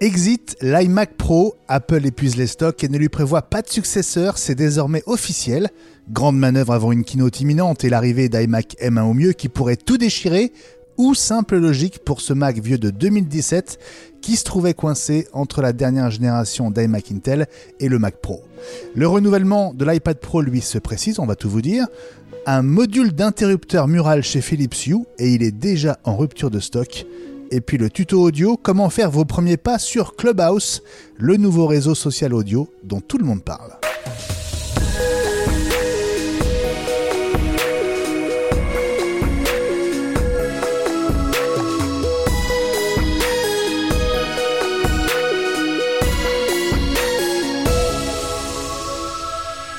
Exit l'iMac Pro, Apple épuise les stocks et ne lui prévoit pas de successeur, c'est désormais officiel. Grande manœuvre avant une keynote imminente et l'arrivée d'iMac M1 au mieux qui pourrait tout déchirer, ou simple logique pour ce Mac vieux de 2017 qui se trouvait coincé entre la dernière génération d'iMac Intel et le Mac Pro. Le renouvellement de l'iPad Pro lui se précise, on va tout vous dire. Un module d'interrupteur mural chez Philips Hue et il est déjà en rupture de stock. Et puis le tuto audio, comment faire vos premiers pas sur Clubhouse, le nouveau réseau social audio dont tout le monde parle.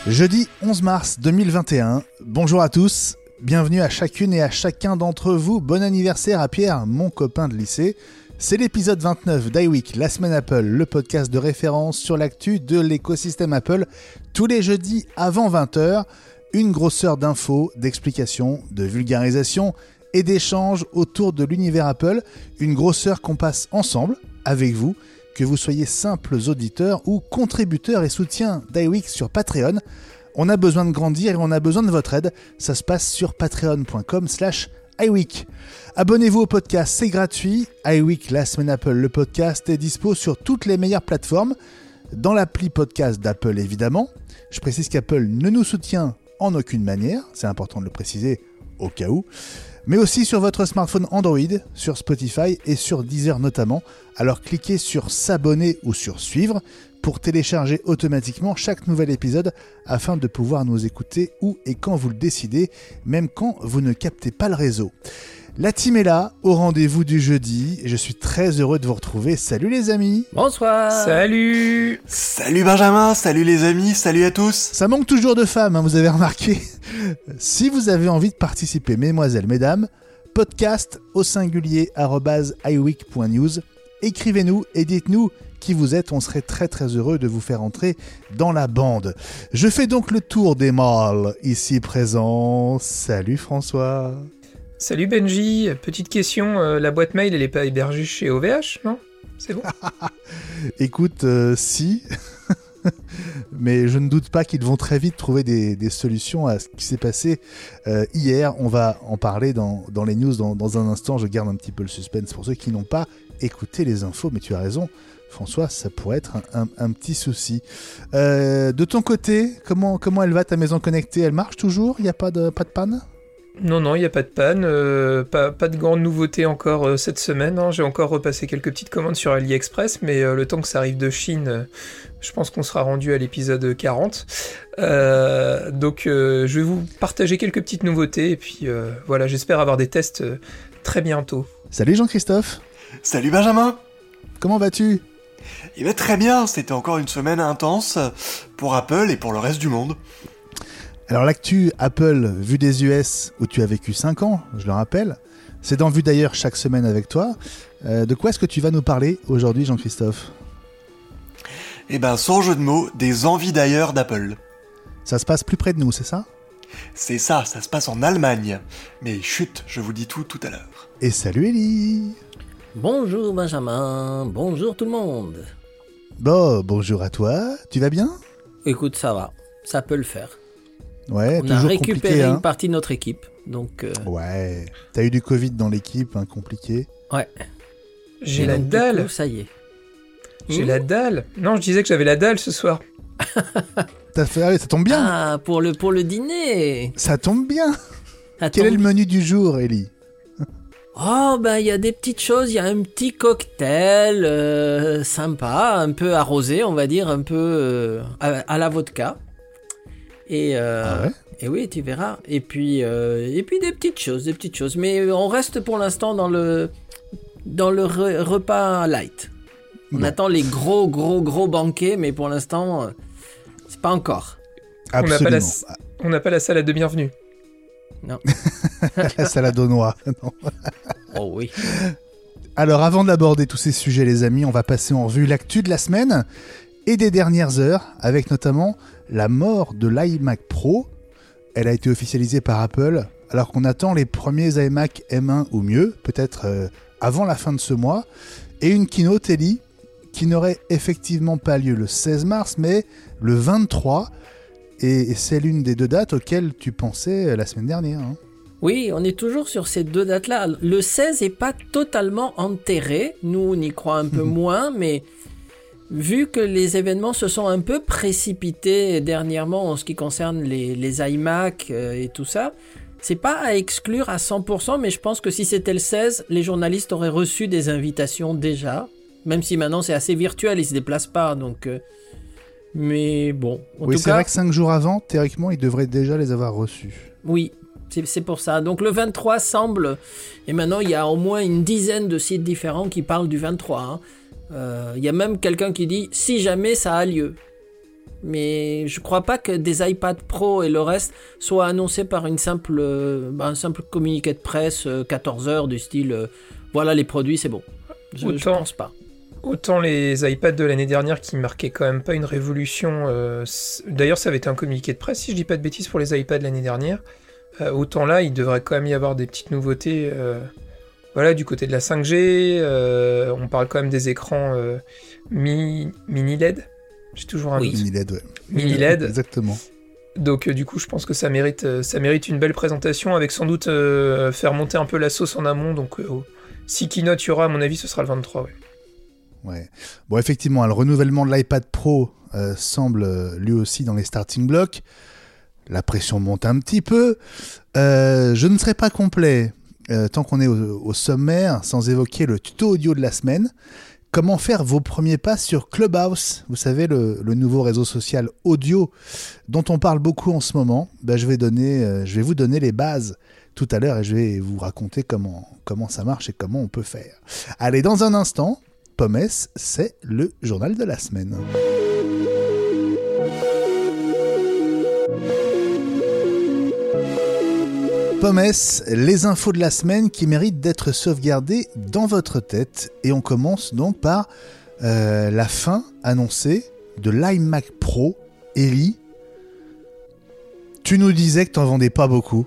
Jeudi 11 mars 2021, bonjour à tous, bienvenue à chacune et à chacun d'entre vous, bon anniversaire à Pierre, mon copain de lycée. C'est l'épisode 29 d'iWeek, la semaine Apple, le podcast de référence sur l'actu de l'écosystème Apple, tous les jeudis avant 20h, une grosseur d'infos, d'explications, de vulgarisation et d'échanges autour de l'univers Apple, une grosseur qu'on passe ensemble, avec vous, que vous soyez simples auditeurs ou contributeurs et soutiens d'iWeek sur Patreon. On a besoin de grandir et on a besoin de votre aide. Ça se passe sur patreon.com slash iWeek. Abonnez-vous au podcast, c'est gratuit. iWeek, la semaine Apple, le podcast est dispo sur toutes les meilleures plateformes. Dans l'appli podcast d'Apple évidemment. Je précise qu'Apple ne nous soutient en aucune manière, c'est important de le préciser au cas où mais aussi sur votre smartphone Android, sur Spotify et sur Deezer notamment. Alors cliquez sur s'abonner ou sur suivre pour télécharger automatiquement chaque nouvel épisode afin de pouvoir nous écouter où et quand vous le décidez, même quand vous ne captez pas le réseau. La team est là, au rendez-vous du jeudi. Je suis très heureux de vous retrouver. Salut les amis Bonsoir Salut Salut Benjamin, salut les amis, salut à tous Ça manque toujours de femmes, hein, vous avez remarqué. si vous avez envie de participer, mesdemoiselles, mesdames, podcast au singulier iweek.news. Écrivez-nous et dites-nous qui vous êtes, on serait très très heureux de vous faire entrer dans la bande. Je fais donc le tour des mâles ici présents. Salut François Salut Benji, petite question, euh, la boîte mail elle est pas hébergée chez OVH, non? C'est bon? Écoute, euh, si, mais je ne doute pas qu'ils vont très vite trouver des, solutions à ce qui s'est passé euh, hier. On va en parler dans, les news dans, un instant, je garde un petit peu le suspense pour ceux qui n'ont pas écouté les infos, mais tu as raison. François, ça pourrait être un, petit souci. de ton côté, comment, comment elle va ta maison connectée? Elle marche toujours? Il n'y a pas de, pas de panne? Non, non, il n'y a pas de panne, euh, pas, pas, de grande nouveauté encore euh, cette semaine. Hein. J'ai encore repassé quelques petites commandes sur AliExpress, mais euh, le temps que ça arrive de Chine, je pense qu'on sera rendu à l'épisode 40. donc je vais vous partager quelques petites nouveautés, et puis voilà, j'espère avoir des tests très bientôt. Salut Jean-Christophe Salut Benjamin Comment vas-tu? Il va très bien, c'était encore une semaine intense pour Apple et pour le reste du monde. Alors l'actu Apple vue des US où tu as vécu 5 ans, je le rappelle, c'est dans Vue d'ailleurs chaque semaine avec toi. Euh, de quoi est-ce que tu vas nous parler aujourd'hui Jean-Christophe? Eh ben sans jeu de mots, des envies d'ailleurs d'Apple. Ça se passe plus près de nous, c'est ça? C'est ça, ça se passe en Allemagne. Mais chut, je vous dis tout tout à l'heure. Et salut Ellie Bonjour Benjamin, bonjour tout le monde. Bon, bonjour à toi, tu vas bien? Écoute, ça va, ça peut le faire. Ouais, on a récupéré hein. une partie de notre équipe. Donc, euh... Ouais, t'as eu du Covid dans l'équipe, hein, compliqué. Ouais. J'ai la dalle. ça y est. J'ai la dalle. Non, je disais que j'avais la dalle ce soir. T'as fait, ah ça tombe bien. Ah, pour le, pour le dîner. Ça tombe bien. Quel est le menu du jour, Ellie? Oh, ben il y a des petites choses, il y a un petit cocktail euh, sympa, un peu arrosé, on va dire, un peu euh, à, la vodka. Et, euh, ah et oui, tu verras. Et puis, euh, et puis des petites choses, des petites choses. Mais on reste pour l'instant dans le, dans le repas light. On attend les gros, gros, gros banquets, mais pour l'instant, c'est pas encore. On n'a pas, la, on n'a pas la salade de bienvenue. Non. la salade aux noix. oh oui. Alors, avant d'aborder tous ces sujets, les amis, on va passer en revue l'actu de la semaine et des dernières heures, avec notamment la mort de l'iMac Pro. Elle a été officialisée par Apple alors qu'on attend les premiers iMac M1 ou mieux, peut-être euh, avant la fin de ce mois, et une keynote Ellie qui n'aurait effectivement pas lieu le 16 mars, mais le 23. Et c'est l'une des deux dates auxquelles tu pensais la semaine dernière. Hein. Oui, on est toujours sur ces deux dates-là. Le 16 n'est pas totalement enterré. Nous, on y croit un peu moins, mais vu que les événements se sont un peu précipités dernièrement en ce qui concerne les, les iMac euh, et tout ça, c'est pas à exclure à 100%, mais je pense que si c'était le 16, les journalistes auraient reçu des invitations déjà. Même si maintenant c'est assez virtuel, ils se déplacent pas, donc. Mais bon. En oui, c'est vrai que 5 jours avant, théoriquement, ils devraient déjà les avoir reçus. Oui, c'est pour ça. Donc le 23 semble. Et maintenant, il y a au moins une dizaine de sites différents qui parlent du 23. Hein. Euh, il y a même quelqu'un qui dit si jamais ça a lieu. Mais je crois pas que des iPad Pro et le reste soient annoncés par une simple, euh, un simple communiqué de presse 14 euh, heures du style voilà les produits, c'est bon. Je, ne pense pas. Autant les iPads de l'année dernière qui marquaient quand même pas une révolution. D'ailleurs, ça avait été un communiqué de presse, si je dis pas de bêtises, pour les iPads de l'année dernière. autant là, il devrait quand même y avoir des petites nouveautés voilà, du côté de la 5G, euh, on parle quand même des écrans euh, mini LED. J'ai toujours un Mini LED, ouais. Mini LED. Exactement. Donc euh, du coup, je pense que ça mérite, ça mérite une belle présentation avec sans doute faire monter un peu la sauce en amont. Donc si keynote y aura, à mon avis, ce sera le 23. Ouais. Ouais. Bon, effectivement, le renouvellement de l'iPad Pro semble lui aussi dans les starting blocks. La pression monte un petit peu. je ne serai pas complet euh, tant qu'on est au, sommaire, sans évoquer le tuto audio de la semaine. Comment faire vos premiers pas sur Clubhouse? Vous savez, le, nouveau réseau social audio dont on parle beaucoup en ce moment. Ben, je, vais euh, vous donner les bases tout à l'heure et je vais vous raconter comment ça marche et comment on peut faire. Allez, dans un instant, Pommes, c'est le journal de la semaine. Pommes, les infos de la semaine qui méritent d'être sauvegardées dans votre tête. Et on commence donc par euh, la fin annoncée de l'iMac Pro. Ellie, tu nous disais que tu n'en vendais pas beaucoup.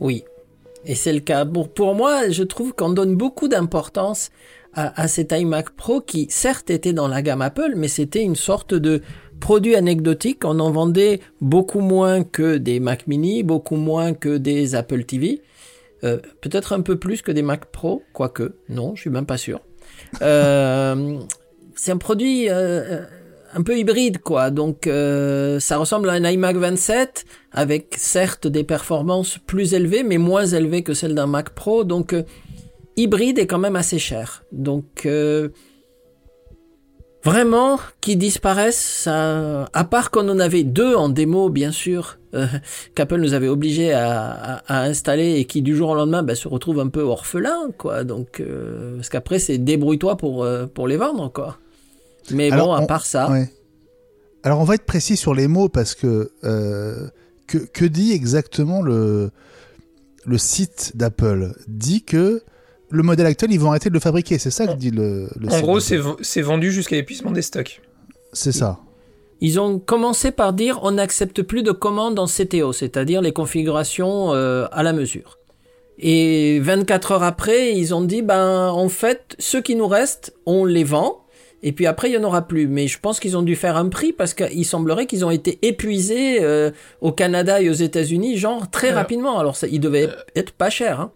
Oui, et c'est le cas. Pour moi, je trouve qu'on donne beaucoup d'importance à, à, cet iMac Pro qui, certes, était dans la gamme Apple, mais c'était une sorte de produit anecdotique, on en vendait beaucoup moins que des Mac mini, beaucoup moins que des Apple TV. Euh, peut-être un peu plus que des Mac Pro, quoique, non, je suis même pas sûr. Euh, c'est un produit euh, un peu hybride, quoi. Donc, ça ressemble à un iMac 27, avec certes des performances plus élevées, mais moins élevées que celles d'un Mac Pro. Donc, hybride est quand même assez cher. Donc, Vraiment, qui disparaissent, ça, à part qu'on en avait deux en démo, bien sûr, euh, qu'Apple nous avait obligé à, installer et qui du jour au lendemain bah, se retrouvent un peu orphelins, quoi. Donc, euh, parce qu'après c'est débrouille-toi pour euh, pour les vendre, quoi. Mais bon, à part ça. Alors on va être précis sur les mots parce que que, que dit exactement le le site d'Apple? Dit que le modèle actuel, ils vont arrêter de le fabriquer. C'est ça que dit le. le en gros, c'est vendu jusqu'à l'épuisement des stocks. C'est ça. Ils ont commencé par dire on n'accepte plus de commandes en CTO, c'est-à-dire les configurations euh, à la mesure. Et 24 heures après, ils ont dit ben en fait, ceux qui nous restent, on les vend. Et puis après, il n'y en aura plus. Mais je pense qu'ils ont dû faire un prix parce qu'il semblerait qu'ils ont été épuisés euh, au Canada et aux États-Unis, genre très rapidement. Alors, ça, ils devaient euh, être pas chers. Hein.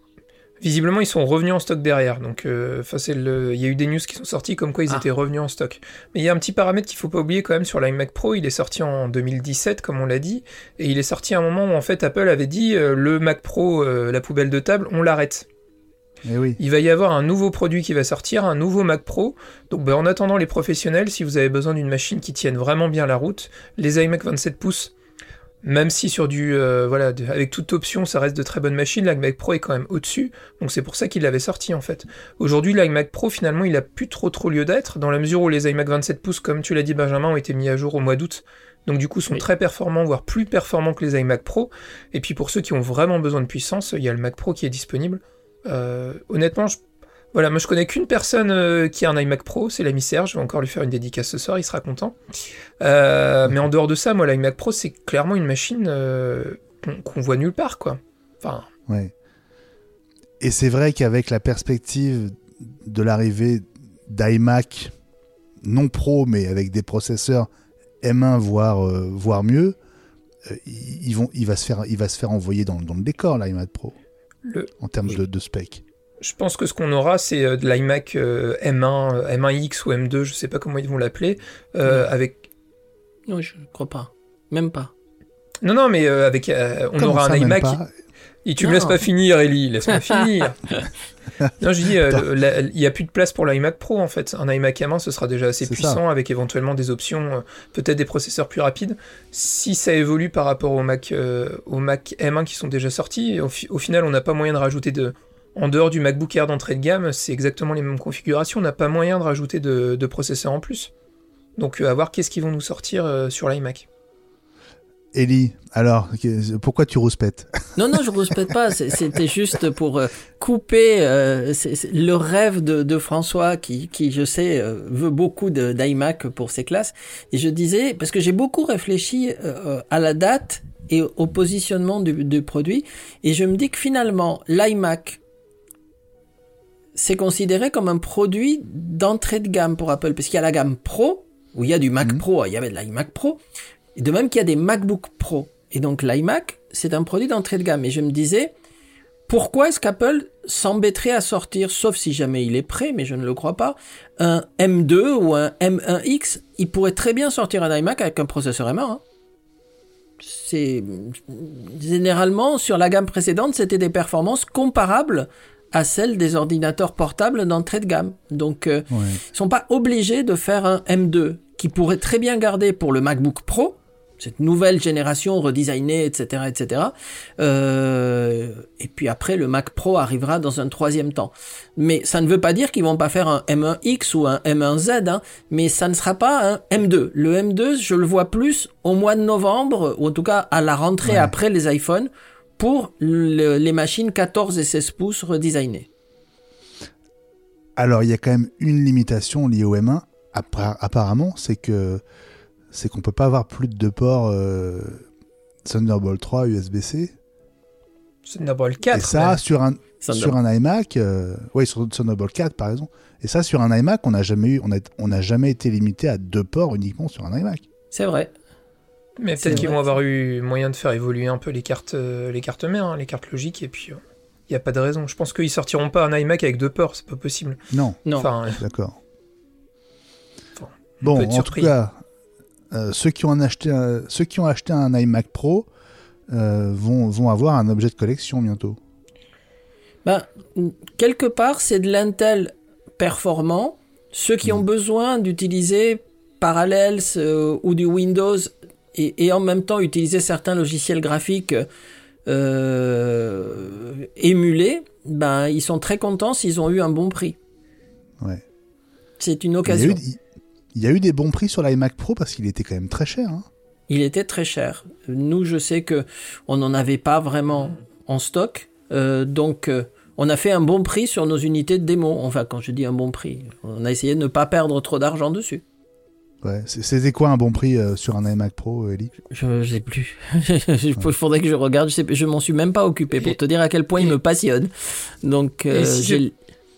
Visiblement, ils sont revenus en stock derrière. Donc, euh, il y a eu des news qui sont sortis comme quoi ils ah. étaient revenus en stock. Mais il y a un petit paramètre qu'il faut pas oublier quand même sur l'iMac Pro. Il est sorti en 2017, comme on l'a dit, et il est sorti à un moment où en fait Apple avait dit euh, le Mac Pro, euh, la poubelle de table, on l'arrête. Eh oui. Il va y avoir un nouveau produit qui va sortir, un nouveau Mac Pro. Donc ben, en attendant les professionnels, si vous avez besoin d'une machine qui tienne vraiment bien la route, les iMac 27 pouces même si sur du euh, voilà avec toute option ça reste de très bonnes machines, l'iMac Pro est quand même au-dessus, donc c'est pour ça qu'il l'avait sorti en fait. Aujourd'hui l'iMac Pro finalement il a plus trop trop lieu d'être dans la mesure où les iMac 27 pouces comme tu l'as dit Benjamin ont été mis à jour au mois d'août, donc du coup sont très performants voire plus performants que les iMac Pro. Et puis pour ceux qui ont vraiment besoin de puissance, il y a le Mac Pro qui est disponible. Euh, honnêtement je voilà, moi je connais qu'une personne euh, qui a un iMac Pro, c'est l'ami Serge, je vais encore lui faire une dédicace ce soir, il sera content. Euh, mais en dehors de ça, moi l'iMac Pro c'est clairement une machine euh, qu'on voit nulle part, quoi. Enfin. Ouais. Et c'est vrai qu'avec la perspective de l'arrivée d'iMac non pro, mais avec des processeurs M1 voire, euh, voire mieux, euh, ils vont, il, va se faire, il va se faire envoyer dans, dans le décor, l'iMac Pro, Le- en termes de, de spec. Je pense que ce qu'on aura, c'est euh, de l'iMac euh, M1, euh, M1X ou M2, je sais pas comment ils vont l'appeler, euh, avec. Non, je crois pas. Même pas. Non, non, mais euh, avec, euh, on Comment aura ça, un iMac. pas Et tu me laisses pas finir, Ellie, laisse-moi finir. non, je dis, euh, il y a plus de place pour l'iMac Pro en fait. Un iMac M1, ce sera déjà assez puissant avec éventuellement des options, euh, peut-être des processeurs plus rapides. Si ça évolue par rapport au Mac, euh, au Mac M1 qui sont déjà sortis, au, fi- au final, on n'a pas moyen de rajouter de. En dehors du MacBook Air d'entrée de gamme, c'est exactement les mêmes configurations. On n'a pas moyen de rajouter de, de processeurs en plus. Donc, euh, à voir qu'est-ce qu'ils vont nous sortir euh, sur l'iMac. Ellie, alors, pourquoi tu rouspètes? Non, non, je ne respecte pas. C'était juste pour euh, couper euh, le rêve de, de François, qui, qui, je sais, euh, veut beaucoup de- d'iMac pour ses classes. Et je disais, parce que j'ai beaucoup réfléchi euh, à la date et au positionnement du, du produit, et je me dis que finalement, l'iMac, c'est considéré comme un produit d'entrée de gamme pour Apple, parce qu'il y a la gamme Pro, où il y a du Mac Mhm. Pro, il y avait de l'iMac Pro, et de même qu'il y a des MacBook Pro. Et donc l'iMac, c'est un produit d'entrée de gamme. Et je me disais, pourquoi est-ce qu'Apple s'embêterait à sortir, sauf si jamais il est prêt, mais je ne le crois pas, un M2 ou un M1X Il pourrait très bien sortir un iMac avec un processeur M1. hein. C'est généralement sur la gamme précédente, c'était des performances comparables à celles des ordinateurs portables d'entrée de gamme. Donc euh, Ouais. ils sont pas obligés de faire un M2 qui pourrait très bien garder pour le MacBook Pro, cette nouvelle génération redesignée, etc., etc. Euh, et puis après, le Mac Pro arrivera dans un troisième temps. Mais ça ne veut pas dire qu'ils vont pas faire un M1X ou un M1Z, hein, mais ça ne sera pas un M2. Le M2, je le vois plus au mois de novembre, ou en tout cas à la rentrée Ouais. après les iPhones, pour le- les machines 14 et 16 pouces redesignées. Alors, il y a quand même une limitation liée au M1, appara- apparemment, c'est que c'est qu'on peut pas avoir plus de deux ports euh, Thunderbolt 3 USB-C. Thunderbolt 4. Et ça, même. sur un, sur un iMac, euh, ouais, sur Thunderbolt 4 par exemple. Et ça, sur un iMac, on n'a jamais eu, on a, on n'a jamais été limité à deux ports uniquement sur un iMac. C'est vrai. Mais peut-être qu'ils vont avoir eu moyen de faire évoluer un peu les cartes, euh, les cartes mères, hein, les cartes logiques, et puis il n'y a pas de raison. Je pense qu'ils sortiront pas un iMac avec deux ports, c'est pas possible. Non, Non. Enfin, euh, d'accord. Bon, en surpris. tout cas, euh, ceux, qui ont acheté, un- ceux qui ont acheté un iMac Pro euh, vont, vont avoir un objet de collection bientôt. Ben, quelque part, c'est de l'Intel performant. Ceux qui ont besoin d'utiliser Parallels euh, ou du Windows et, et en même temps utiliser certains logiciels graphiques euh, émulés, ben, ils sont très contents s'ils ont eu un bon prix. Ouais. C'est une Il y, a occasion. eu, il y a eu des bons prix sur l'iMac Pro parce qu'il était quand même très cher. hein. Il était très cher. Nous, je sais que on n'en avait pas vraiment en stock, euh, donc euh, on a fait un bon prix sur nos unités de démo. Enfin, quand je dis un bon prix, on a essayé de ne pas perdre trop d'argent dessus. Ouais. C'était quoi un bon prix euh, sur un iMac Pro, Eli Je sais plus. Il faudrait que je regarde. Je, je m'en suis même pas occupé pour Et- te dire à quel point il me passionne. Donc, euh, Et si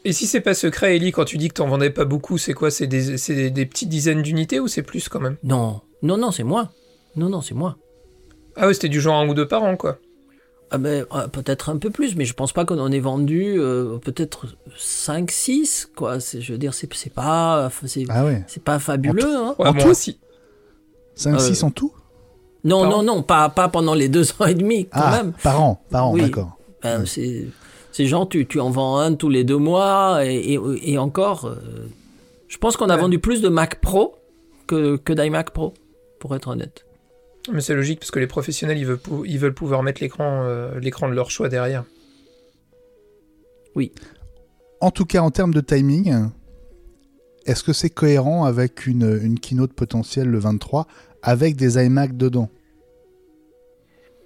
Et si c'est pas secret, Ellie, quand tu dis que t'en vendais pas beaucoup, c'est quoi? C'est des, c'est des, des petites dizaines d'unités ou c'est plus quand même? Non, non, non, c'est moi. Non, non, c'est moi. Ah ouais, c'était du genre un ou deux par an, quoi. Ah ben, euh, peut-être un peu plus, mais je pense pas qu'on en ait vendu euh, peut-être 5 6 quoi, c'est je veux dire c'est pas c'est Ah ouais. c'est pas fabuleux hein. Ouais, En bon, tout si. 5-6 Euh, en tout? Non Par non an non, pas pas pendant les deux ans et demi quand Ah, même. par an, par an, Oui. d'accord. Ben, c'est c'est genre tu tu en vends un tous les deux mois et et, et encore euh, je pense qu'on a vendu plus de Mac Pro que que d'iMac Pro pour être honnête. Mais c'est logique parce que les professionnels, ils veulent, pou- ils veulent pouvoir mettre l'écran euh, l'écran de leur choix derrière. En tout cas, en termes de timing, est-ce que c'est cohérent avec une, une keynote potentielle le 23 avec des iMac dedans?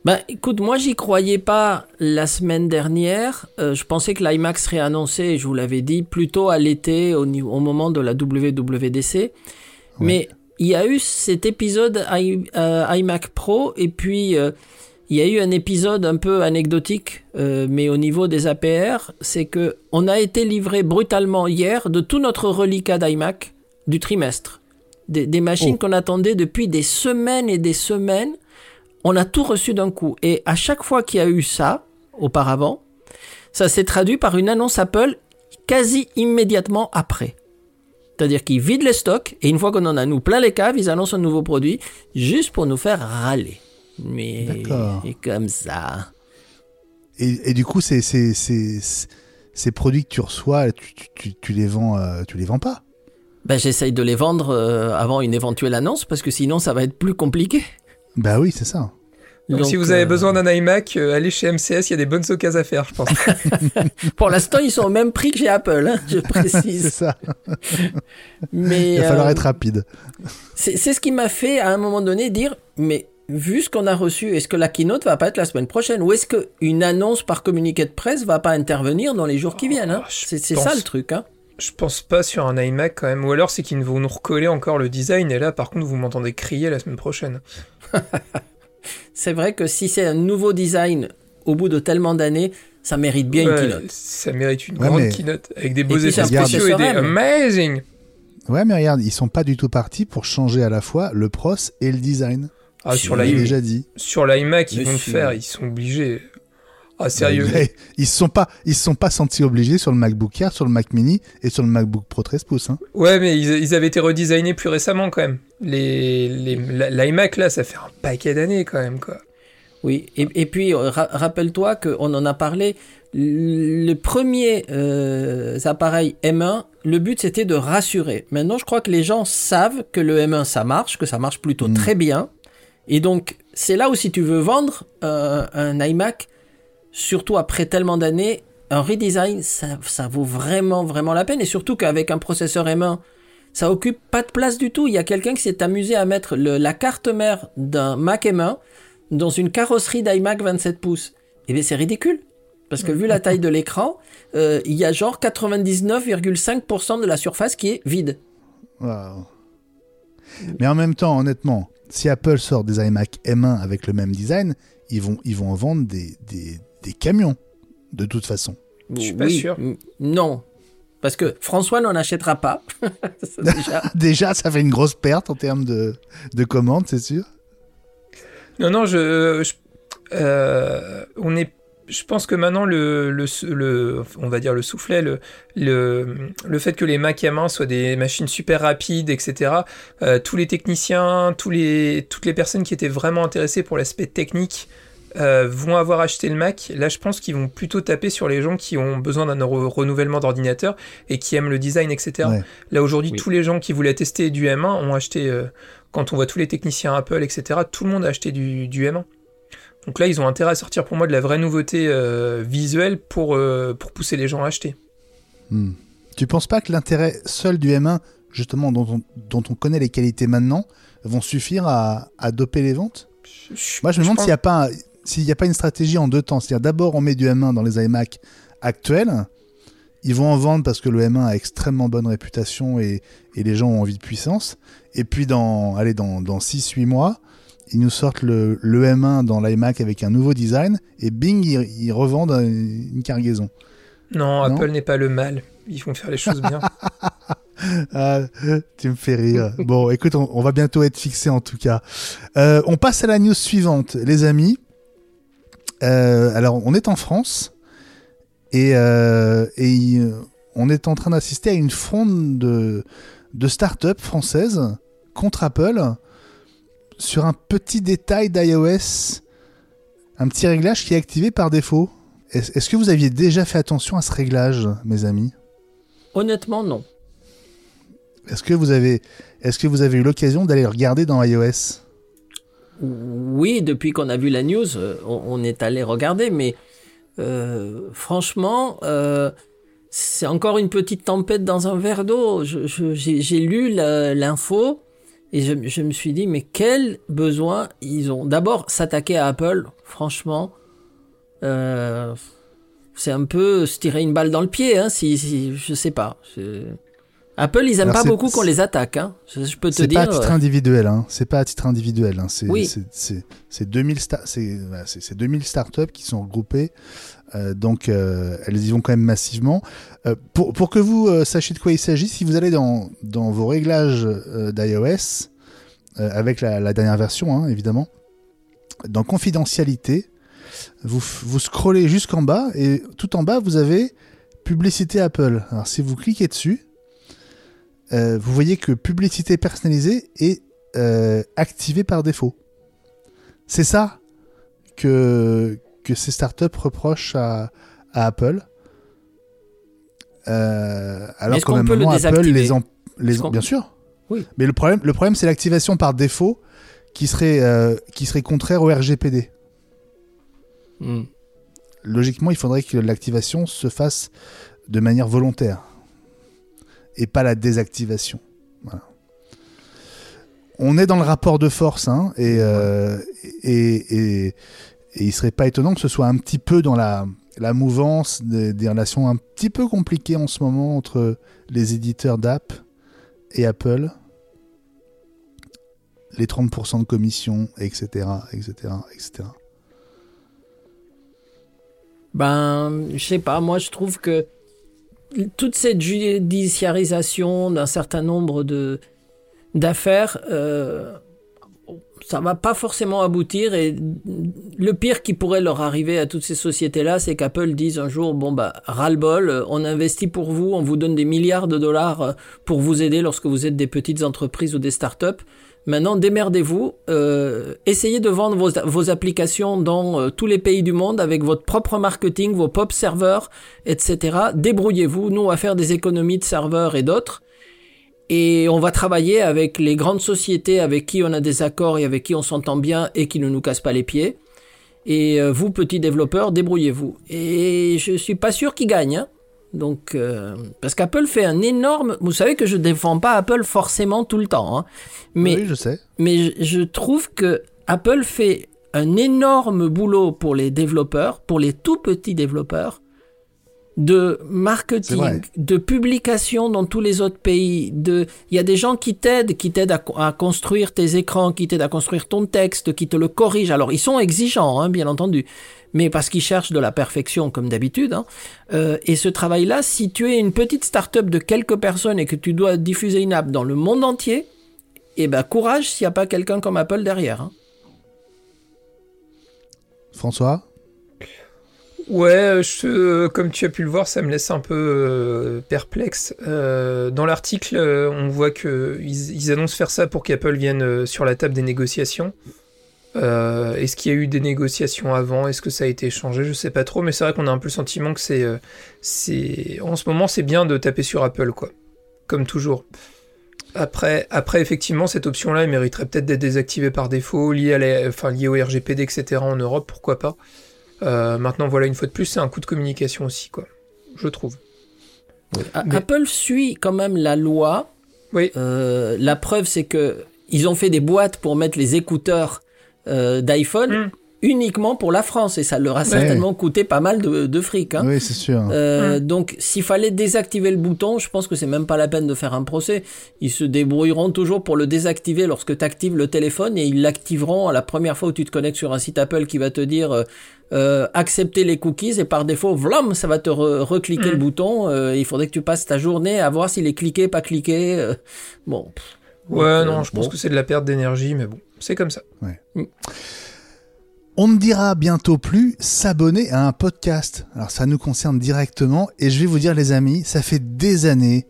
Ben, écoute, moi, j'y croyais pas la semaine dernière. Euh, je pensais que l'iMac serait annoncé, je vous l'avais dit, plutôt à l'été, au moment de la WWDC. Mais il y a eu cet épisode i- euh, iMac Pro, et puis euh, il y a eu un épisode un peu anecdotique, euh, mais au niveau des APR, c'est que on a été livré brutalement hier de tout notre reliquat d'iMac du trimestre. Des, des machines Oh. qu'on attendait depuis des semaines et des semaines. On a tout reçu d'un coup. Et à chaque fois qu'il y a eu ça, auparavant, ça s'est traduit par une annonce Apple quasi immédiatement après. C'est-à-dire qu'ils vident les stocks et une fois qu'on en a nous plein les caves, ils annoncent un nouveau produit juste pour nous faire râler. Mais et comme ça. Et, et du coup, ces, ces, ces, ces produits que tu reçois, tu, tu, tu, tu les vends, euh, tu les vends pas? Ben, j'essaye de les vendre euh, avant une éventuelle annonce parce que sinon ça va être plus compliqué. Bah oui, c'est ça. Donc, si vous avez euh, besoin d'un iMac, euh, allez chez MCS, il y a des bonnes occasions à faire, je pense. Pour l'instant, ils sont au même prix que chez Apple, hein, je c'est précise. ça. Mais Il va falloir euh, être rapide. c'est c'est ce qui m'a fait à un moment donné dire mais vu ce qu'on a reçu, est-ce que la keynote va pas être la semaine prochaine? Ou est-ce que une annonce par communiqué de presse va pas intervenir dans les jours qui viennent hein? Oh, C'est c'est pense. ça le truc. Hein Je pense pas sur un iMac quand même. Ou alors c'est qu'ils vont nous recoller encore le design et là par contre vous m'entendez crier la semaine prochaine. c'est vrai que si c'est un nouveau design au bout de tellement d'années, ça mérite bien une keynote. Ça mérite une Ouais, grande mais- keynote avec des beaux effets c'est un spéciaux et des amazing. Ouais, mais regarde, ils sont pas du tout partis pour changer à la fois le pros et le design. Ah, sur l'iMac, déjà dit. sur l'iMac, ils vont le faire, ils sont obligés. Ah, sérieux. Mais ils se sont pas, ils se sont pas sentis obligés sur le MacBook Air, sur le Mac Mini et sur le MacBook Pro 13 pouces. Hein. Ouais, mais ils, ils avaient été redesignés plus récemment quand même. Les, les, l'iMac là, ça fait un paquet d'années quand même quoi. Oui, et, et puis euh, ra- rappelle-toi qu'on en a parlé, le premier euh, appareil M1, le but c'était de rassurer. Maintenant, je crois que les gens savent que le M1 ça marche, que ça marche plutôt Mm. très bien. Et donc, c'est là où si tu veux vendre euh, un iMac, surtout après tellement d'années, un redesign, ça, vaut vraiment, vraiment la peine. Et surtout qu'avec un processeur M1, ça occupe pas de place du tout. Il y a quelqu'un qui s'est amusé à mettre la carte mère d'un Mac M1 dans une carrosserie d'iMac 27 pouces. Eh bien, c'est ridicule. Parce que vu la taille de l'écran, euh, il y a genre 99,5% de la surface qui est vide. Waouh. Mais en même temps, honnêtement, si Apple sort des iMac M1 avec le même design, ils vont, ils vont en vendre des, des, des camions, de toute façon. Je suis pas sûr. Non. Parce que François n'en achètera pas. Ça, déjà. Déjà, ça fait une grosse perte en termes de, de commandes, c'est sûr. Non, non, je, je- euh, on est, je pense que maintenant le, le, le- on va dire le soufflet, le, le, le fait que les Mac M1 soient des machines super rapides, etc. euh, tous les techniciens, tous les, toutes les personnes qui étaient vraiment intéressées pour l'aspect technique euh, vont avoir acheté le Mac. Là, je pense qu'ils vont plutôt taper sur les gens qui ont besoin d'un re- renouvellement d'ordinateur et qui aiment le design, etc. Ouais. Là, aujourd'hui, Oui. tous les gens qui voulaient tester du M1 ont acheté. euh, quand on voit tous les techniciens Apple, etc., tout le monde a acheté du, du M1. Donc là, ils ont intérêt à sortir pour moi de la vraie nouveauté euh, visuelle pour, euh, pour pousser les gens à acheter. Hmm. Tu penses pas que l'intérêt seul du M1, justement, dont on, dont on connaît les qualités maintenant, vont suffire à, à doper les ventes? Moi, je me demande pense- s'il n'y a, pas un- s'il y a pas une stratégie en deux temps. C'est-à-dire, d'abord, on met du M1 dans les iMac actuels. Ils vont en vendre parce que le M1 a extrêmement bonne réputation et, et les gens ont envie de puissance. Et puis, dans, allez, dans, dans 6-8 mois, ils nous sortent le, le M1 dans l'iMac avec un nouveau design. Et bing, ils, ils revendent une cargaison. Non, Non Apple n'est pas le mal. Ils vont faire les choses bien. Ah, tu me fais rire. Bon, écoute, on, on va bientôt être fixé en tout cas. Euh, on passe à la news suivante, les amis. Euh, alors, on est en France et, euh, et on est en train d'assister à une fronde de, de start-up françaises contre Apple sur un petit détail d'iOS, un petit réglage qui est activé par défaut. Est- Est-ce que vous aviez déjà fait attention à ce réglage, mes amis? Honnêtement, non. Est-ce que vous avez, est-ce que vous avez eu l'occasion d'aller le regarder dans iOS? Oui, depuis qu'on a vu la news, euh, on, est allé regarder, mais euh, franchement, euh, c'est encore une petite tempête dans un verre d'eau. J'ai lu l'info et je, je me suis dit, mais quel besoin ils ont. D'abord, s'attaquer à Apple, franchement, euh, c'est un peu se tirer une balle dans le pied, hein, si, si je sais pas. Apple, ils aiment Alors, pas beaucoup qu'on les attaque. Hein. Je, je peux te C'est dire. pas à titre euh, individuel, hein. C'est pas à titre individuel. Hein. C'est Oui. c'est- c'est 2000 sta- c'est c'est 2000 startups qui sont regroupées. Euh, donc euh, elles y vont quand même massivement. Euh, pour, pour que vous sachiez de quoi il s'agit, si vous allez dans, dans vos réglages d'iOS, avec la, la dernière version hein, évidemment, dans confidentialité, vous, vous scrollez jusqu'en bas et tout en bas vous avez publicité Apple. Alors si vous cliquez dessus, euh, vous voyez que publicité personnalisée est euh, activée par défaut. C'est ça que, que ces startups reprochent à, à Apple. Euh, alors qu'en même peut le Apple les, en- les bien sûr. Oui. Mais le problème, le problème c'est l'activation par défaut qui serait, qui serait contraire au RGPD. hmm. Logiquement, il faudrait que l'activation se fasse de manière volontaire et pas la désactivation. Voilà. On est dans le rapport de force, hein, et, euh, et, et, et il serait pas étonnant que ce soit un petit peu dans la, la mouvance des, des relations un petit peu compliquées en ce moment entre les éditeurs d'app et Apple. Les 30% de commission, etc., etc., etc. Ben, je sais pas, moi je trouve que toute cette judiciarisation d'un certain nombre de d'affaires, euh, ça va pas forcément aboutir. Et le pire qui pourrait leur arriver à toutes ces sociétés-là, c'est qu'Apple dise un jour, bon bah, ras-le-bol, on investit pour vous, on vous donne des milliards de dollars pour vous aider lorsque vous êtes des petites entreprises ou des startups. Maintenant, démerdez-vous, euh, essayez de vendre vos, applications dans euh, tous les pays du monde avec votre propre marketing, vos pop serveurs, etc. Débrouillez-vous, nous on faire des économies de serveurs et d'autres. Et on va travailler avec les grandes sociétés avec qui on a des accords et avec qui on s'entend bien et qui ne nous cassent pas les pieds. Et euh, vous, petits développeurs, débrouillez-vous. Et je suis pas sûr qu'ils gagnent. hein. Donc, euh, parce qu'Apple fait un énorme. Vous savez que je défends pas Apple forcément tout le temps, hein. mais oui, je sais. mais je, je trouve que Apple fait un énorme boulot pour les développeurs, pour les tout petits développeurs, de marketing, de publication dans tous les autres pays. De, il y a des gens qui t'aident, qui t'aident à construire tes écrans, qui t'aident à construire ton texte, qui te le corrigent. Alors ils sont exigeants, hein, bien entendu, mais parce qu'ils cherchent de la perfection comme d'habitude. Hein. Euh, et ce travail-là, si tu es une petite start-up de quelques personnes et que tu dois diffuser une app dans le monde entier, eh ben courage s'il n'y a pas quelqu'un comme Apple derrière. hein. François? Ouais, je, comme tu as pu le voir, ça me laisse un peu euh, perplexe. Euh, dans l'article, euh, on voit que ils, ils annoncent faire ça pour qu'Apple vienne euh, sur la table des négociations. Euh, Est-ce qu'il y a eu des négociations avant? Est-ce que ça a été changé Je sais pas trop, mais c'est vrai qu'on a un peu le sentiment que c'est, euh, c'est, en ce moment, c'est bien de taper sur Apple, quoi, comme toujours. Après, après effectivement, cette option-là, elle mériterait peut-être d'être désactivée par défaut, liée, à la- enfin, liée au RGPD, etc. en Europe, pourquoi pas. Euh, maintenant, voilà, une fois de plus, c'est un coup de communication aussi, quoi. Je trouve. Mais- Apple suit quand même la loi. Oui. Euh, la preuve, c'est que ils ont fait des boîtes pour mettre les écouteurs euh, d'iPhone Mm. Uniquement pour la France et ça leur a certainement coûté pas mal de, de fric. Hein. Oui, c'est sûr. Euh, Mm. Donc, s'il fallait désactiver le bouton, je pense que c'est même pas la peine de faire un procès. Ils se débrouilleront toujours pour le désactiver lorsque tu actives le téléphone et ils l'activeront à la première fois où tu te connectes sur un site Apple qui va te dire euh, euh, accepter les cookies et par défaut, vlam, ça va te re- recliquer Mm. le bouton. Euh, il faudrait que tu passes ta journée à voir s'il est cliqué, pas cliqué. euh, bon. pff. Ouais, Donc, non, je pense que c'est de la perte d'énergie, mais bon, c'est comme ça. On ne dira bientôt plus s'abonner à un podcast. Alors ça nous concerne directement et je vais vous dire les amis, ça fait des années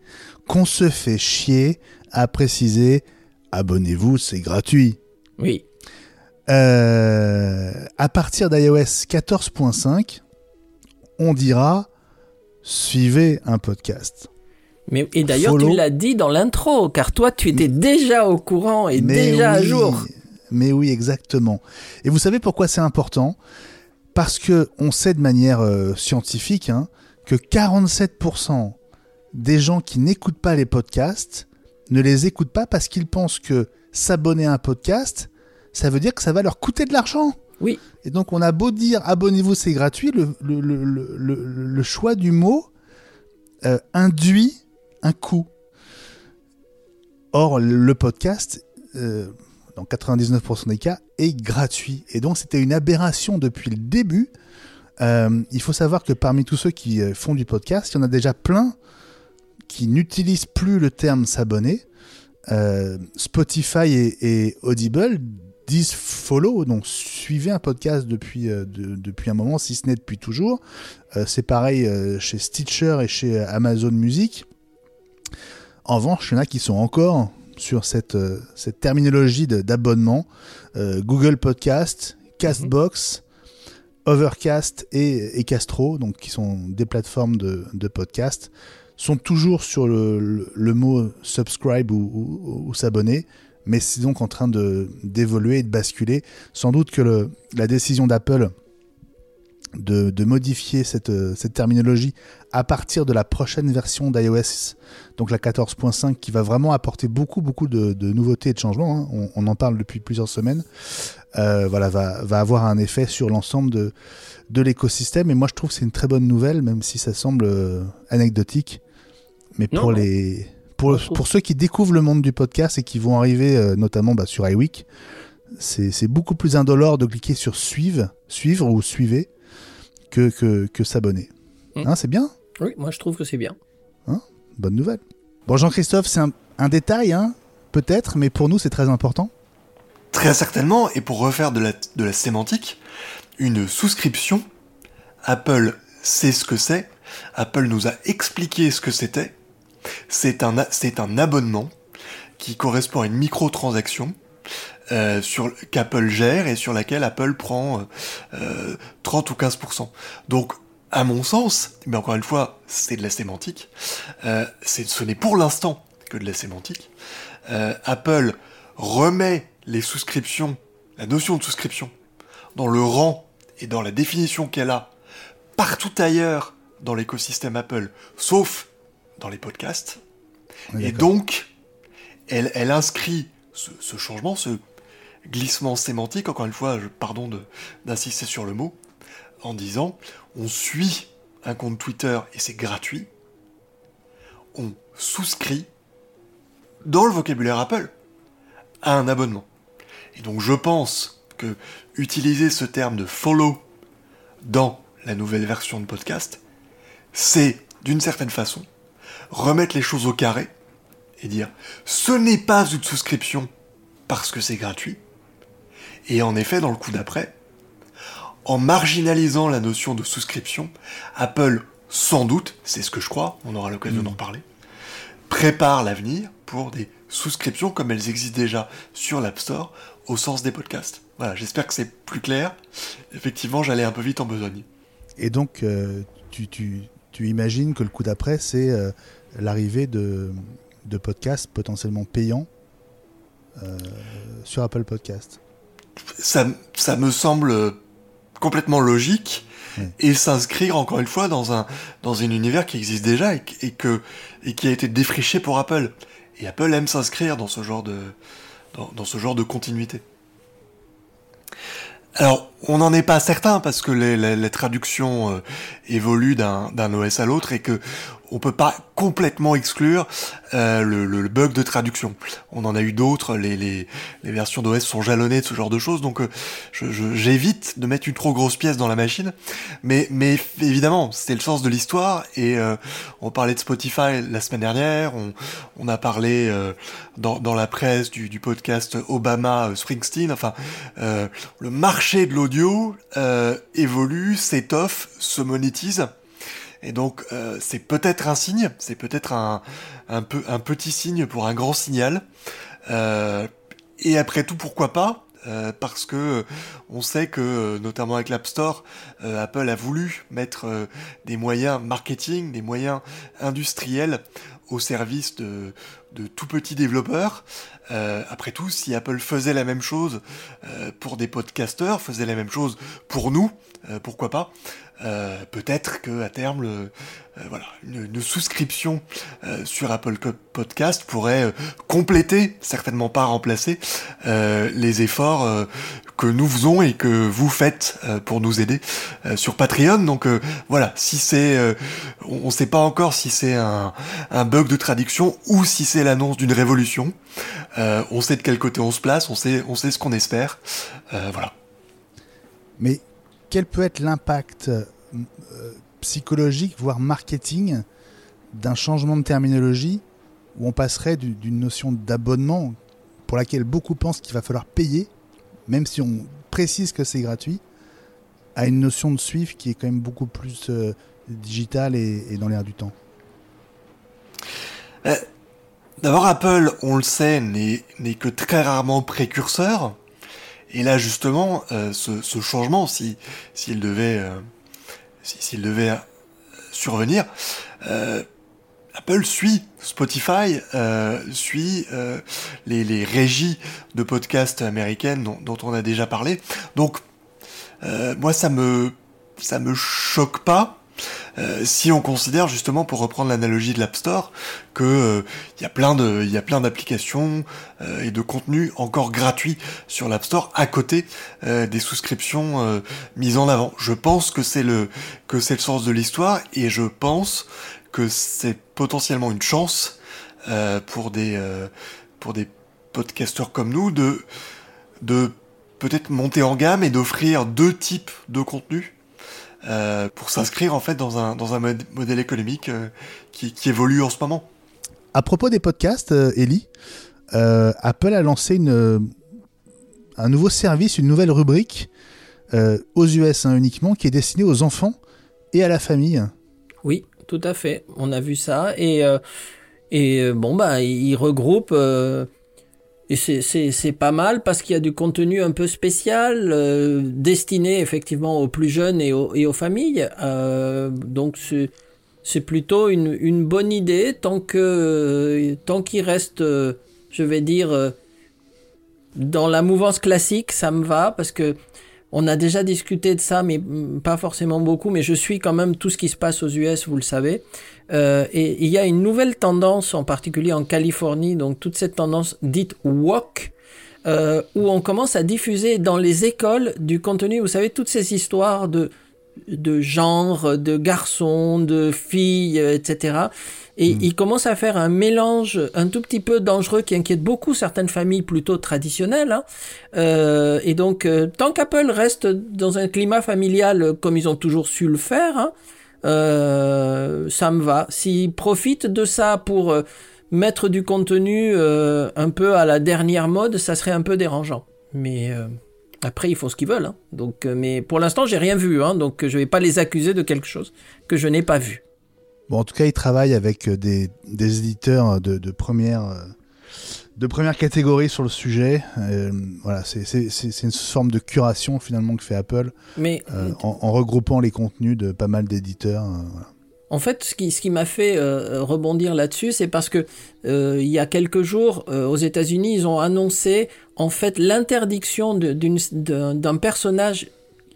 qu'on se fait chier à préciser abonnez-vous, c'est gratuit. Oui. Euh, à partir d'iOS 14.5, on dira suivez un podcast. Mais, et d'ailleurs, tu l'as dit dans l'intro, car toi, tu étais déjà au courant et Mais déjà à jour. Mais oui, exactement. Et vous savez pourquoi c'est important? Parce que on sait de manière euh, scientifique hein, que 47% des gens qui n'écoutent pas les podcasts ne les écoutent pas parce qu'ils pensent que s'abonner à un podcast, ça veut dire que ça va leur coûter de l'argent. Oui. Et donc on a beau dire abonnez-vous, c'est gratuit, le, le, le, le, le- le choix du mot euh, induit un coût. Or, le podcast, euh, dans 99% des cas, est gratuit. Et donc, c'était une aberration depuis le début. Euh, il faut savoir que parmi tous ceux qui euh, font du podcast, il y en a déjà plein qui n'utilisent plus le terme s'abonner. Euh, Spotify et, Audible disent follow, donc suivez un podcast depuis, de- depuis un moment, si ce n'est depuis toujours. C'est pareil chez Stitcher et chez Amazon Music. En revanche, il y en a qui sont encore sur cette, euh, terminologie d'abonnement. Euh, Google Podcast, Castbox, Overcast et, Castro, donc qui sont des plateformes de, podcast, sont toujours sur le, mot subscribe ou, s'abonner, mais c'est donc en train d'évoluer et de basculer. Sans doute que la décision d'Apple de, de modifier cette, euh, cette terminologie à partir de la prochaine version d'iOS, donc la 14.5, qui va vraiment apporter beaucoup, beaucoup de, de nouveautés et de changements. hein. On, on en parle depuis plusieurs semaines. euh, voilà, va, va avoir un effet sur l'ensemble de, de l'écosystème. Et moi, je trouve que c'est une très bonne nouvelle, même si ça semble euh, anecdotique. Mais Non, pour non. les pour, pour ceux qui découvrent le monde du podcast et qui vont arriver euh, notamment bah, sur iWeek, c'est c'est beaucoup plus indolore de cliquer sur suivre, suivre ou suivez que, que, que s'abonner. Mm. Hein, c'est bien? Oui, moi je trouve que c'est bien. Bonne nouvelle. Bon, Jean-Christophe, c'est un, détail, hein, peut-être, mais pour nous, c'est très important. Très certainement, et pour refaire de la, sémantique, une souscription, Apple sait ce que c'est, Apple nous a expliqué ce que c'était, c'est un, abonnement qui correspond à une microtransaction euh, sur qu'Apple gère et sur laquelle Apple prend euh, euh, 30 ou 15%. Donc, à mon sens, mais encore une fois, c'est de la sémantique, euh, ce n'est pour l'instant que de la sémantique, euh, Apple remet les souscriptions, la notion de souscription, dans le rang et dans la définition qu'elle a partout ailleurs dans l'écosystème Apple, sauf dans les podcasts. Et donc, elle, elle inscrit ce, ce changement, ce glissement sémantique, encore une fois, je, pardon d'insister sur le mot, en disant, on suit un compte Twitter et c'est gratuit, on souscrit dans le vocabulaire Apple à un abonnement. Et donc je pense que utiliser ce terme de follow dans la nouvelle version de podcast, c'est d'une certaine façon remettre les choses au carré et dire ce n'est pas une souscription parce que c'est gratuit. Et en effet, dans le coup d'après, en marginalisant la notion de souscription, Apple, sans doute, c'est ce que je crois, on aura l'occasion d'en reparler, prépare l'avenir pour des souscriptions comme elles existent déjà sur l'App Store au sens des podcasts. Voilà, j'espère que c'est plus clair. Effectivement, j'allais un peu vite en besogne. Et donc, euh, tu, tu, tu imagines que le coup d'après, c'est euh, l'arrivée de, de podcasts potentiellement payants euh, sur Apple Podcast. Ça, ça me semble complètement logique Ouais. et s'inscrire encore une fois dans un, dans un univers qui existe déjà et, que- et que, et qui a été défriché pour Apple. Et Apple aime s'inscrire dans ce genre de, dans, dans ce genre de continuité. Alors, on n'en est pas certain parce que les, les- les traductions euh, évoluent d'un d'un OS à l'autre et que on peut pas complètement exclure euh, le, le- bug de traduction. On en a eu d'autres, les, les, les versions d'OS sont jalonnées de ce genre de choses, donc euh, j'évite de mettre une trop grosse pièce dans la machine. Mais, mais évidemment, c'est le sens de l'histoire et euh, on parlait de Spotify la semaine dernière, on, on a parlé euh, dans, dans la presse du, du podcast Obama euh, Springsteen, enfin euh, le marché de l'audio évolue, s'étoffe, se monétise. Et donc euh, c'est peut-être un signe, c'est peut-être un, un, peu, un petit signe pour un grand signal. Euh, et après tout, pourquoi pas? Euh, Parce que on sait que, notamment avec l'App Store, euh, Apple a voulu mettre euh, des moyens marketing, des moyens industriels au service de, de tout petits développeurs. Euh, après tout, si Apple faisait la même chose pour des podcasteurs, faisait la même chose pour nous, euh, pourquoi pas Euh, Peut-être que à terme, euh, voilà, une, une souscription euh, sur Apple Podcast pourrait compléter, certainement pas remplacer, les efforts que nous faisons et que vous faites pour nous aider sur Patreon. Donc voilà, si c'est, on ne sait pas encore si c'est un, un bug de traduction ou si c'est l'annonce d'une révolution. On sait de quel côté on se place, on sait, on sait ce qu'on espère. Voilà. Mais quel peut être l'impact euh, psychologique, voire marketing, d'un changement de terminologie où on passerait d'une notion d'abonnement pour laquelle beaucoup pensent qu'il va falloir payer, même si on précise que c'est gratuit, à une notion de suivre qui est quand même beaucoup plus euh, digitale et, dans l'air du temps euh, D'abord, Apple, on le sait, n'est que très rarement précurseur. Et là, justement, euh, ce, changement, s'il devait, s'il devait survenir, Apple suit Spotify, euh, suit euh, les, régies de podcasts américaines dont, on a déjà parlé. Donc, euh, moi, ça me ça me choque pas. Si on considère justement, pour reprendre l'analogie de l'App Store, que il y a plein de, il y a plein d'applications et de contenus encore gratuits sur l'App Store à côté des souscriptions mises en avant. Je pense que c'est le que c'est le sens de l'histoire et je pense que c'est potentiellement une chance euh, pour des euh, pour des podcasteurs comme nous de de peut-être monter en gamme et d'offrir deux types de contenus euh, pour s'inscrire en fait dans un dans un modèle économique qui, qui, évolue en ce moment. À propos des podcasts, Ellie, Apple a lancé une un nouveau service, une nouvelle rubrique aux US hein, uniquement qui est destinée aux enfants et à la famille. Oui, tout à fait. On a vu ça et euh, et euh, bon bah il regroupe euh, et c'est pas mal parce qu'il y a du contenu un peu spécial destiné effectivement aux plus jeunes et aux, et aux familles. donc c'est plutôt une, une, bonne idée tant que tant qu'il reste, je vais dire, dans la mouvance classique, ça me va parce que on a déjà discuté de ça, mais pas forcément beaucoup, mais je suis quand même tout ce qui se passe aux US, vous le savez. Euh, et il y a une nouvelle tendance, en particulier en Californie, donc toute cette tendance dite woke, euh, où on commence à diffuser dans les écoles du contenu, vous savez, toutes ces histoires de de genre, de garçons, de filles, etc. Et hmm. il commence à faire un mélange un tout petit peu dangereux qui inquiète beaucoup certaines familles plutôt traditionnelles. Hein. Euh, et donc, euh, tant qu'Apple reste dans un climat familial comme ils ont toujours su le faire, hein, euh, ça me va. S'ils profitent de ça pour euh, mettre du contenu euh, un peu à la dernière mode, ça serait un peu dérangeant. Mais après, ils font ce qu'ils veulent. Hein. Donc, mais pour l'instant, j'ai rien vu. Hein, donc, je vais pas les accuser de quelque chose que je n'ai pas vu. Bon, en tout cas, il travaille avec euh, des, éditeurs de, de, première, euh, de première catégorie sur le sujet. Euh, voilà, c'est une forme de curation finalement que fait Apple, Mais, en, regroupant les contenus de pas mal d'éditeurs. En fait, ce qui, m'a fait rebondir là-dessus, c'est parce que il y a quelques jours, aux États-Unis, ils ont annoncé en fait l'interdiction d'un personnage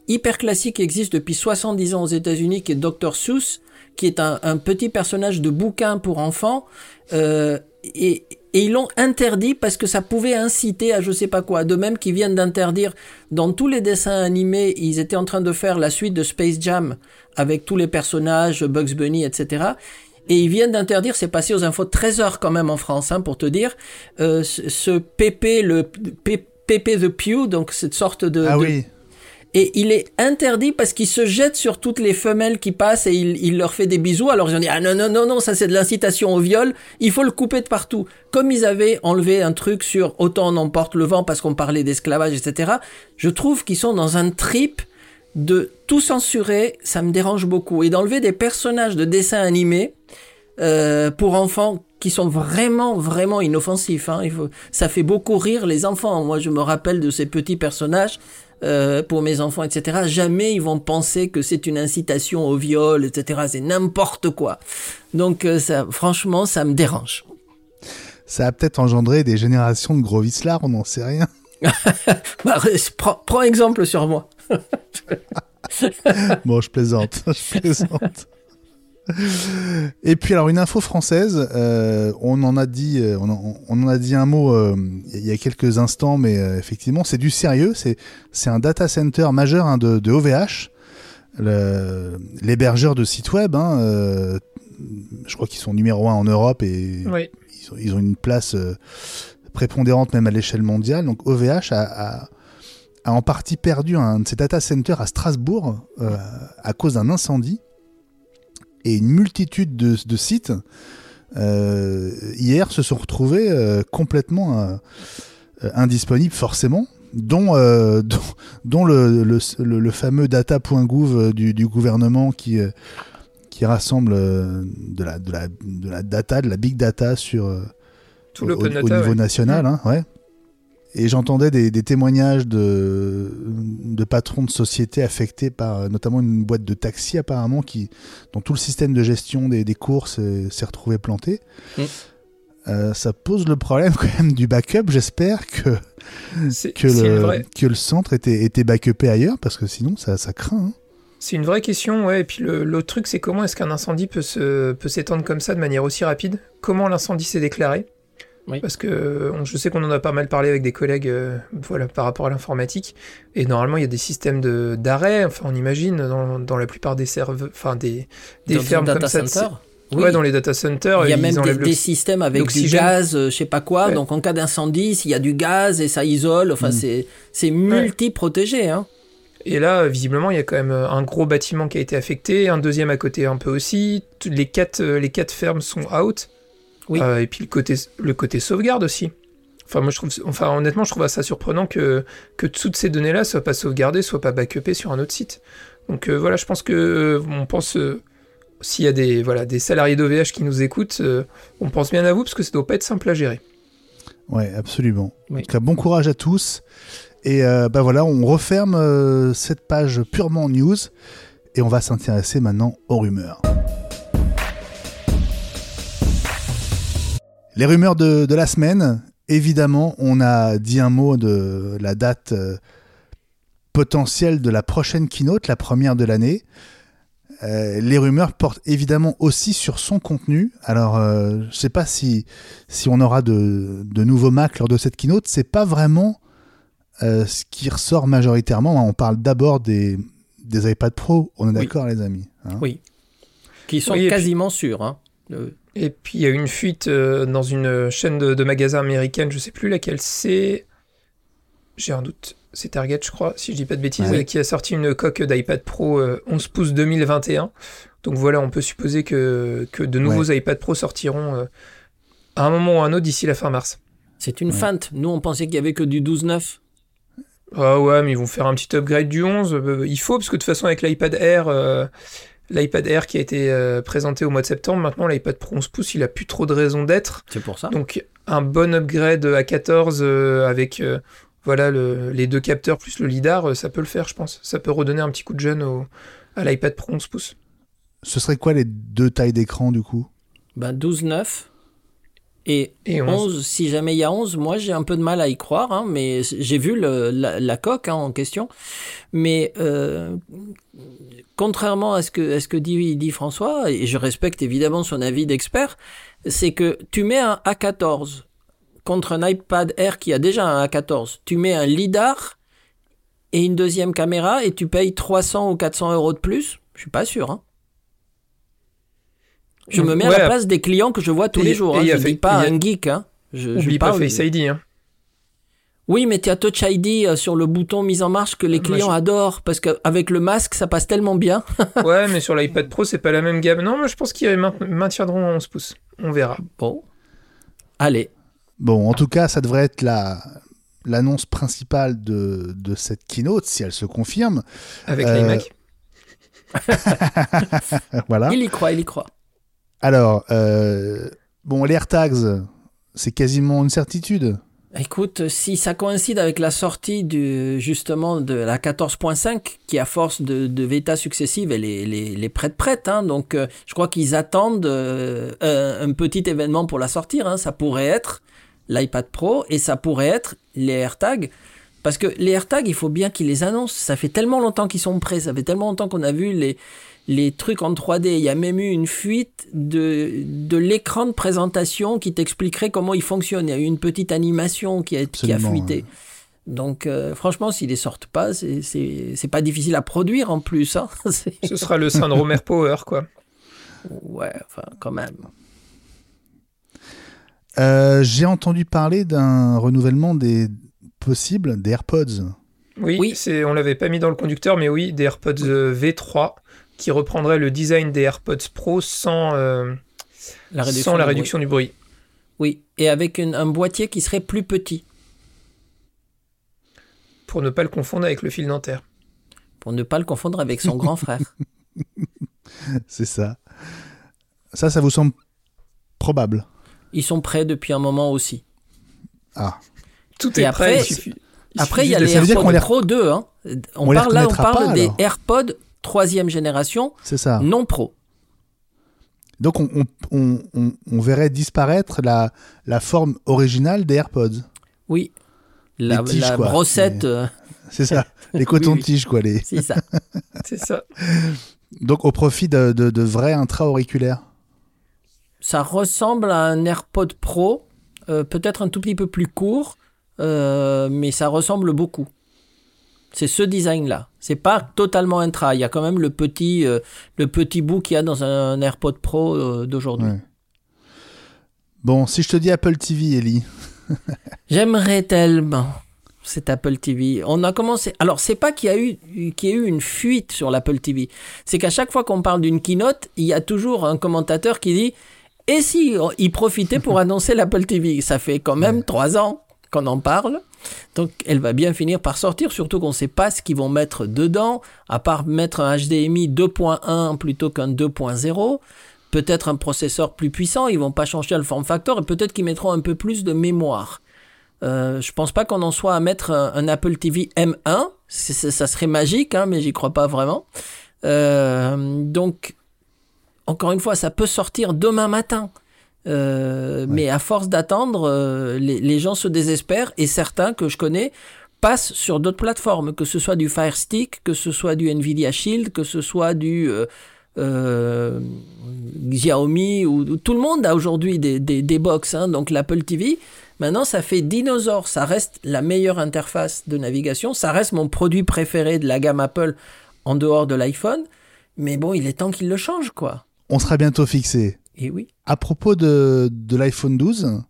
hyper classique qui existe depuis 70 ans aux États-Unis, qui est Dr. Seuss, qui est un, un petit personnage de bouquin pour enfants, euh, et, ils l'ont interdit parce que ça pouvait inciter à je sais pas quoi. De même qu'ils viennent d'interdire dans tous les dessins animés, ils étaient en train de faire la suite de Space Jam avec tous les personnages, Bugs Bunny, etc. Et ils viennent d'interdire, c'est passé aux infos de 13 heures quand même en France, hein, pour te dire, euh, ce Pépé, le Pépé the Pew, donc cette sorte de, ah de, oui et il est interdit parce qu'il se jette sur toutes les femelles qui passent et il, leur fait des bisous. Alors ils ont dit ah non non non non ça c'est de l'incitation au viol. Il faut le couper de partout. Comme ils avaient enlevé un truc sur autant on emporte le vent parce qu'on parlait d'esclavage etc. Je trouve qu'ils sont dans un trip de tout censurer. Ça me dérange beaucoup et d'enlever des personnages de dessins animés euh, pour enfants qui sont vraiment vraiment inoffensifs. Hein. Ça fait beaucoup rire les enfants. Moi je me rappelle de ces petits personnages euh, pour mes enfants, etc. Jamais ils vont penser que c'est une incitation au viol, etc. C'est n'importe quoi. Donc euh, ça, franchement, ça me dérange. Ça a peut-être engendré des générations de gros vislards, on n'en sait rien. bah, prends, prends exemple sur moi. bon, je plaisante, je plaisante. Et puis alors une info française, euh, on en a dit, euh, on, en a dit un mot euh, il y a quelques instants, mais effectivement c'est du sérieux. C'est c'est un data center majeur hein, de, de, OVH, l'hébergeur de sites web. Hein, je crois qu'ils sont numéro un en Europe et ils ils ont une place prépondérante même à l'échelle mondiale. Donc OVH a, en partie perdu un de ses data centers à Strasbourg à cause d'un incendie et une multitude de, sites hier se sont retrouvés complètement indisponibles forcément dont, euh, dont, le, le, le, fameux data.gouv euh, du, du, gouvernement qui, euh, qui rassemble de la, de, la, de la data, de la big data sur, Tout au, au, niveau national. Hein, ouais. Et j'entendais des, des, témoignages de, de patrons de sociétés affectés par notamment une boîte de taxi apparemment qui, dont tout le système de gestion des, des courses s'est retrouvé planté. Mm. Euh, ça pose le problème quand même du backup. J'espère que, que, le, que le centre était, était backupé ailleurs, parce que sinon ça, ça craint. Hein. C'est une vraie question, ouais. Et puis l'autre truc, c'est comment est-ce qu'un incendie peut s'étendre peut comme ça de manière aussi rapide? Comment l'incendie s'est déclaré? Oui. Parce que je sais qu'on en a pas mal parlé avec des collègues euh, voilà, par rapport à l'informatique. Et normalement, il y a des systèmes d'arrêt, enfin, on imagine, dans, dans la plupart des serveurs, enfin, des, des fermes comme ça. Oui. Ouais, dans les data centers. Il y a même des, systèmes avec du gaz, euh, je sais pas quoi. Donc en cas d'incendie, s'il y a du gaz et ça isole, enfin mm. c'est multi-protégé. Hein. Et là, visiblement, il y a quand même euh, un gros bâtiment qui a été affecté, un deuxième à côté un peu aussi. Les quatre, euh, les quatre fermes sont out. Oui. et puis le côté, le côté sauvegarde aussi. Enfin, moi, je trouve, enfin, honnêtement, je trouve ça surprenant que, que toutes ces données-là soient pas sauvegardées, soient pas backupées sur un autre site. Donc voilà, je pense que on pense s'il y a des, voilà, des salariés d'OVH qui nous écoutent, euh, on pense bien à vous parce que ça doit pas être simple à gérer. Ouais, absolument. bon courage à tous. Et euh, bah voilà, on referme euh, cette page purement news et on va s'intéresser maintenant aux rumeurs. Les rumeurs de, de, la semaine, évidemment, on a dit un mot de la date potentielle de la prochaine keynote, la première de l'année. Euh, les rumeurs portent évidemment aussi sur son contenu. Alors, euh, je ne sais pas si, si on aura de, de, nouveaux Mac lors de cette keynote. C'est pas vraiment euh, ce qui ressort majoritairement. On parle d'abord des, des iPad Pro. On est d'accord, les amis hein? Oui. Qui sont quasiment sûrs. Hein. Et puis, il y a une fuite dans une chaîne de, de magasins américaine. Je ne sais plus laquelle c'est. J'ai un doute c'est Target, je crois, si je dis pas de bêtises, qui a sorti une coque d'iPad Pro 11 euh, pouces 2021. Donc voilà, on peut supposer que, que de nouveaux iPad Pro sortiront euh, à un moment ou à un autre d'ici la fin mars. C'est une feinte. Nous, on pensait qu'il y avait que du 12.9. Ah ouais, mais ils vont faire un petit upgrade du 11. Euh, il faut, parce que de toute façon, avec l'iPad Air, l'iPad Air qui a été présenté au mois de septembre, maintenant l'iPad Pro 11 pouces, il a plus trop de raison d'être. C'est pour ça. Donc un bon upgrade à 14 avec voilà, les deux capteurs plus le lidar, euh, ça peut le faire, je pense. Ça peut redonner un petit coup de jeune au, à l'iPad Pro 11 pouces. Ce serait quoi les deux tailles d'écran du coup? Ben 12,9 et, et 11. Si jamais il y a 11, moi j'ai un peu de mal à y croire, hein, mais j'ai vu la, coque hein, en question. Mais euh, contrairement à ce que, ce que dit, dit François, et je respecte évidemment son avis d'expert, c'est que tu mets un A14 contre un iPad Air qui a déjà un A14, tu mets un LIDAR et une deuxième caméra et tu payes 300 ou 400 euros de plus Je suis pas sûr. Hein. Je me mets à la place des clients que je vois tous les jours. Hein. Je ne dis pas un geek. Hein. Je, Oublie pas Face ID. Hein. Oui, mais tu as Touch ID euh, sur le bouton mise en marche que les clients adorent parce qu'avec le masque, ça passe tellement bien. ouais, mais sur l'iPad Pro, c'est pas la même gamme. Non, mais je pense qu'ils maintiendront 11 pouces. On verra. Bon. Allez, Bon, en tout cas, ça devrait être la, l'annonce principale de, de cette keynote, si elle se confirme. Avec euh... l'iMac. voilà. Il y croit, il y croit. Alors, euh, bon, les AirTags, c'est quasiment une certitude. Écoute, si ça coïncide avec la sortie du, justement de la 14.5, qui à force de, de bêta successives, elle est, les, les prête prête, hein, donc euh, je crois qu'ils attendent euh, un, petit événement pour la sortir. Hein, ça pourrait être l'iPad Pro et ça pourrait être les AirTags. Parce que les AirTags, il faut bien qu'ils les annoncent. Ça fait tellement longtemps qu'ils sont prêts, ça fait tellement longtemps qu'on a vu les, les trucs en 3D. Il y a même eu une fuite de, de l'écran de présentation qui t'expliquerait comment il fonctionne. Il y a eu une petite animation qui a, qui a fuité. Donc, euh, franchement, s'ils les sortent pas, c'est pas difficile à produire en plus. Hein. Ce sera le syndrome Air Power, quoi. Ouais, enfin, quand même. Euh, J'ai entendu parler d'un renouvellement des possibles des AirPods. Oui, Oui. c'est on l'avait pas mis dans le conducteur, mais oui, des AirPods euh, V3 qui reprendraient le design des AirPods Pro sans, euh, La sans la du réduction du bruit. bruit. Oui, et avec une- un boîtier qui serait plus petit, Pour ne pas le confondre avec le fil dentaire. pour ne pas le confondre avec son grand frère. C'est ça. Ça, ça vous semble probable Ils sont prêts depuis un moment aussi. Ah, Tout Et est après, prêt. il suffit- il Après, il y a les AirPods Pro 2. Hein. On, On les parle là, on parle pas, des. AirPods troisième génération ça. non pro. Donc, on, on, on, on- on verrait disparaître la, la forme originale des AirPods. Oui. La, tiges, la quoi. brossette, Les- euh, C'est ça. Les Oui, cotons-tiges, quoi. Les... c'est ça. C'est ça. Donc, au profit de, de, de vrais intra-auriculaires. Ça ressemble à un AirPod Pro, euh, peut-être un tout petit peu plus court, euh, mais ça ressemble beaucoup. C'est ce design-là. C'est pas totalement intra. Il y a quand même le petit, euh, le petit bout qu'il y a dans un AirPod Pro euh, d'aujourd'hui. Ouais. Bon, si je te dis Apple TV, Ellie. J'aimerais tellement cet Apple TV. On a commencé. Alors, c'est pas qu'il y a eu qu'il y a eu une fuite sur l'Apple TV. C'est qu'à chaque fois qu'on parle d'une keynote, il y a toujours un commentateur qui dit Et si il profitait pour annoncer l'Apple TV Ça fait quand même trois ans qu'on en parle. Donc, elle va bien finir par sortir, surtout qu'on ne sait pas ce qu'ils vont mettre dedans, à part mettre un HDMI 2.1 plutôt qu'un 2.0. Peut-être un processeur plus puissant, ils vont pas changer le form factor et peut-être qu'ils mettront un peu plus de mémoire. Euh, je pense pas qu'on en soit à mettre un, Apple TV M1. C'est- c'est- ça serait magique, hein, mais j'y crois pas vraiment. Euh, donc, encore une fois, ça peut sortir demain matin. Euh, Mais à force d'attendre, euh, les, les gens se désespèrent et certains que je connais passent sur d'autres plateformes, que ce soit du Fire Stick, que ce soit du Nvidia Shield, que ce soit du euh, euh, Xiaomi ou, ou- tout le monde a aujourd'hui des, des, des box. hein. donc l'Apple TV, maintenant ça fait dinosaure. Ça reste la meilleure interface de navigation. Ça reste mon produit préféré de la gamme Apple en dehors de l'iPhone. Mais bon, il est temps qu'il le change, quoi. On sera bientôt fixé. Et oui. À propos de, de l'iPhone 12,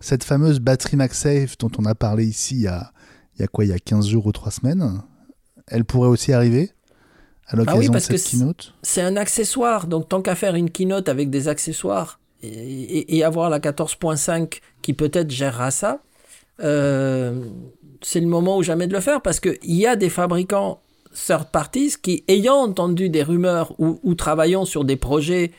cette fameuse batterie MagSafe dont on a parlé ici il y a, il y a quoi, il y a 15 jours ou 3 semaines, elle pourrait aussi arriver à l'occasion Ah oui, de parce cette c'est- keynote? c'est un accessoire. Donc, tant qu'à faire une keynote avec des accessoires et, et- et avoir la 14.5 qui peut-être gérera ça, euh, c'est le moment ou jamais de le faire parce qu'il y a des fabricants third parties qui, ayant entendu des rumeurs ou, ou travaillant sur des projets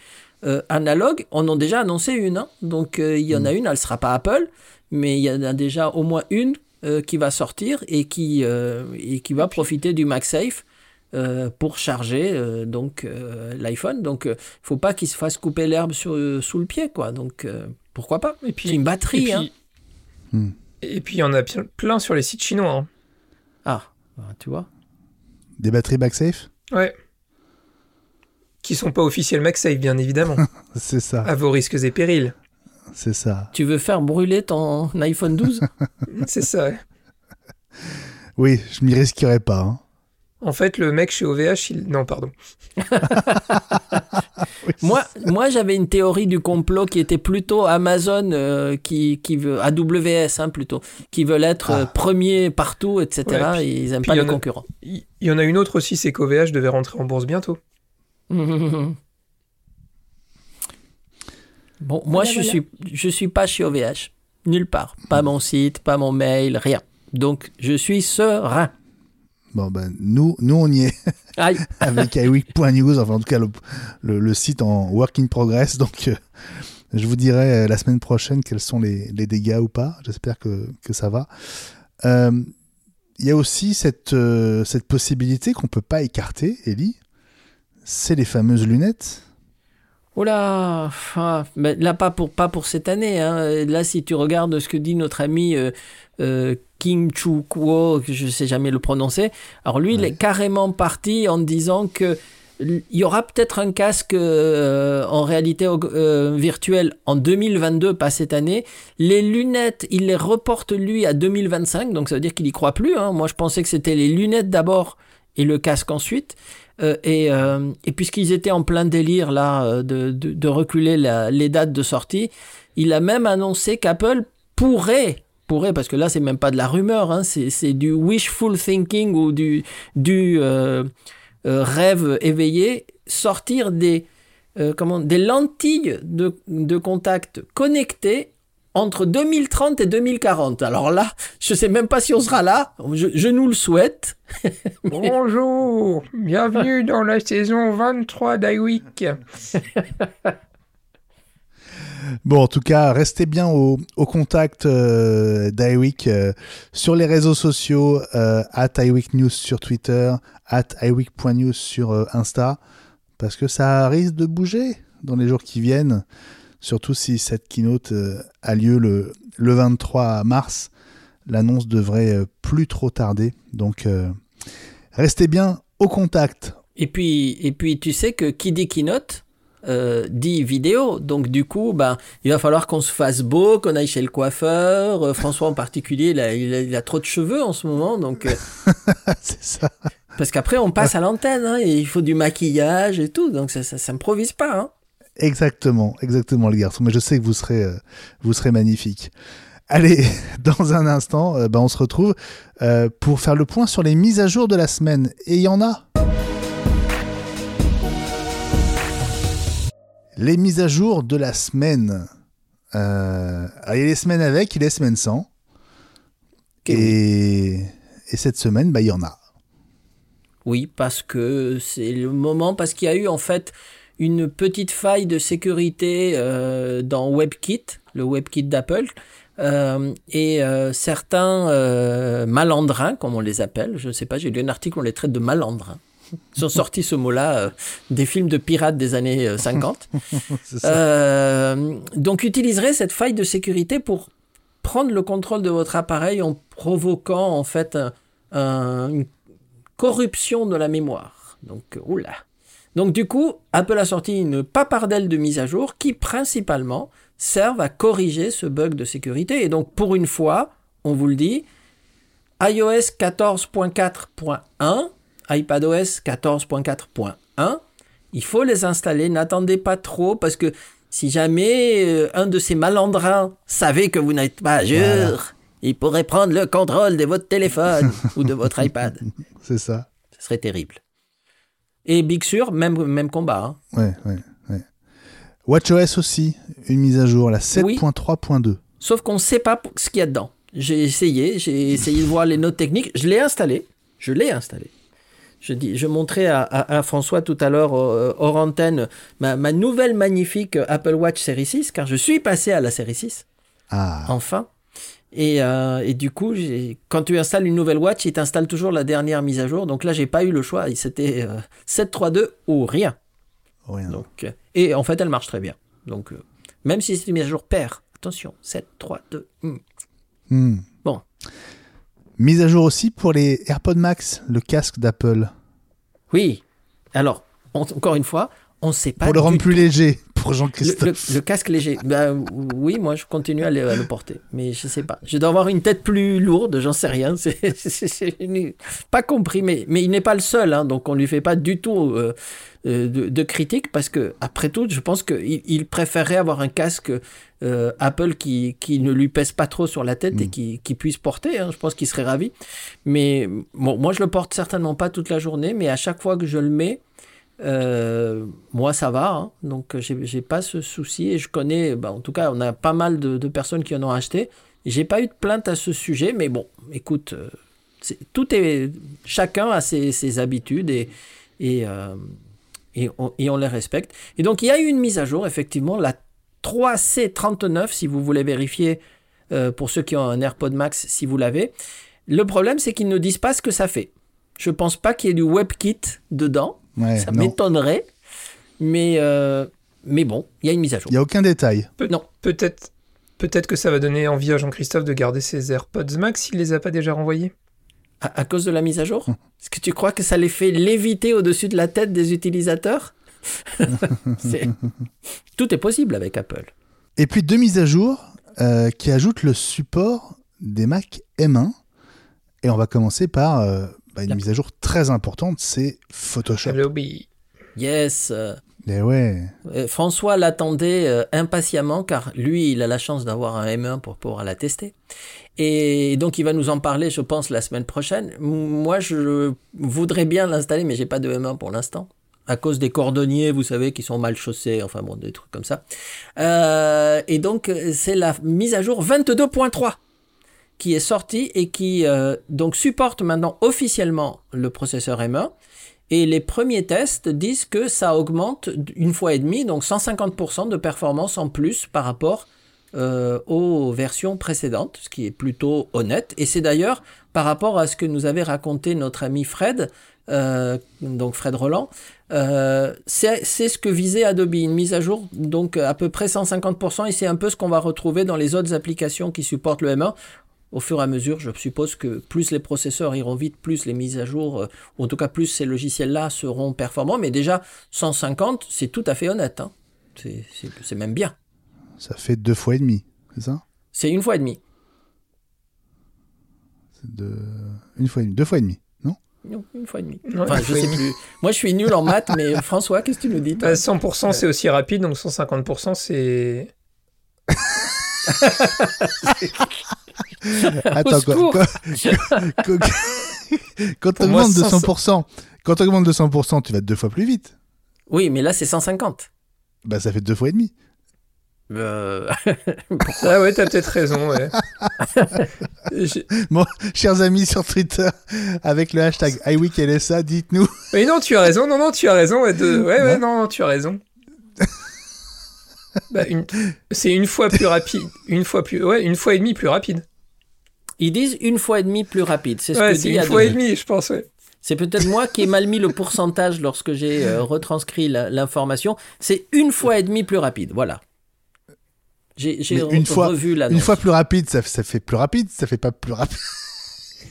euh, analogues, en ont déjà annoncé une. hein. Donc, euh, il y en a une, elle sera pas Apple, mais il y en a déjà au moins une euh, qui va sortir et qui, euh, et qui va profiter du MagSafe euh, pour charger euh, donc euh, l'iPhone. Donc, euh, faut pas qu'il se fasse couper l'herbe euh, sous le pied, quoi. Donc, euh, pourquoi pas? Et puis, C'est une batterie, et hein. puis, Hmm. et puis il y en a plein sur les sites chinois. hein. Ah, bah, tu vois. Des batteries MagSafe? Ouais. Qui sont pas officiels MagSafe, bien évidemment. C'est ça, à vos risques et périls. c'est ça. Tu veux faire brûler ton iPhone 12 C'est ça. Oui, je m'y risquerais pas. hein. En fait, le mec chez OVH, il... Non, pardon. Moi, moi j'avais une théorie du complot qui était plutôt Amazon euh, qui, qui veut AWS hein, plutôt qui veulent être euh, Ah. premiers partout, etc. Ouais, puis- et ils aiment puis pas il y les en a- concurrents. Il il y en a une autre aussi, c'est qu'OVH devait rentrer en bourse bientôt. bon, moi je voilà. suis je suis pas chez OVH, nulle part, pas mon site, pas mon mail, rien. Donc je suis serein. Bon, ben, nous, nous, on y est Aïe. avec iWeek.news, enfin, en tout cas, le, le- le site en work in progress. Donc, euh, je vous dirai euh, la semaine prochaine quels sont les, les dégâts ou pas. J'espère que, que ça va. Euh, Il y a aussi cette, euh, cette possibilité qu'on peut pas écarter, Ellie. C'est les fameuses lunettes. Oh là, ah, mais là pas pour pas pour cette année. hein. Là, si tu regardes ce que dit notre ami euh, euh, Kim Chu Kuo, que je sais jamais le prononcer. Alors lui, il est carrément parti en disant que il y aura peut-être un casque euh, en réalité euh, virtuelle en 2022, pas cette année. Les lunettes, il les reporte lui à 2025, donc ça veut dire qu'il y croit plus. hein. Moi, je pensais que c'était les lunettes d'abord et le casque ensuite. Euh, et, euh, et puisqu'ils étaient en plein délire là euh, de, reculer les dates de sortie, il a même annoncé qu'Apple pourrait pourrait, parce que là, c'est même pas de la rumeur, hein, c'est du wishful thinking ou du, rêve éveillé, sortir des, comment, des lentilles de, de contact connectées entre 2030 et 2040. Alors là, je sais même pas si on sera là. Je, je nous le souhaite. Bonjour, bienvenue dans la saison 23 d'iWeek. Bon, en tout cas, restez bien au, contact euh, d'iWeek euh, sur les réseaux sociaux, euh, at iWeek News sur Twitter, at iWeek.news sur euh, Insta, parce que ça risque de bouger dans les jours qui viennent, surtout si cette keynote a lieu le, le 23 mars. L'annonce devrait plus trop tarder, donc restez bien au contact. Et puis, et puis tu sais que qui dit keynote euh, dit vidéo. Donc du coup, ben, il va falloir qu'on se fasse beau, qu'on aille chez le coiffeur. Euh, François en particulier, il a, il, a, trop de cheveux en ce moment, donc. Euh, c'est ça. Parce qu'après, on passe à l'antenne, hein, et il faut du maquillage et tout, donc ça, ça s'improvise pas. Hein. Exactement, exactement, les garçons. Mais je sais que vous serez, vous serez magnifiques. Allez, dans un instant, ben, on se retrouve pour faire le point sur les mises à jour de la semaine. Et il y en a. Les mises à jour de la semaine. Euh, il y a les semaines avec, il y a les semaines sans. Et, et, cette semaine, bah, il y en a. Oui, parce que c'est le moment, parce qu'il y a eu en fait une petite faille de sécurité euh, dans WebKit, le WebKit d'Apple. Euh, et certains malandrins, comme on les appelle, je ne sais pas, j'ai lu un article où on les traite de malandrins. Ils ont sorti ce mot-là euh, des films de pirates des années 50. Euh, euh, donc, utiliserez cette faille de sécurité pour prendre le contrôle de votre appareil en provoquant en fait une corruption de la mémoire. Donc, oula. Donc, du coup, Apple a sorti une papardelle de mise à jour qui principalement servent à corriger ce bug de sécurité. Et donc, pour une fois, on vous le dit, iOS 14.4.1 iPadOS 14.4.1. Il faut les installer. N'attendez pas trop parce que si jamais euh, un de ces malandrins savait que vous n'êtes pas à jour, il pourrait prendre le contrôle de votre téléphone ou de votre iPad. C'est ça. Ce serait terrible. Et Big Sur, même, même combat. Hein. Ouais, ouais, ouais. WatchOS aussi, une mise à jour, la 7.3.2. Sauf qu'on ne sait pas ce qu'il y a dedans. J'ai essayé, j'ai essayé de voir les notes techniques. Je l'ai installé. Je l'ai installé. Je, dis, je montrais à, François tout à l'heure euh, hors antenne ma, nouvelle magnifique Apple Watch série 6, car je suis passé à la série 6. Ah. Enfin. Et, euh, et, du coup, quand tu installes une nouvelle watch, il t'installe toujours la dernière mise à jour. Donc là, j'ai pas eu le choix. C'était 7.3.2 euh, ou rien. Rien. Donc, et en fait, elle marche très bien. Donc, même si c'est une mise à jour paire, attention, 7.3.2. Hmm. Hmm. Bon. Mise à jour aussi pour les AirPods Max, le casque d'Apple. Oui. Alors, encore une fois, on ne sait pas. Pour le rendre plus léger, pour Jean-Christophe. Le, casque léger. Ben, oui, moi, je continue à le, porter. Mais je ne sais pas. Je dois avoir une tête plus lourde, j'en sais rien. C'est pas compris. Mais, mais il n'est pas le seul. Hein, donc, on ne lui fait pas du tout euh, euh, de, de, critique parce que, après tout, je pense qu'il il préférerait avoir un casque euh, Apple qui, qui, ne lui pèse pas trop sur la tête et mm. qui, qui puisse porter. Hein. je pense qu'il serait ravi. Mais bon, moi, je le porte certainement pas toute la journée, mais à chaque fois que je le mets, euh, moi, ça va. Hein. donc, j'ai pas ce souci. Et je connais, bah, en tout cas, on a pas mal de, personnes qui en ont acheté. J'ai pas eu de plainte à ce sujet, mais bon, écoute, euh, tout est. Chacun a ses, habitudes et. et on, et on, les respecte. Et donc il y a eu une mise à jour, effectivement, la 3C39 si vous voulez vérifier euh, pour ceux qui ont un AirPod Max si vous l'avez. Le problème c'est qu'ils ne disent pas ce que ça fait. Je pense pas qu'il y ait du WebKit dedans. Ça m'étonnerait. Mais, euh, mais bon, il y a une mise à jour. Il n'y a aucun détail. non. Peut-être peut que ça va donner envie à Jean-Christophe de garder ses AirPods Max s'il les a pas déjà renvoyés. À, cause de la mise à jour hum. Est-ce que tu crois que ça les fait léviter au-dessus de la tête des utilisateurs Tout est possible avec Apple. Et puis deux mises à jour euh, qui ajoutent le support des Mac M1. Et on va commencer par euh, bah, une mise à jour très importante, c'est Photoshop. Yes. Mais ouais. Euh, François l'attendait euh, impatiemment car lui, il a la chance d'avoir un M1 pour pouvoir la tester. Et donc, il va nous en parler, je pense, la semaine prochaine. Moi, je voudrais bien l'installer, mais j'ai pas de M1 pour l'instant. À cause des cordonniers, vous savez, qui sont mal chaussés, enfin bon, des trucs comme ça. Euh, et donc, c'est la mise à jour 22.3 qui est sortie et qui euh, donc supporte maintenant officiellement le processeur M1. Et les premiers tests disent que ça augmente une fois et demie, donc 150% de performance en plus par rapport euh, aux versions précédentes, ce qui est plutôt honnête. Et c'est d'ailleurs par rapport à ce que nous avait raconté notre ami Fred, euh, donc Fred Roland, c'est ce que visait Adobe, une mise à jour, donc à peu près 150%, et c'est un peu ce qu'on va retrouver dans les autres applications qui supportent le M1 au fur et à mesure, je suppose que plus les processeurs iront vite, plus les mises à jour, euh, ou en tout cas plus ces logiciels-là seront performants. Mais déjà, 150, c'est tout à fait honnête. hein. C'est- même bien. Ça fait deux fois et demi, c'est ça? C'est une fois et demi. De... Une fois et demi, deux fois et demi, non? Non, une fois et demi. Enfin, je sais plus. Moi, je suis nul en maths, mais François, qu'est-ce que tu nous dis toi? Bah, 100% c'est aussi rapide, donc 150% c'est. Attends, quoi- quoi- quand tu augmentes de 100%. 100%, quand tu augmentes de 100%, tu vas deux fois plus vite. Oui, mais là, c'est 150. Bah ça fait deux fois et demi. Euh, Ah ouais, t'as peut-être raison, ouais. Bon, chers amis sur Twitter, avec le hashtag iWeekLSA, dites-nous. Mais non, tu as raison, non, non, tu as raison. Ouais, de- ouais, ouais, non, non, tu as raison. Bah, une... C'est une fois plus rapide, une fois plus, ouais, une fois et demie plus rapide. Ils disent une fois et demi plus rapide. C'est ce Ouais, que dit une fois et demie, je pense, ouais. C'est peut-être moi qui ai mal mis le pourcentage lorsque j'ai euh, retranscrit l'information. C'est une fois et demi plus rapide. Voilà. J'ai re- une fois- revu la Une fois plus rapide, ça, ça fait plus rapide, ça fait pas plus rapide.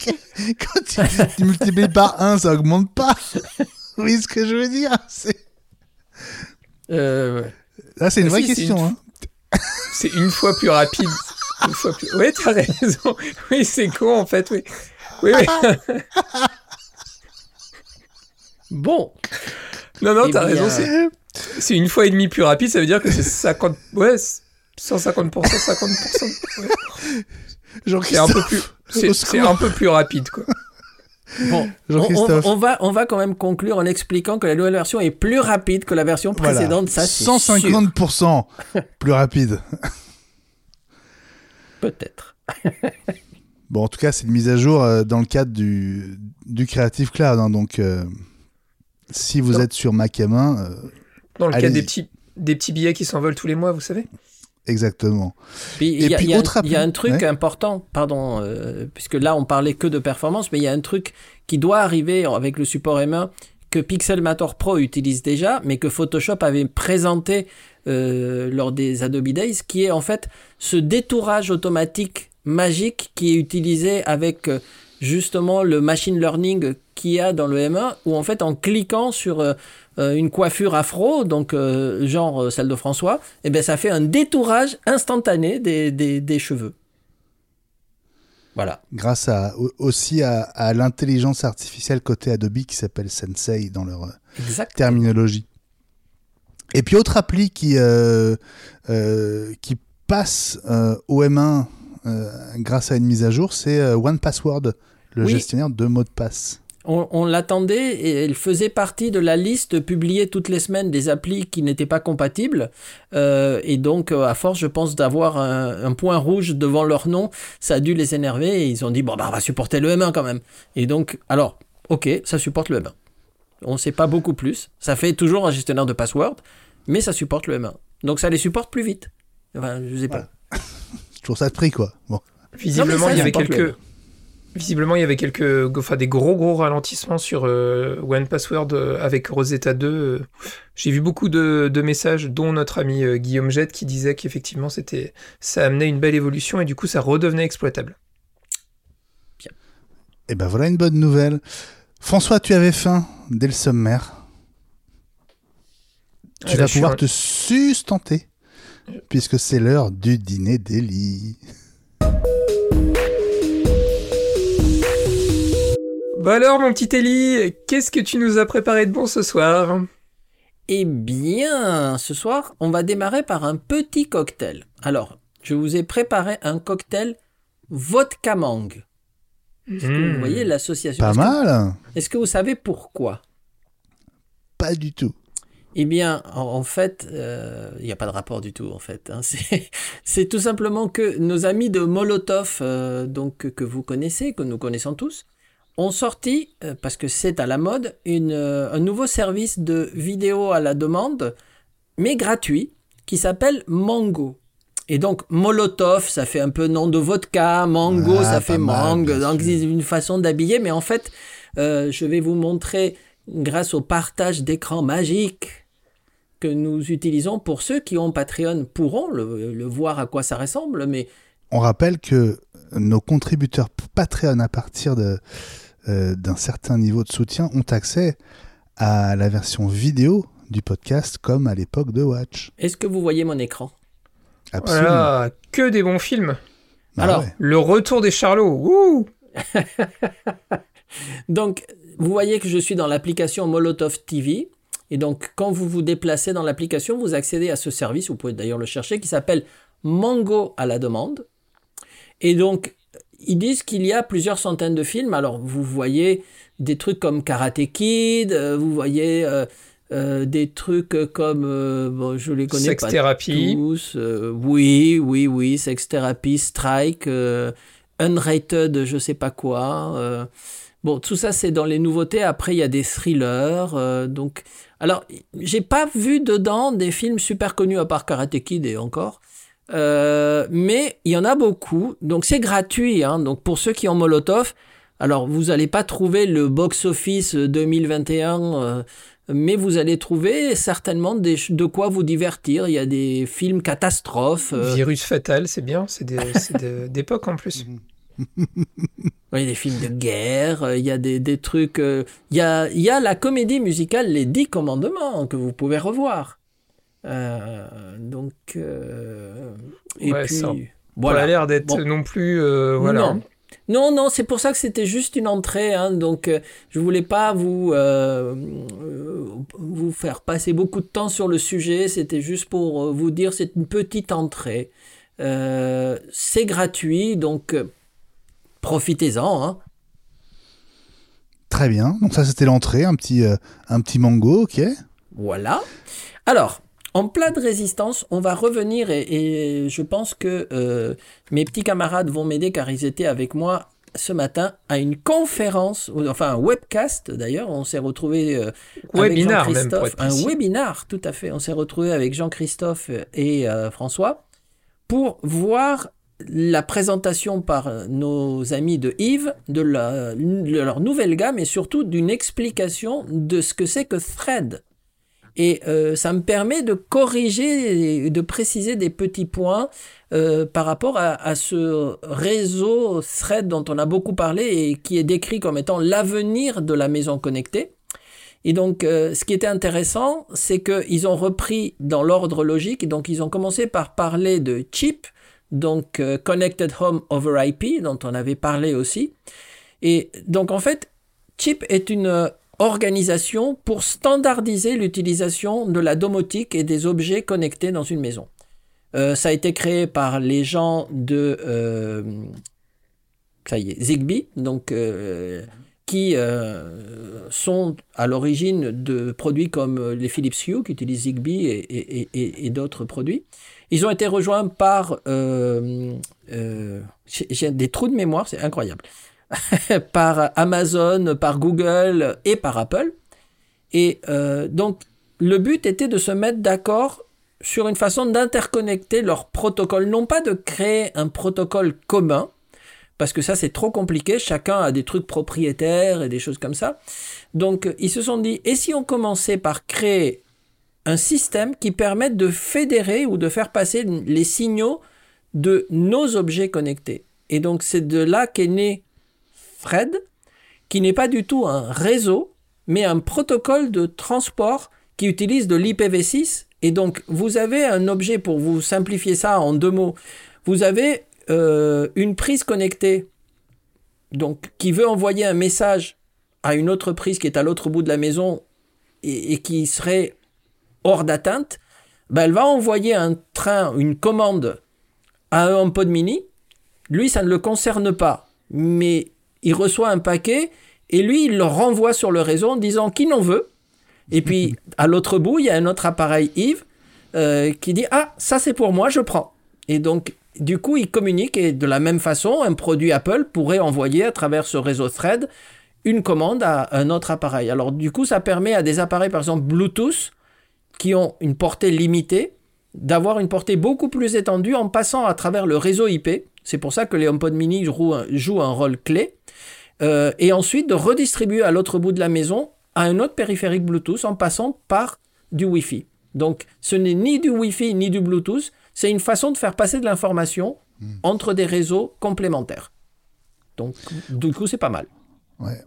Quand tu, tu multiplies par 1, ça augmente pas. Vous voyez ce que je veux dire C'est- Euh, Là, c'est une Ah, vraie si, c'est question. une- Hein. C'est une fois plus rapide. Ouais, t'as raison. Oui, c'est con en fait, oui. Oui, oui. Bon, Non, non, Eh t'as raison. C'est... c'est une fois et demi plus rapide, ça veut dire que c'est 50. Ouais, 150%, 50%. Ouais. C'est un peu plus. C'est, un peu plus rapide, quoi. bon. On, Jean-Christophe. on- on va, on va quand même conclure en expliquant que la nouvelle version est plus rapide que la version Voilà. précédente. Ça, c'est sûr. 150% plus rapide. Peut-être. Bon, en tout cas, c'est une mise à jour euh, dans le cadre du, du Creative Cloud. hein, donc, euh, si vous êtes sur Mac M1, euh, Dans le Allez-y. des petits, des petits billets qui s'envolent tous les mois, vous savez? exactement. Puis Et y, a- puis, il y a un- y a truc ouais. important, pardon, euh, puisque là on parlait que de performance, mais il y a un truc qui doit arriver avec le support M1 que Pixelmator Pro utilise déjà, mais que Photoshop avait présenté euh, lors des Adobe Days, qui est en fait ce détourage automatique magique qui est utilisé avec euh, justement le machine learning qu'il y a dans le M1, où en fait en cliquant sur euh, une coiffure afro, donc genre celle de François, eh ben ça fait un détourage instantané des, des, des cheveux. Voilà. Grâce à, au- aussi à, à l'intelligence artificielle côté Adobe qui s'appelle Sensei dans leur terminologie. Et puis, autre appli qui, euh, euh, qui passe euh, au M1 euh, grâce à une mise à jour, c'est One Password, le Oui. gestionnaire de mots de passe. On, on l'attendait et elle faisait partie de la liste publiée toutes les semaines des applis qui n'étaient pas compatibles. Et donc, à force, je pense, d'avoir un, un point rouge devant leur nom, ça a dû les énerver et ils ont dit, bon, bah, on va supporter le M1 quand même. Et donc, alors, ok, ça supporte le M1. On ne sait pas beaucoup plus. Ça fait toujours un gestionnaire de password, mais ça supporte le M1. Donc, ça les supporte plus vite. Enfin, je sais pas. Trouve ça de prix, quoi. Bon. Visiblement, ça, il y avait quelques. Visiblement, il y avait quelques, enfin, des gros gros ralentissements sur euh, One Password euh, avec Rosetta 2. euh. J'ai vu beaucoup de, de messages, dont notre ami euh, Guillaume Jette, qui disait qu'effectivement, c'était, ça amenait une belle évolution et du coup, ça redevenait exploitable. Et ben voilà une bonne nouvelle. François, tu avais faim dès le sommaire. Tu là, vas pouvoir te sustenter, puisque c'est l'heure du dîner d'Eli. Bah alors, mon petit Eli, qu'est-ce que tu nous as préparé de bon ce soir? Eh bien, ce soir, on va démarrer par un petit cocktail. Alors, je vous ai préparé un cocktail vodka mangue. Est-ce que vous voyez l'association Pas que- mal Est-ce que vous savez pourquoi? Pas du tout. Eh bien, en, en fait, euh, il n'y a pas de rapport du tout, en fait. hein. C'est- C'est tout simplement que nos amis de Molotov, euh, donc que vous connaissez, que nous connaissons tous, ont sorti, euh, parce que c'est à la mode, une, un nouveau service de vidéo à la demande, mais gratuit, qui s'appelle Mango. Et donc, Molotov, ça fait un peu nom de vodka, Mango, Ah, ça fait mangue, donc c'est une façon d'habiller, mais en fait, euh, je vais vous montrer, grâce au partage d'écran magique, que nous utilisons pour ceux qui ont Patreon pourront le, le voir à quoi ça ressemble, mais On rappelle que nos contributeurs Patreon à partir de, euh, d'un certain niveau de soutien ont accès à la version vidéo du podcast comme à l'époque de Watch. est-ce que vous voyez mon écran? Absolument. Voilà, que des bons films. Bah Alors, ouais. Le retour des Charlots. Wouh Donc, vous voyez que je suis dans l'application Molotov TV. Et donc, quand vous vous déplacez dans l'application, vous accédez à ce service, vous pouvez d'ailleurs le chercher, qui s'appelle Mango à la demande. Et donc, ils disent qu'il y a plusieurs centaines de films. Alors, vous voyez des trucs comme Karate Kid, euh, vous voyez euh, euh, des trucs comme, euh, bon, je les connais Sex pas Therapy. tous. euh, oui, oui, oui, Sex Therapy, Strike, euh, Unrated, je sais pas quoi. euh, bon, tout ça, c'est dans les nouveautés. Après, il y a des thrillers. euh, donc, alors, j'ai pas vu dedans des films super connus à part Karate Kid et encore. Euh, mais il y en a beaucoup. Donc, c'est gratuit. Hein, donc, pour ceux qui ont Molotov, alors, vous n'allez pas trouver le box-office 2021. Euh, mais vous allez trouver certainement des, de quoi vous divertir. Il y a des films catastrophes. euh, Virus fatal, c'est bien. C'est d'époque en plus. Oui, des films de guerre, euh, il y a des, des trucs. euh, Il y, a, il y a la comédie musicale Les Dix Commandements que vous pouvez revoir. Euh, donc. euh, et Ouais, puis. ça. Voilà. L'air d'être Bon. non plus. euh, voilà. Non. Non, non, c'est pour ça que c'était juste une entrée. Hein, donc, euh, je voulais pas vous euh, euh, vous faire passer beaucoup de temps sur le sujet. C'était juste pour euh, vous dire c'est une petite entrée. Euh, c'est gratuit, donc euh, profitez-en. Hein. Très bien. Donc ça c'était l'entrée, un petit, euh, un petit mango, ok. Voilà. Alors, en plat de résistance, on va revenir et, et je pense que euh, mes petits camarades vont m'aider car ils étaient avec moi ce matin à une conférence, enfin un webcast d'ailleurs. On s'est retrouvé euh, avec Webinar, Jean-Christophe, un webinar, tout à fait. On s'est retrouvé avec Jean-Christophe et euh, François pour voir la présentation par nos amis de Yves de, la- de leur nouvelle gamme et surtout d'une explication de ce que c'est que Thread. Et euh, ça me permet de corriger de préciser des petits points euh, par rapport à, ce réseau Thread dont on a beaucoup parlé et qui est décrit comme étant l'avenir de la maison connectée. Et donc, euh, ce qui était intéressant, c'est qu'ils ont repris dans l'ordre logique. Donc, ils ont commencé par parler de chip, donc Connected Home over IP, dont on avait parlé aussi. Et donc, en fait, chip est une organisation pour standardiser l'utilisation de la domotique et des objets connectés dans une maison. Euh, ça a été créé par les gens de euh, ça y est, Zigbee, donc euh, qui sont à l'origine de produits comme les Philips Hue qui utilisent Zigbee et, et- d'autres produits. Ils ont été rejoints par j'ai des trous de mémoire, c'est incroyable. par Amazon, par Google et par Apple. Et euh, donc, le but était de se mettre d'accord sur une façon d'interconnecter leurs protocoles, non pas de créer un protocole commun, parce que ça c'est trop compliqué, chacun a des trucs propriétaires et des choses comme ça. Donc ils se sont dit, et si on commençait par créer un système qui permette de fédérer ou de faire passer les signaux de nos objets connectés? Et donc c'est de là qu'est né Fred, qui n'est pas du tout un réseau, mais un protocole de transport qui utilise de l'IPv6. Et donc, vous avez un objet, pour vous simplifier ça en deux mots, vous avez euh, une prise connectée, donc qui veut envoyer un message à une autre prise qui est à l'autre bout de la maison et, qui serait hors d'atteinte, ben, elle va envoyer un train, une commande à un HomePod mini. Lui, ça ne le concerne pas, mais il reçoit un paquet et lui, il le renvoie sur le réseau en disant qui n'en veut. Et puis, à l'autre bout, il y a un autre appareil Yves euh, qui dit Ah, ça c'est pour moi, je prends. Et donc, du coup, il communique et de la même façon, un produit Apple pourrait envoyer à travers ce réseau Thread une commande à un autre appareil. Alors, du coup, ça permet à des appareils, par exemple Bluetooth, qui ont une portée limitée, d'avoir une portée beaucoup plus étendue en passant à travers le réseau IP. C'est pour ça que les HomePod mini jouent un, jouent un rôle clé. Euh, et ensuite de redistribuer à l'autre bout de la maison à un autre périphérique Bluetooth en passant par du Wi-Fi. Donc ce n'est ni du Wi-Fi ni du Bluetooth, c'est une façon de faire passer de l'information hmm. entre des réseaux complémentaires. Donc du coup c'est pas mal.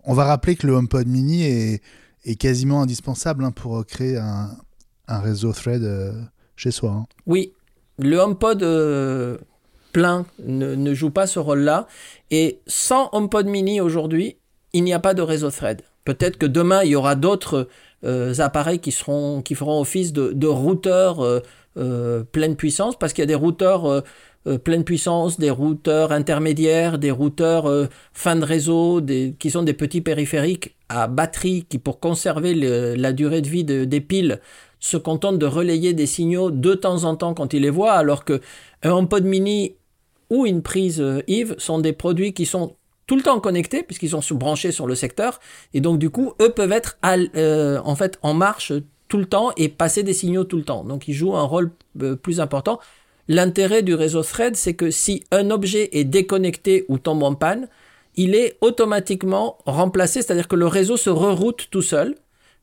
On va rappeler que le HomePod mini est, quasiment indispensable hein, pour créer un, réseau thread euh, chez soi. Hein. Oui, le HomePod euh, plein ne, joue pas ce rôle-là. Et sans HomePod mini aujourd'hui, il n'y a pas de réseau thread. Peut-être que demain, il y aura d'autres euh, appareils qui, seront, feront office de, de routeurs euh, euh, pleine puissance, parce qu'il y a des routeurs pleine puissance, des routeurs intermédiaires, des routeurs fin de réseau, qui sont des petits périphériques à batterie qui, pour conserver la durée de vie des piles, se contentent de relayer des signaux de temps en temps quand ils les voient, alors que un HomePod mini ou une prise Eve sont des produits qui sont tout le temps connectés puisqu'ils sont branchés sur le secteur. Et donc du coup eux peuvent être euh, en fait en marche tout le temps et passer des signaux tout le temps. Donc ils jouent un rôle euh, plus important. L'intérêt du réseau thread c'est que si un objet est déconnecté ou tombe en panne il est automatiquement remplacé c'est-à-dire que le réseau se reroute tout seul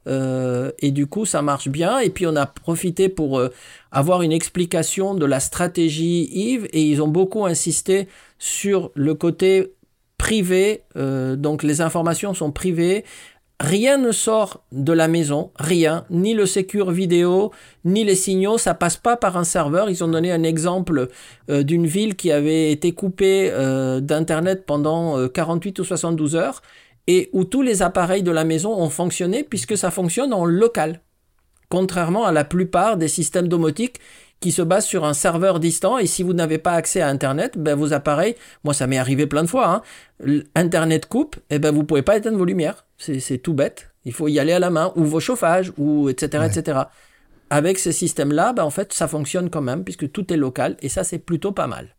euh, et du coup, ça marche bien. Et puis, on a profité pour avoir une explication de la stratégie Yves. Et ils ont beaucoup insisté sur le côté privé, euh, donc les informations sont privées. Rien ne sort de la maison, rien, ni le secure vidéo, ni les signaux, ça passe pas par un serveur. Ils ont donné un exemple euh, d'une ville qui avait été coupée euh, d'internet pendant 48 ou 72 heures et où tous les appareils de la maison ont fonctionné puisque ça fonctionne en local. Contrairement à la plupart des systèmes domotiques qui se base sur un serveur distant et si vous n'avez pas accès à Internet, ben vos appareils, moi ça m'est arrivé plein de fois, hein, Internet coupe, et ben vous pouvez pas éteindre vos lumières, c'est tout bête, il faut y aller à la main, ou vos chauffages, ou etc. etc. Avec ce système-là, ben en fait ça fonctionne quand même puisque tout est local et ça c'est plutôt pas mal.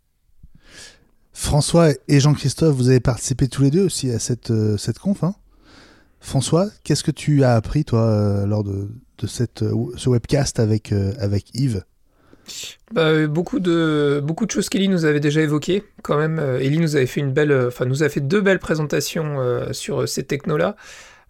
François et Jean-Christophe, vous avez participé tous les deux aussi à cette, euh, conf. Hein François, qu'est-ce que tu as appris toi euh, lors de, euh, ce webcast avec, avec Yves? Bah, beaucoup de beaucoup de choses qu'Eli nous avait déjà évoquées quand même. Ellie nous avait fait une belle, enfin nous a fait deux belles présentations sur ces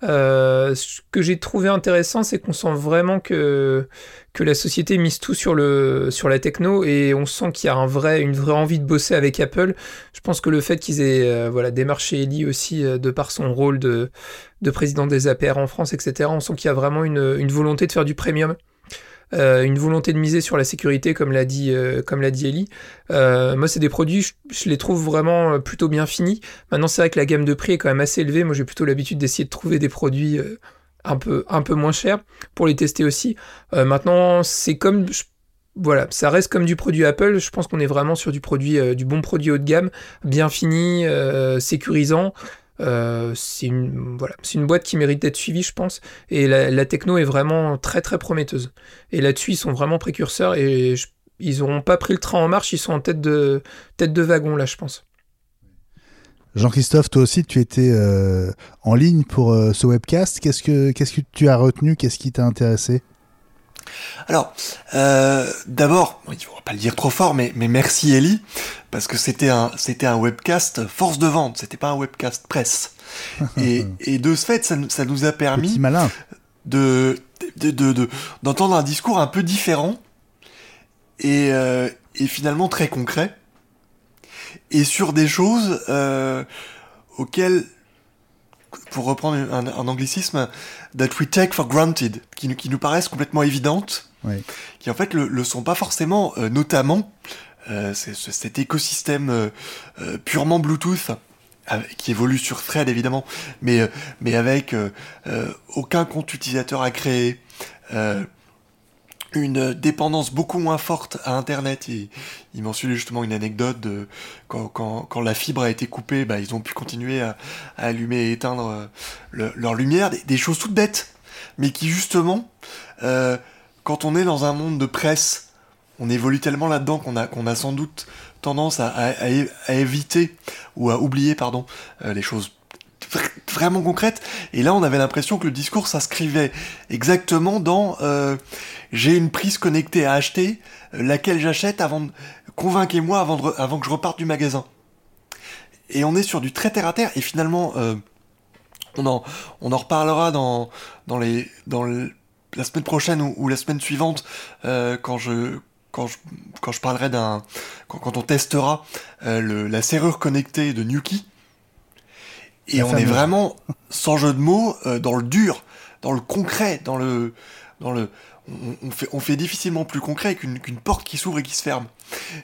technos-là. ce que j'ai trouvé intéressant, c'est qu'on sent vraiment que que la société mise tout sur le sur la techno et on sent qu'il y a un vrai une vraie envie de bosser avec Apple. Je pense que le fait qu'ils aient voilà démarché Eli aussi de par son rôle de de président des APR en France, etc. On sent qu'il y a vraiment une, une volonté de faire du premium. Euh, une volonté de miser sur la sécurité, comme l'a dit, euh, comme l'a dit Ellie. Euh, moi, c'est des produits, je, les trouve vraiment plutôt bien finis. Maintenant, c'est vrai que la gamme de prix est quand même assez élevée. Moi, j'ai plutôt l'habitude d'essayer de trouver des produits un peu, un peu moins chers pour les tester aussi. maintenant, c'est comme, voilà, ça reste comme du produit Apple. Je pense qu'on est vraiment sur du produit, du bon produit haut de gamme, bien fini, sécurisant. Euh, c'est une, boîte qui mérite d'être suivie, je pense. Et la, techno est vraiment très très prometteuse. Et là-dessus, ils sont vraiment précurseurs et ils n'auront pas pris le train en marche, ils sont en tête de, wagon là, je pense. Jean-Christophe, toi aussi, tu étais euh, en ligne pour euh, ce webcast. Qu'est-ce que, qu'est-ce que tu as retenu? Qu'est-ce qui t'a intéressé? Alors, euh, d'abord, il ne faut pas le dire trop fort, mais, mais merci Ellie, parce que c'était un, c'était un webcast force de vente, c'était pas un webcast presse. Et, et de ce fait, ça, ça nous a permis malin. de, de, de, d'entendre un discours un peu différent et, euh, et finalement très concret, et sur des choses euh, auxquelles pour reprendre un, anglicisme, that we take for granted, qui, qui nous paraissent complètement évidentes, qui en fait le, le sont pas forcément, euh, notamment euh, cet écosystème euh, euh, purement Bluetooth qui évolue sur Thread évidemment, mais mais avec aucun compte utilisateur à créer une dépendance beaucoup moins forte à Internet. Il, il mentionnait justement une anecdote de quand, quand, la fibre a été coupée, bah, ils ont pu continuer à, allumer et éteindre euh, le- leur lumière, des, choses toutes bêtes, mais qui justement, euh, quand on est dans un monde de presse, on évolue tellement là-dedans qu'on a, qu'on a sans doute tendance à, éviter ou à oublier pardon euh, les choses vraiment concrètes. Et là, on avait l'impression que le discours s'inscrivait exactement dans euh, j'ai une prise connectée à acheter, euh, laquelle j'achète avant. Convainquez-moi avant, de avant que je reparte du magasin. Et on est sur du très terre à terre, et finalement, euh, on, en, on en reparlera dans, dans, les, dans le- la semaine prochaine ou, ou la semaine suivante, euh, quand je... Quand je, quand je parlerai d'un... Quand, quand on testera euh, le- la serrure connectée de Nuki, et La on est vraiment, sans jeu de mots, euh, dans le dur, dans le concret, dans le, dans le, on, on fait, on fait difficilement plus concret qu'une porte qui s'ouvre et qui se ferme.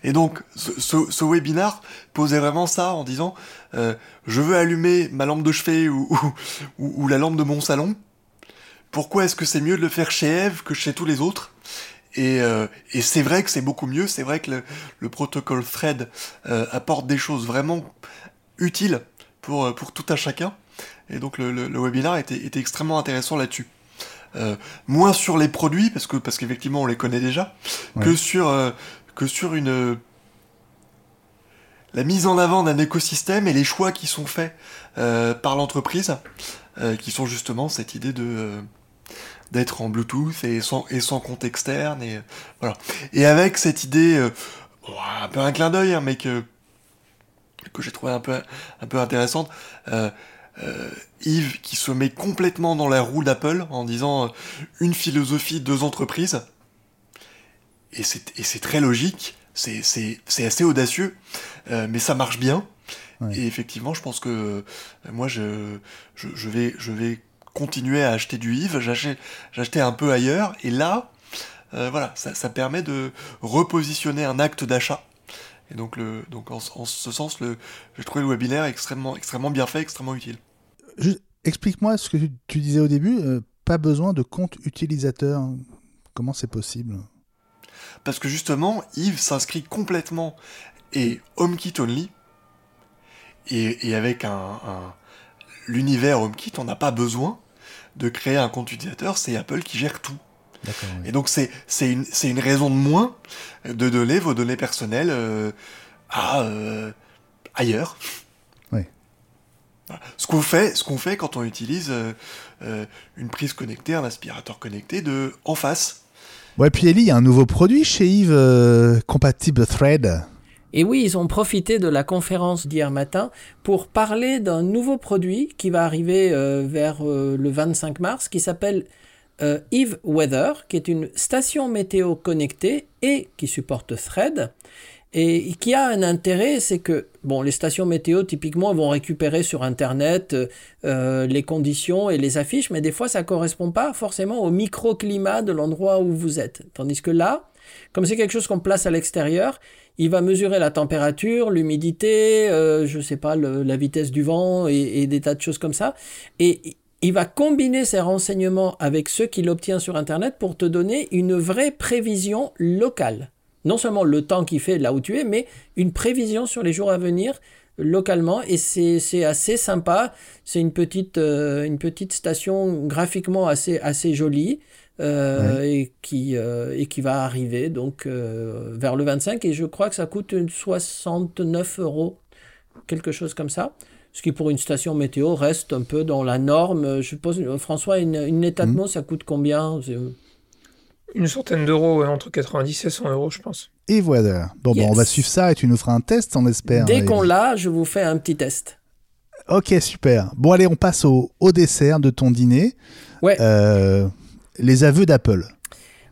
Et donc, ce, ce, ce webinar posait vraiment ça en disant, euh, je veux allumer ma lampe de chevet ou, ou, ou- ou la lampe de mon salon. Pourquoi est-ce que c'est mieux de le faire chez Eve que chez tous les autres? Et, euh, et c'est vrai que c'est beaucoup mieux, c'est vrai que le, le protocole Thread euh, apporte des choses vraiment utiles pour, euh, pour tout un chacun. Et donc le, le, le webinaire était, était extrêmement intéressant là-dessus. Euh, moins sur les produits, parce que parce qu'effectivement on les connaît déjà, Ouais. que sur, euh, que sur une, euh, la mise en avant d'un écosystème et les choix qui sont faits par l'entreprise, qui sont justement cette idée de d'être en Bluetooth et sans, et sans compte externe et voilà. Et avec cette idée, bon, un peu un clin d'œil, hein, mais que que j'ai trouvé un peu un peu intéressante. Euh, euh, Yves qui se met complètement dans la roue d'Apple en disant euh, une philosophie, deux entreprises. Et c'est et c'est très logique, c'est c'est c'est assez audacieux, mais ça marche bien. Ouais. Et effectivement, je pense que moi je, je je vais je vais continuer à acheter du Yves. J'achetais un peu ailleurs et là euh, voilà, ça, ça permet de repositionner un acte d'achat. Et donc, le, donc en, en ce sens, le, j'ai trouvé le webinaire extrêmement, extrêmement bien fait, extrêmement utile. Explique-moi ce que tu, tu disais au début. euh, pas besoin de compte utilisateur. Comment c'est possible? Parce que justement, Yves s'inscrit complètement et HomeKit only. Et, et avec un, un- l'univers HomeKit, on n'a pas besoin de créer un compte utilisateur, c'est Apple qui gère tout. Oui. Et donc c'est c'est une c'est une raison de moins de donner vos données personnelles euh, à euh, ailleurs. Voilà. Ce qu'on fait ce qu'on fait quand on utilise euh, une prise connectée, un aspirateur connecté de en face. Ouais, puis Ellie, il y a un nouveau produit chez Yves euh, compatible Thread. Et oui, ils ont profité de la conférence d'hier matin pour parler d'un nouveau produit qui va arriver euh, vers euh, le 25 mars, qui s'appelle euh, Eve Weather, qui est une station météo connectée et qui supporte Thread. Et qui a un intérêt, c'est que bon, les stations météo typiquement vont récupérer sur Internet euh, les conditions et les affiches, mais des fois ça correspond pas forcément au microclimat de l'endroit où vous êtes. Tandis que là, comme c'est quelque chose qu'on place à l'extérieur, il va mesurer la température, l'humidité, euh, je sais pas, le- la vitesse du vent et, et des tas de choses comme ça. Et il va combiner ces renseignements avec ceux qu'il obtient sur Internet pour te donner une vraie prévision locale. Non seulement le temps qu'il fait là où tu es, mais une prévision sur les jours à venir localement. Et c'est assez sympa. C'est une petite, euh, une petite station graphiquement assez, assez jolie. euh, et, qui, euh, et qui va arriver donc vers le 25 et je crois que ça coûte une 69 euros quelque chose comme ça ce qui pour une station météo reste un peu dans la norme je suppose euh, François une, une Netatmo ça coûte combien C'est- Une centaine d'euros, entre 90 et 100 euros, je pense. Et voilà. Bon, bon, on va suivre ça et tu nous feras un test, on espère. dès qu'on l'a je vous fais un petit test Ok, super. Bon, allez, on passe au, au dessert de ton dîner. Ouais. Euh, les aveux d'Apple.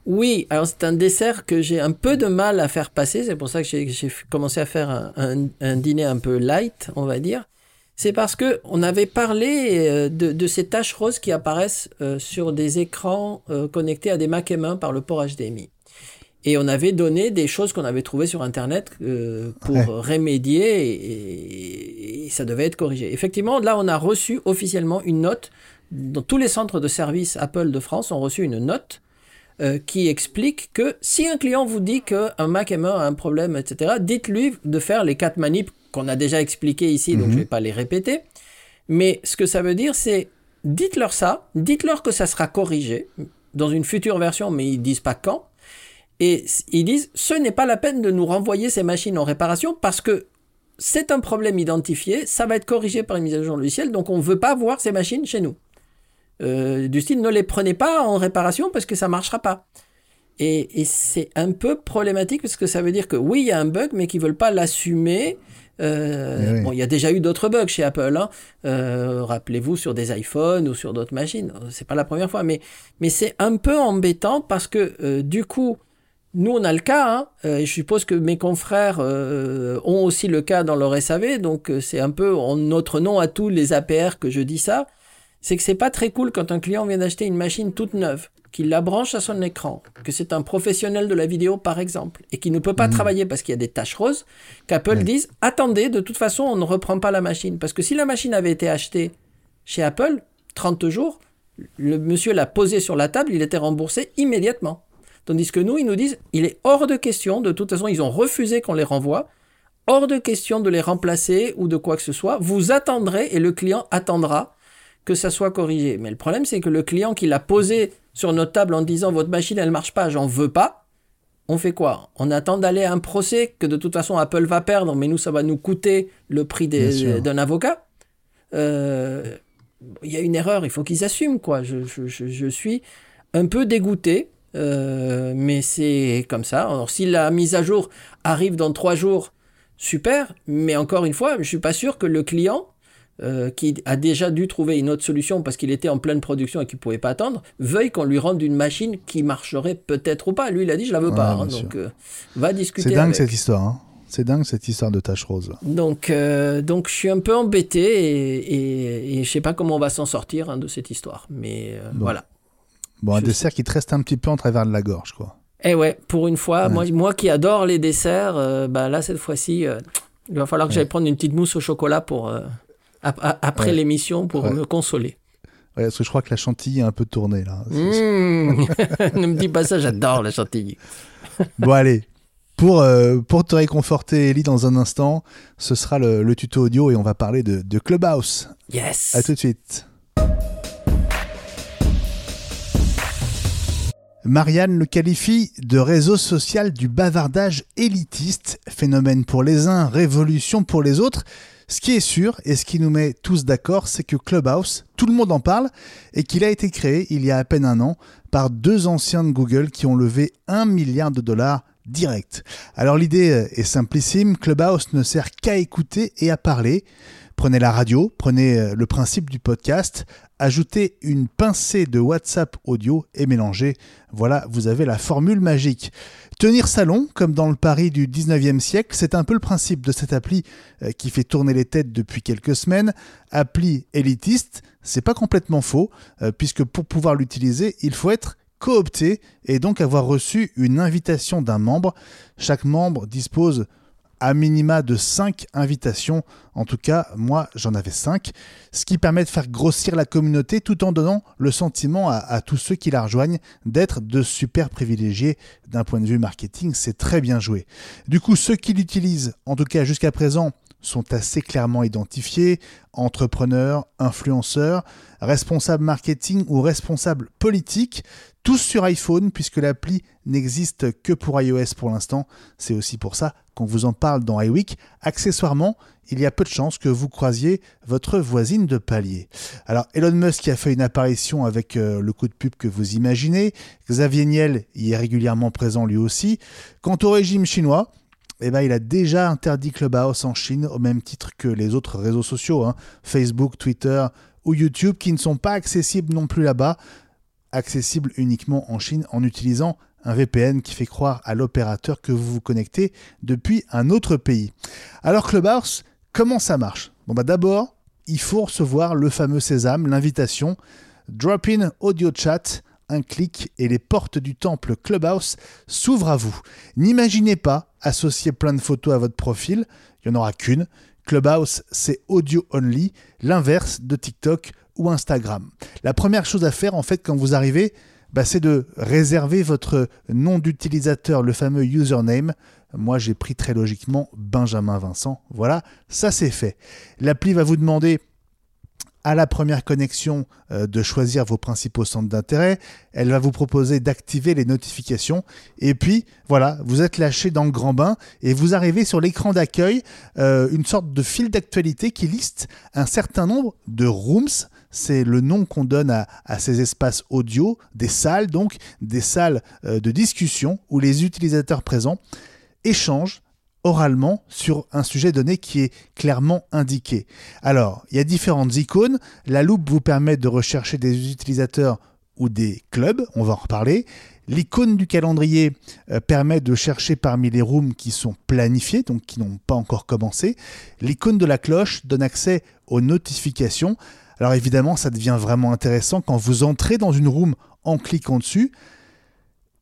Oui, alors c'est un dessert que j'ai un peu de mal à faire passer. C'est pour ça que j'ai commencé à faire un, un- un dîner un peu light, on va dire. C'est parce que on avait parlé euh, de, de ces taches roses qui apparaissent euh, sur des écrans euh, connectés à des Mac M1 par le port HDMI. Et on avait donné des choses qu'on avait trouvées sur Internet euh, pour Ouais. remédier et, et- et ça devait être corrigé. Effectivement, là, on a reçu officiellement une note. Dans tous les centres de services Apple de France ont reçu une note euh, qui explique que si un client vous dit qu'un Mac M1 a un problème, etc., dites-lui de faire les quatre manips qu'on a déjà expliquées ici, donc Mhm. je ne vais pas les répéter. Mais ce que ça veut dire, c'est dites-leur ça, dites-leur que ça sera corrigé dans une future version, mais ils disent pas quand. Et ils disent ce n'est pas la peine de nous renvoyer ces machines en réparation parce que c'est un problème identifié, ça va être corrigé par une mise à jour logicielle, donc on ne veut pas voir ces machines chez nous. Euh, du style, ne les prenez pas en réparation parce que ça marchera pas. Et, et c'est un peu problématique parce que ça veut dire que oui, il y a un bug, mais qu'ils veulent pas l'assumer. Euh, Eh oui. Bon, il y a déjà eu d'autres bugs chez Apple. Hein. Euh, Rappelez-vous sur des iPhones ou sur d'autres machines. C'est pas la première fois, mais mais c'est un peu embêtant parce que euh, du coup, nous on a le cas. Hein, euh, et je suppose que mes confrères euh, ont aussi le cas dans leur SAV. Donc euh, c'est un peu en notre nom à tous les APR que je dis ça. C'est que c'est pas très cool quand un client vient d'acheter une machine toute neuve, qu'il la branche à son écran, que c'est un professionnel de la vidéo par exemple, et qui ne peut pas travailler parce qu'il y a des taches roses, qu'Apple dise attendez, de toute façon on ne reprend pas la machine. Parce que si la machine avait été achetée chez Apple, 30 jours, le monsieur l'a posée sur la table, il était remboursé immédiatement. Tandis que nous, ils nous disent, il est hors de question, de toute façon, ils ont refusé qu'on les renvoie, hors de question de les remplacer ou de quoi que ce soit. Vous attendrez et le client attendra que ça soit corrigé. Mais le problème, c'est que le client qui l'a posé sur notre table en disant votre machine, elle marche pas, j'en veux pas, on fait quoi? On attend d'aller à un procès que de toute façon Apple va perdre, mais nous, ça va nous coûter le prix sûr. d'un avocat. Euh, il y a une erreur, il faut qu'ils assument, quoi. Je, je- je- je suis un peu dégoûté, euh, mais c'est comme ça. Alors, si la mise à jour arrive dans trois jours, super, mais encore une fois, je suis pas sûr que le client, euh, qui a déjà dû trouver une autre solution parce qu'il était en pleine production et qu'il pouvait pas attendre, veuille qu'on lui rende une machine qui marcherait peut-être ou pas. Lui, il a dit, je la veux Ouais, pas. hein, donc, euh, va discuter. C'est dingue avec. cette histoire. Hein. C'est dingue cette histoire de tache rose. là. Donc, euh, donc, je suis un peu embêté et, et, et je sais pas comment on va s'en sortir hein, de cette histoire. Mais euh, Bon. voilà. Bon, un Je dessert qui te reste un petit peu en travers de la gorge, quoi. Eh ouais, pour une fois, Ouais. moi, moi qui adore les desserts, euh, bah là, cette fois-ci, il va falloir que Ouais. j'aille prendre une petite mousse au chocolat pour, après Ouais. l'émission pour Ouais. me consoler. Ouais, parce que je crois que la chantilly est un peu tournée, là. Mmh. ne me dis pas ça, j'adore la chantilly. Bon, allez. Pour, euh, pour te réconforter, Ellie, dans un instant, ce sera le, le tuto audio et on va parler de, de Clubhouse. Yes. À tout de suite. Marianne le qualifie de réseau social du bavardage élitiste, phénomène pour les uns, révolution pour les autres. Ce qui est sûr et ce qui nous met tous d'accord, c'est que Clubhouse, tout le monde en parle et qu'il a été créé il y a à peine un an par deux anciens de Google qui ont levé un milliard de dollars direct. Alors l'idée est simplissime, Clubhouse ne sert qu'à écouter et à parler. Prenez la radio, prenez euh, le principe du podcast, ajoutez une pincée de WhatsApp audio et mélangez. Voilà, vous avez la formule magique. Tenir salon, comme dans le Paris du 19e siècle, c'est un peu le principe de cette appli euh, qui fait tourner les têtes depuis quelques semaines. Appli élitiste, c'est pas complètement faux, euh, puisque pour pouvoir l'utiliser, il faut être coopté et donc avoir reçu une invitation d'un membre. Chaque membre dispose à minima de 5 invitations. En tout cas, moi, j'en avais 5. Ce qui permet de faire grossir la communauté tout en donnant le sentiment à, à tous ceux qui la rejoignent d'être de super privilégiés d'un point de vue marketing. C'est très bien joué. Du coup, ceux qui l'utilisent, en tout cas jusqu'à présent, sont assez clairement identifiés. Entrepreneurs, influenceurs, responsables marketing ou responsables politiques. Tous sur iPhone puisque l'appli n'existe que pour iOS pour l'instant. C'est aussi pour ça qu'on vous en parle dans iWeek. Accessoirement, il y a peu de chances que vous croisiez votre voisine de palier. Alors Elon Musk a fait une apparition avec euh, le coup de pub que vous imaginez. Xavier Niel y est régulièrement présent lui aussi. Quant au régime chinois, eh ben, il a déjà interdit Clubhouse en Chine au même titre que les autres réseaux sociaux, hein, Facebook, Twitter ou YouTube, qui ne sont pas accessibles non plus là-bas, accessibles uniquement en Chine en utilisant un VPN qui fait croire à l'opérateur que vous vous connectez depuis un autre pays. Alors Clubhouse, comment ça marche? Bon bah d'abord, il faut recevoir le fameux sésame, l'invitation, drop-in audio chat, un clic et les portes du temple Clubhouse s'ouvrent à vous. N'imaginez pas associer plein de photos à votre profil, il n'y en aura qu'une. Clubhouse, c'est audio only, l'inverse de TikTok ou Instagram. La première chose à faire, en fait, quand vous arrivez, bah, c'est de réserver votre nom d'utilisateur, le fameux username. Moi, j'ai pris très logiquement Benjamin Vincent. Voilà, ça c'est fait. L'appli va vous demander à la première connexion euh, de choisir vos principaux centres d'intérêt. Elle va vous proposer d'activer les notifications. Et puis, voilà, vous êtes lâché dans le grand bain et vous arrivez sur l'écran d'accueil, euh, une sorte de fil d'actualité qui liste un certain nombre de rooms. C'est le nom qu'on donne à, ces espaces audio, des salles, donc des salles euh, de discussion où les utilisateurs présents échangent oralement sur un sujet donné qui est clairement indiqué. Alors, il y a différentes icônes. La loupe vous permet de rechercher des utilisateurs ou des clubs, on va en reparler. L'icône du calendrier euh, permet de chercher parmi les rooms qui sont planifiés, donc qui n'ont pas encore commencé. L'icône de la cloche donne accès aux notifications. Alors évidemment, ça devient vraiment intéressant quand vous entrez dans une room en cliquant dessus.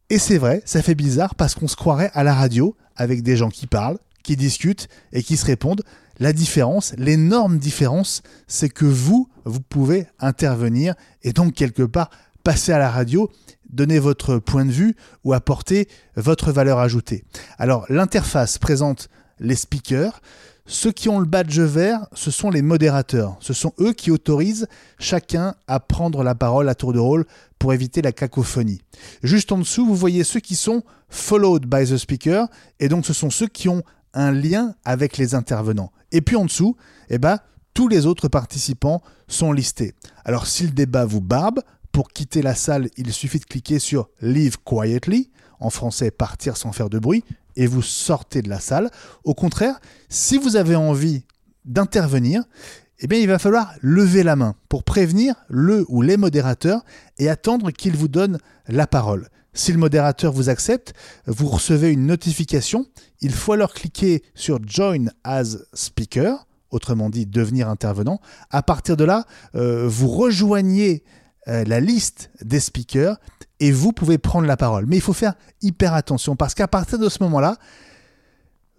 Et c'est vrai, ça fait bizarre parce qu'on se croirait à la radio avec des gens qui parlent, qui discutent et qui se répondent. La différence, l'énorme différence, c'est que vous, vous pouvez intervenir et donc quelque part passer à la radio, donner votre point de vue ou apporter votre valeur ajoutée. Alors l'interface présente les speakers. Ceux qui ont le badge vert, ce sont les modérateurs. Ce sont eux qui autorisent chacun à prendre la parole à tour de rôle pour éviter la cacophonie. Juste en dessous, vous voyez ceux qui sont followed by the speaker, et donc ce sont ceux qui ont un lien avec les intervenants. Et puis en dessous, eh ben, tous les autres participants sont listés. Alors si le débat vous barbe, pour quitter la salle, il suffit de cliquer sur Leave quietly, en français partir sans faire de bruit, et vous sortez de la salle. Au contraire, si vous avez envie d'intervenir, eh bien, il va falloir lever la main pour prévenir le ou les modérateurs et attendre qu'ils vous donnent la parole. Si le modérateur vous accepte, vous recevez une notification. Il faut alors cliquer sur Join as Speaker, autrement dit devenir intervenant. À partir de là, euh, vous rejoignez euh, la liste des speakers et vous pouvez prendre la parole. Mais il faut faire hyper attention parce qu'à partir de ce moment-là,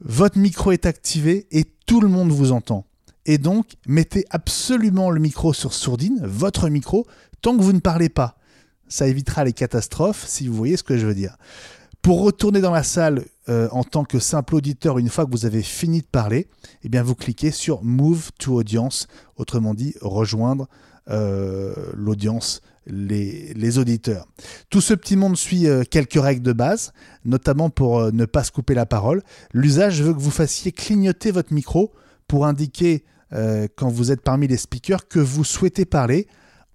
votre micro est activé et tout le monde vous entend. Et donc, mettez absolument le micro sur sourdine, votre micro, tant que vous ne parlez pas. Ça évitera les catastrophes, si vous voyez ce que je veux dire. Pour retourner dans la salle euh, en tant que simple auditeur, une fois que vous avez fini de parler, eh bien vous cliquez sur Move to Audience, autrement dit rejoindre euh, l'audience, les, auditeurs. Tout ce petit monde suit euh, quelques règles de base, notamment pour ne pas se couper la parole. L'usage veut que vous fassiez clignoter votre micro pour indiquer quand vous êtes parmi les speakers que vous souhaitez parler.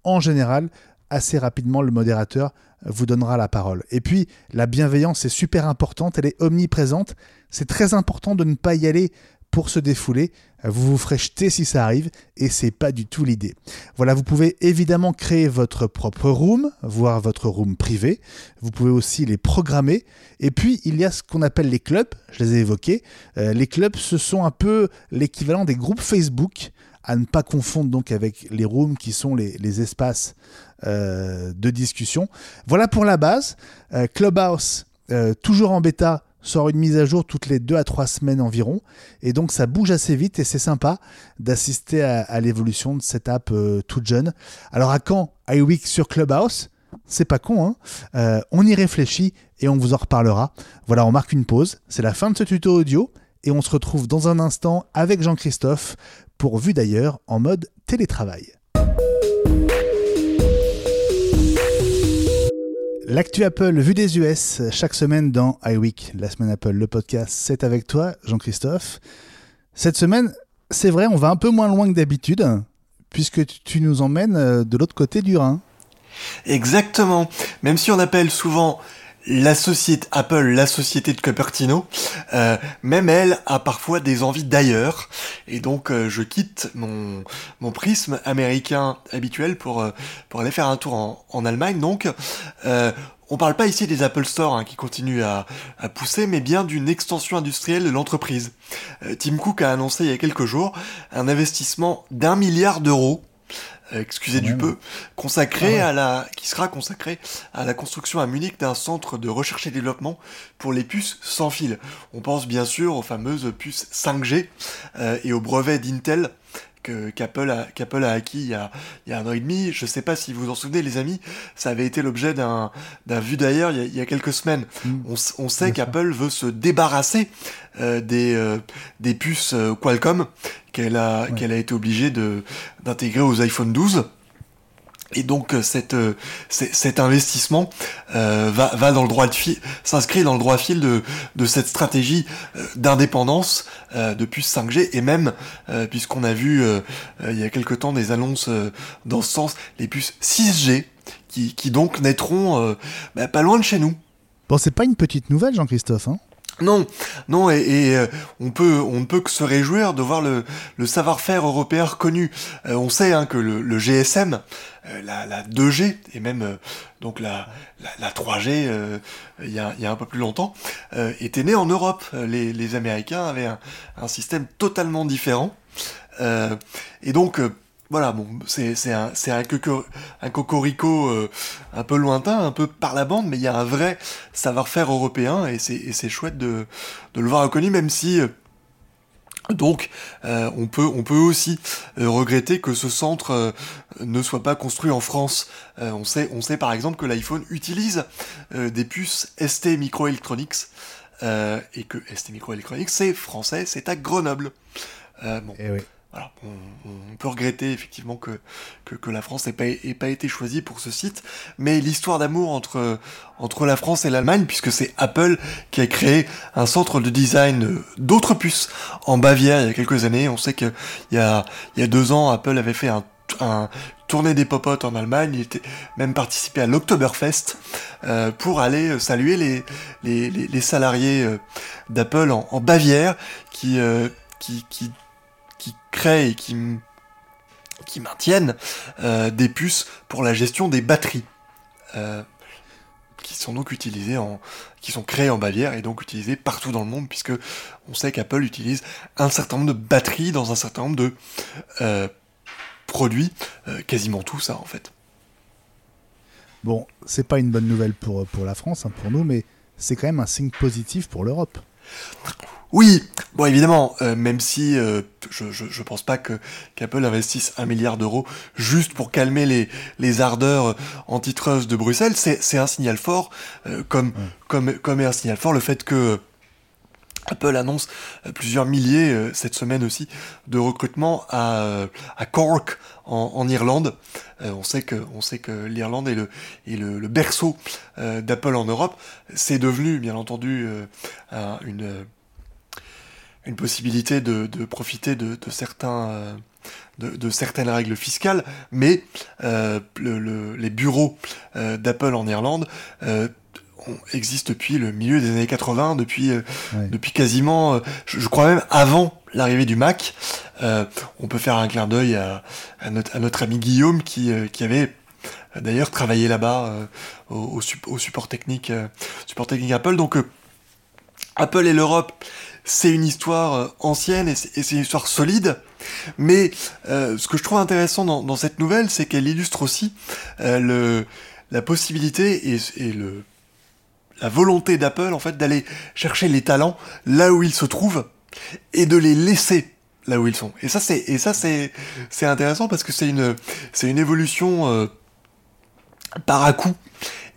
En général, assez rapidement, le modérateur vous donnera la parole. Et puis, la bienveillance est super importante, elle est omniprésente. C'est très important de ne pas y aller pour se défouler. Vous vous ferez jeter si ça arrive et c'est pas du tout l'idée. Voilà, vous pouvez évidemment créer votre propre room, voire votre room privé. Vous pouvez aussi les programmer. Et puis, il y a ce qu'on appelle les clubs, je les ai évoqués. Euh, les clubs, ce sont un peu l'équivalent des groupes Facebook à ne pas confondre donc avec les rooms qui sont les, espaces euh, de discussion. Voilà pour la base. Euh, Clubhouse, toujours en bêta, sort une mise à jour toutes les deux à trois semaines environ. Et donc ça bouge assez vite et c'est sympa d'assister à, l'évolution de cette app toute jeune. Alors à quand iWeek sur Clubhouse? C'est pas con, hein on y réfléchit et on vous en reparlera. Voilà, on marque une pause. C'est la fin de ce tuto audio et on se retrouve dans un instant avec Jean-Christophe pourvu d'ailleurs en mode télétravail. L'actu Apple vue des US chaque semaine dans iWeek, la semaine Apple, le podcast, c'est avec toi, Jean-Christophe. Cette semaine, c'est vrai, on va un peu moins loin que d'habitude, puisque tu nous emmènes euh, de l'autre côté du Rhin. Exactement. Même si on appelle souvent la société Apple, la société de Cupertino, euh, même elle a parfois des envies d'ailleurs, et donc euh, je quitte mon mon prisme américain habituel pour euh, pour aller faire un tour en, en Allemagne. Donc on parle pas ici des Apple Store hein, qui continuent à, à, pousser, mais bien d'une extension industrielle de l'entreprise. Tim Cook a annoncé il y a quelques jours un investissement d'un milliard d'euros euh, excusez du peu, consacré ah à la, qui sera consacré à la construction à Munich d'un centre de recherche et développement pour les puces sans fil. On pense bien sûr aux fameuses puces 5G euh, et aux brevets d'Intel qu'Apple a, a acquis il y a, il y a un an et demi. Je ne sais pas si vous vous en souvenez, les amis, ça avait été l'objet d'un, d'un vu d'ailleurs il, y a quelques semaines. Mm. On, on, sait qu'Apple veut se débarrasser euh, des, euh, des puces euh, Qualcomm qu'elle a, qu'elle a été obligée de, d'intégrer aux iPhone 12. Et donc cette, cet investissement va, va dans le droit de fil, s'inscrit dans le droit fil de, de cette stratégie d'indépendance de puces 5G et même puisqu'on a vu il y a quelque temps des annonces dans ce sens, les puces 6G qui, qui donc naîtront bah, pas loin de chez nous. Bon, c'est pas une petite nouvelle, Jean-Christophe. Hein non, non, et, euh, on peut, on ne peut que se réjouir de voir le, savoir-faire européen reconnu. Euh, on sait hein, que le, GSM, euh, la, 2G et même donc la, la, 3G, il y, a, un peu plus longtemps, était né en Europe. Les, Américains avaient un, un, système totalement différent. et donc voilà, bon, c'est un, un, un cocorico euh, un peu lointain, un peu par la bande, mais il y a un vrai savoir-faire européen et c'est chouette de, de, le voir reconnu, même si. Euh, donc, euh, on, peut, on peut aussi regretter que ce centre ne soit pas construit en France. on, sait, on sait par exemple que l'iPhone utilise des puces ST Microelectronics et que ST Microelectronics c'est français, c'est à Grenoble. bon. Eh on, peut regretter effectivement que, la France n'ait pas, pas, été choisie pour ce site, mais l'histoire d'amour entre, la France et l'Allemagne, puisque c'est Apple qui a créé un centre de design d'autres puces en Bavière il y a quelques années. On sait qu'il y a, deux ans, Apple avait fait un, un tournée des popotes en Allemagne, il était même participé à l'Oktoberfest euh, pour aller saluer les, salariés euh, d'Apple en, Bavière euh, qui qui créent et qui, qui maintiennent euh, des puces pour la gestion des batteries. Euh, qui sont donc utilisées en, qui sont créées en Bavière et donc utilisées partout dans le monde puisque on sait qu'Apple utilise un certain nombre de batteries dans un certain nombre de euh, produits, quasiment tout ça en fait. Bon, c'est pas une bonne nouvelle pour, pour la France, hein, pour nous, mais c'est quand même un signe positif pour l'Europe. Oui, bon évidemment, euh, même si euh, je, je, pense pas que qu'Apple investisse un milliard d'euros juste pour calmer les, les ardeurs antitrust de Bruxelles, c'est un signal fort, euh, comme, comme, comme est un signal fort le fait que Apple annonce plusieurs milliers cette semaine aussi de recrutement à, à Cork en, en Irlande. on sait que, on sait que l'Irlande est le, est le, le berceau d'Apple en Europe. C'est devenu, bien entendu, une une possibilité de, profiter de, certains, euh, de, certaines règles fiscales, mais euh, les bureaux euh, d'Apple en Irlande existent depuis le milieu des années 80, depuis, depuis quasiment, je, crois même avant l'arrivée du Mac. on peut faire un clin d'œil à, notre, à, notre, ami Guillaume qui, qui avait d'ailleurs travaillé là-bas au, au, support technique, support technique Apple. Donc Apple et l'Europe c'est une histoire euh, ancienne et c'est une histoire solide. Mais euh, ce que je trouve intéressant dans, cette nouvelle, c'est qu'elle illustre aussi euh, la possibilité et, la volonté d'Apple en fait d'aller chercher les talents là où ils se trouvent et de les laisser là où ils sont. Et ça c'est intéressant parce que c'est une évolution par à coup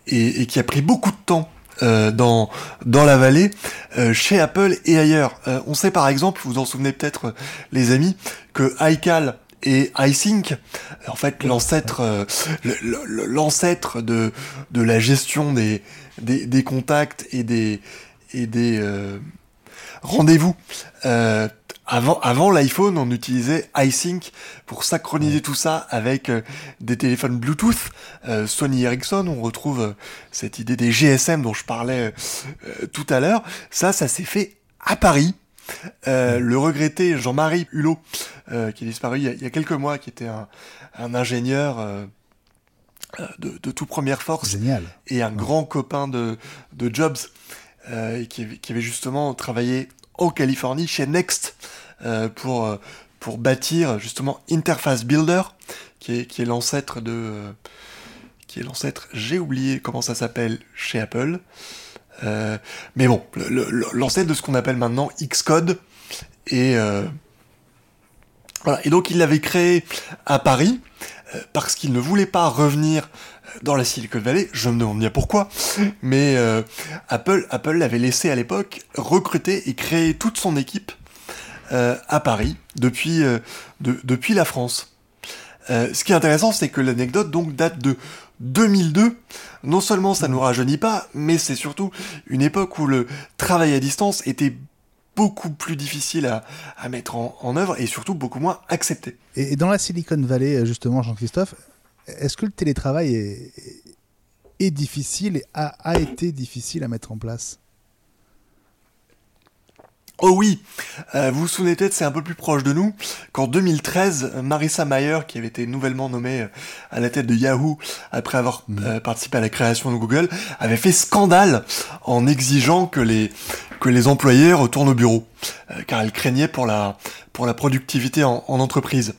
et, qui a pris beaucoup de temps euh, dans dans la vallée, euh, chez Apple et ailleurs. Euh, on sait par exemple, vous vous en souvenez peut-être les amis, que iCal et iSync, en fait l'ancêtre l'ancêtre de de la gestion des des, des contacts et des et des rendez-vous avant, avant l'iPhone, on utilisait iSync pour synchroniser tout ça avec euh, des téléphones Bluetooth. Euh, Sony Ericsson, on retrouve euh, cette idée des GSM dont je parlais tout à l'heure. Ça, ça s'est fait à Paris. le regretté Jean-Marie Hulot, qui est disparu il y, a, quelques mois, qui était un, un ingénieur de, de, tout première force Génial. et un grand copain de, de Jobs, et qui, qui, avait justement travaillé en Californie chez Next euh, pour, euh, pour bâtir justement Interface Builder, qui est, qui est l'ancêtre de. Euh, qui est l'ancêtre, j'ai oublié comment ça s'appelle chez Apple. mais bon, l'ancêtre de ce qu'on appelle maintenant Xcode. Et Voilà. Et donc il l'avait créé à Paris parce qu'il ne voulait pas revenir dans la Silicon Valley. Je me demande bien pourquoi, mais Apple Apple l'avait laissé à l'époque recruter et créer toute son équipe à Paris depuis depuis la France. ce qui est intéressant, c'est que l'anecdote donc date de 2002, non seulement ça ne nous rajeunit pas, mais c'est surtout une époque où le travail à distance était beaucoup plus difficile à, mettre en, œuvre et surtout beaucoup moins accepté. Et, dans la Silicon Valley, euh, justement, Jean-Christophe, est-ce que le télétravail est, difficile et a été difficile à mettre en place? Oh oui, euh, vous vous souvenez peut-être, c'est un peu plus proche de nous, qu'en 2013, Marissa Mayer, qui avait été nouvellement nommée euh, à la tête de Yahoo après avoir mm. euh, participé à la création de Google, avait fait scandale en exigeant que les, que les employés retournent au bureau, car elle craignait pour la, pour la productivité en, en entreprise.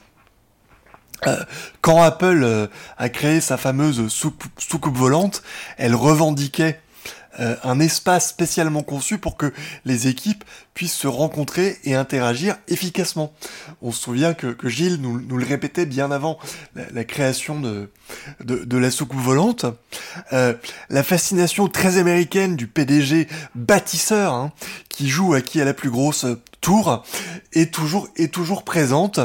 Quand Apple a créé sa fameuse soucoupe volante, elle revendiquait euh, un espace spécialement conçu pour que les équipes puissent se rencontrer et interagir efficacement. On se souvient que, Gilles nous, le répétait bien avant la, création de, la soucoupe volante. Euh, la fascination très américaine du PDG bâtisseur, hein, qui joue à qui a la plus grosse tour, est toujours, est toujours présente.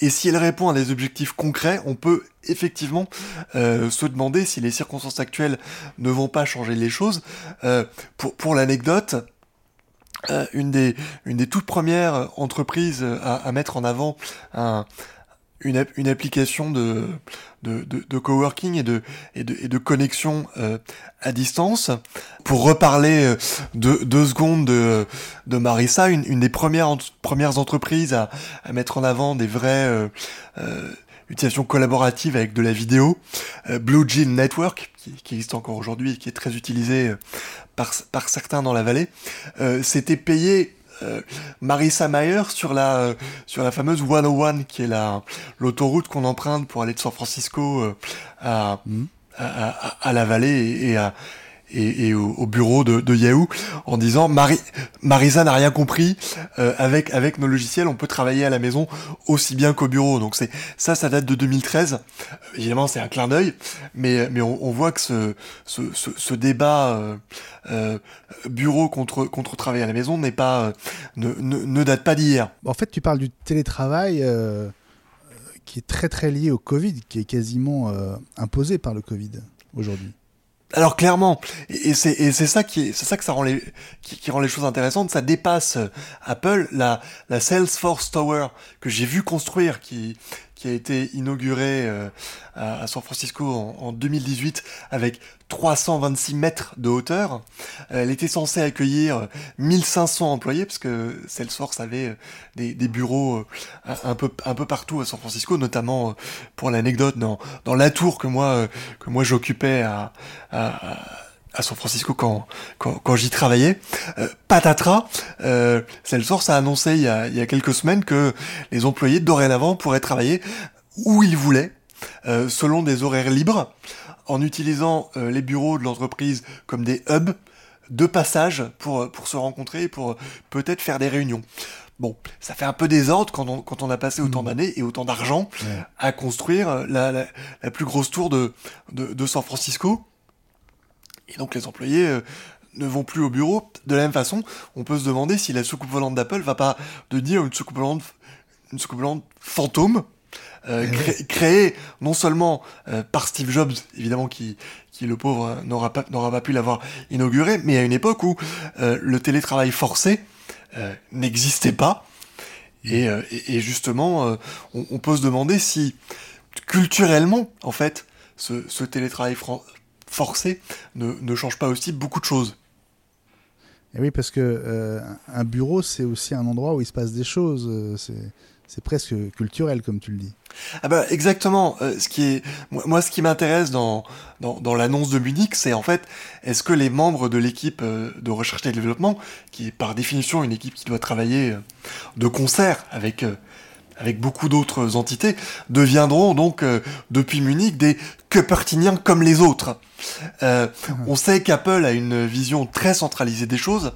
Et si elle répond à des objectifs concrets, on peut effectivement euh, se demander si les circonstances actuelles ne vont pas changer les choses. Euh, pour l'anecdote, euh, une, des, une des toutes premières entreprises à, à mettre en avant un, une, une application de, de, de, de, coworking et de, et de, et de connexion euh, à distance. Pour reparler de deux secondes de, de Marissa, une, une des premières, premières entreprises à, à mettre en avant des vrais euh, euh, utilisation collaborative avec de la vidéo, euh, Blue Jean Network, qui, qui existe encore aujourd'hui et qui est très utilisé euh, par, par certains dans la vallée, euh, c'était payé euh, Marissa Mayer sur la sur la fameuse 101 qui est la l'autoroute qu'on emprunte pour aller de San Francisco à, mm. à, à, à, la vallée et, et à et, et au, bureau de, de, Yahoo en disant Marie, Marisa n'a rien compris euh, avec avec nos logiciels on peut travailler à la maison aussi bien qu'au bureau. Donc c'est ça ça date de 2013 euh, évidemment c'est un clin d'œil mais mais on, on, voit que ce ce, ce, ce débat euh, euh bureau contre contre travail à la maison n'est pas ne, ne, ne, date pas d'hier. En fait tu parles du télétravail qui est très très lié au Covid qui est quasiment imposé par le Covid aujourd'hui alors clairement, et c'est ça qui c'est ça que ça rend les qui, rend les choses intéressantes, ça dépasse euh, Apple la la Salesforce Tower que j'ai vu construire qui qui a été inauguré euh, à, San Francisco en, 2018 avec 326 mètres de hauteur. Elle était censée accueillir 1500 employés parce que Salesforce avait euh, des, des bureaux euh, un peu un peu partout à San Francisco, notamment pour l'anecdote dans dans la tour que moi que moi j'occupais à, à à San Francisco quand, quand, quand j'y travaillais. Euh, patatras, euh, Salesforce a annoncé il y a, il y a quelques semaines que les employés dorénavant pourraient travailler où ils voulaient, euh, selon des horaires libres, en utilisant euh, les bureaux de l'entreprise comme des hubs de passage pour, pour se rencontrer et pour peut-être faire des réunions. Bon, ça fait un peu désordre quand on, quand on a passé autant mmh. d'années et autant d'argent à construire la, la, la, plus grosse tour de, de, de San Francisco. Et donc les employés euh, ne vont plus au bureau. De la même façon, on peut se demander si la soucoupe volante d'Apple va pas devenir une soucoupe volante, une soucoupe volante fantôme, euh, eh créée non seulement euh, par Steve Jobs, évidemment qui, qui le pauvre n'aura pas n'aura pas pu l'avoir inauguré, mais à une époque où le télétravail forcé n'existait pas. Et, et, justement, on, on, peut se demander si culturellement, en fait, ce, ce télétravail forcé ne, ne change pas aussi beaucoup de choses. Et oui, parce que euh, un bureau, c'est aussi un endroit où il se passe des choses. Euh, c'est presque culturel, comme tu le dis. Ah bah exactement. Euh, ce qui est moi, ce qui m'intéresse dans dans, dans l'annonce de Munich, c'est en fait est-ce que les membres de l'équipe de recherche et développement, qui est par définition une équipe qui doit travailler de concert avec avec beaucoup d'autres entités, deviendront donc depuis Munich des cupertinien comme les autres. Euh, on sait qu'Apple a une vision très centralisée des choses,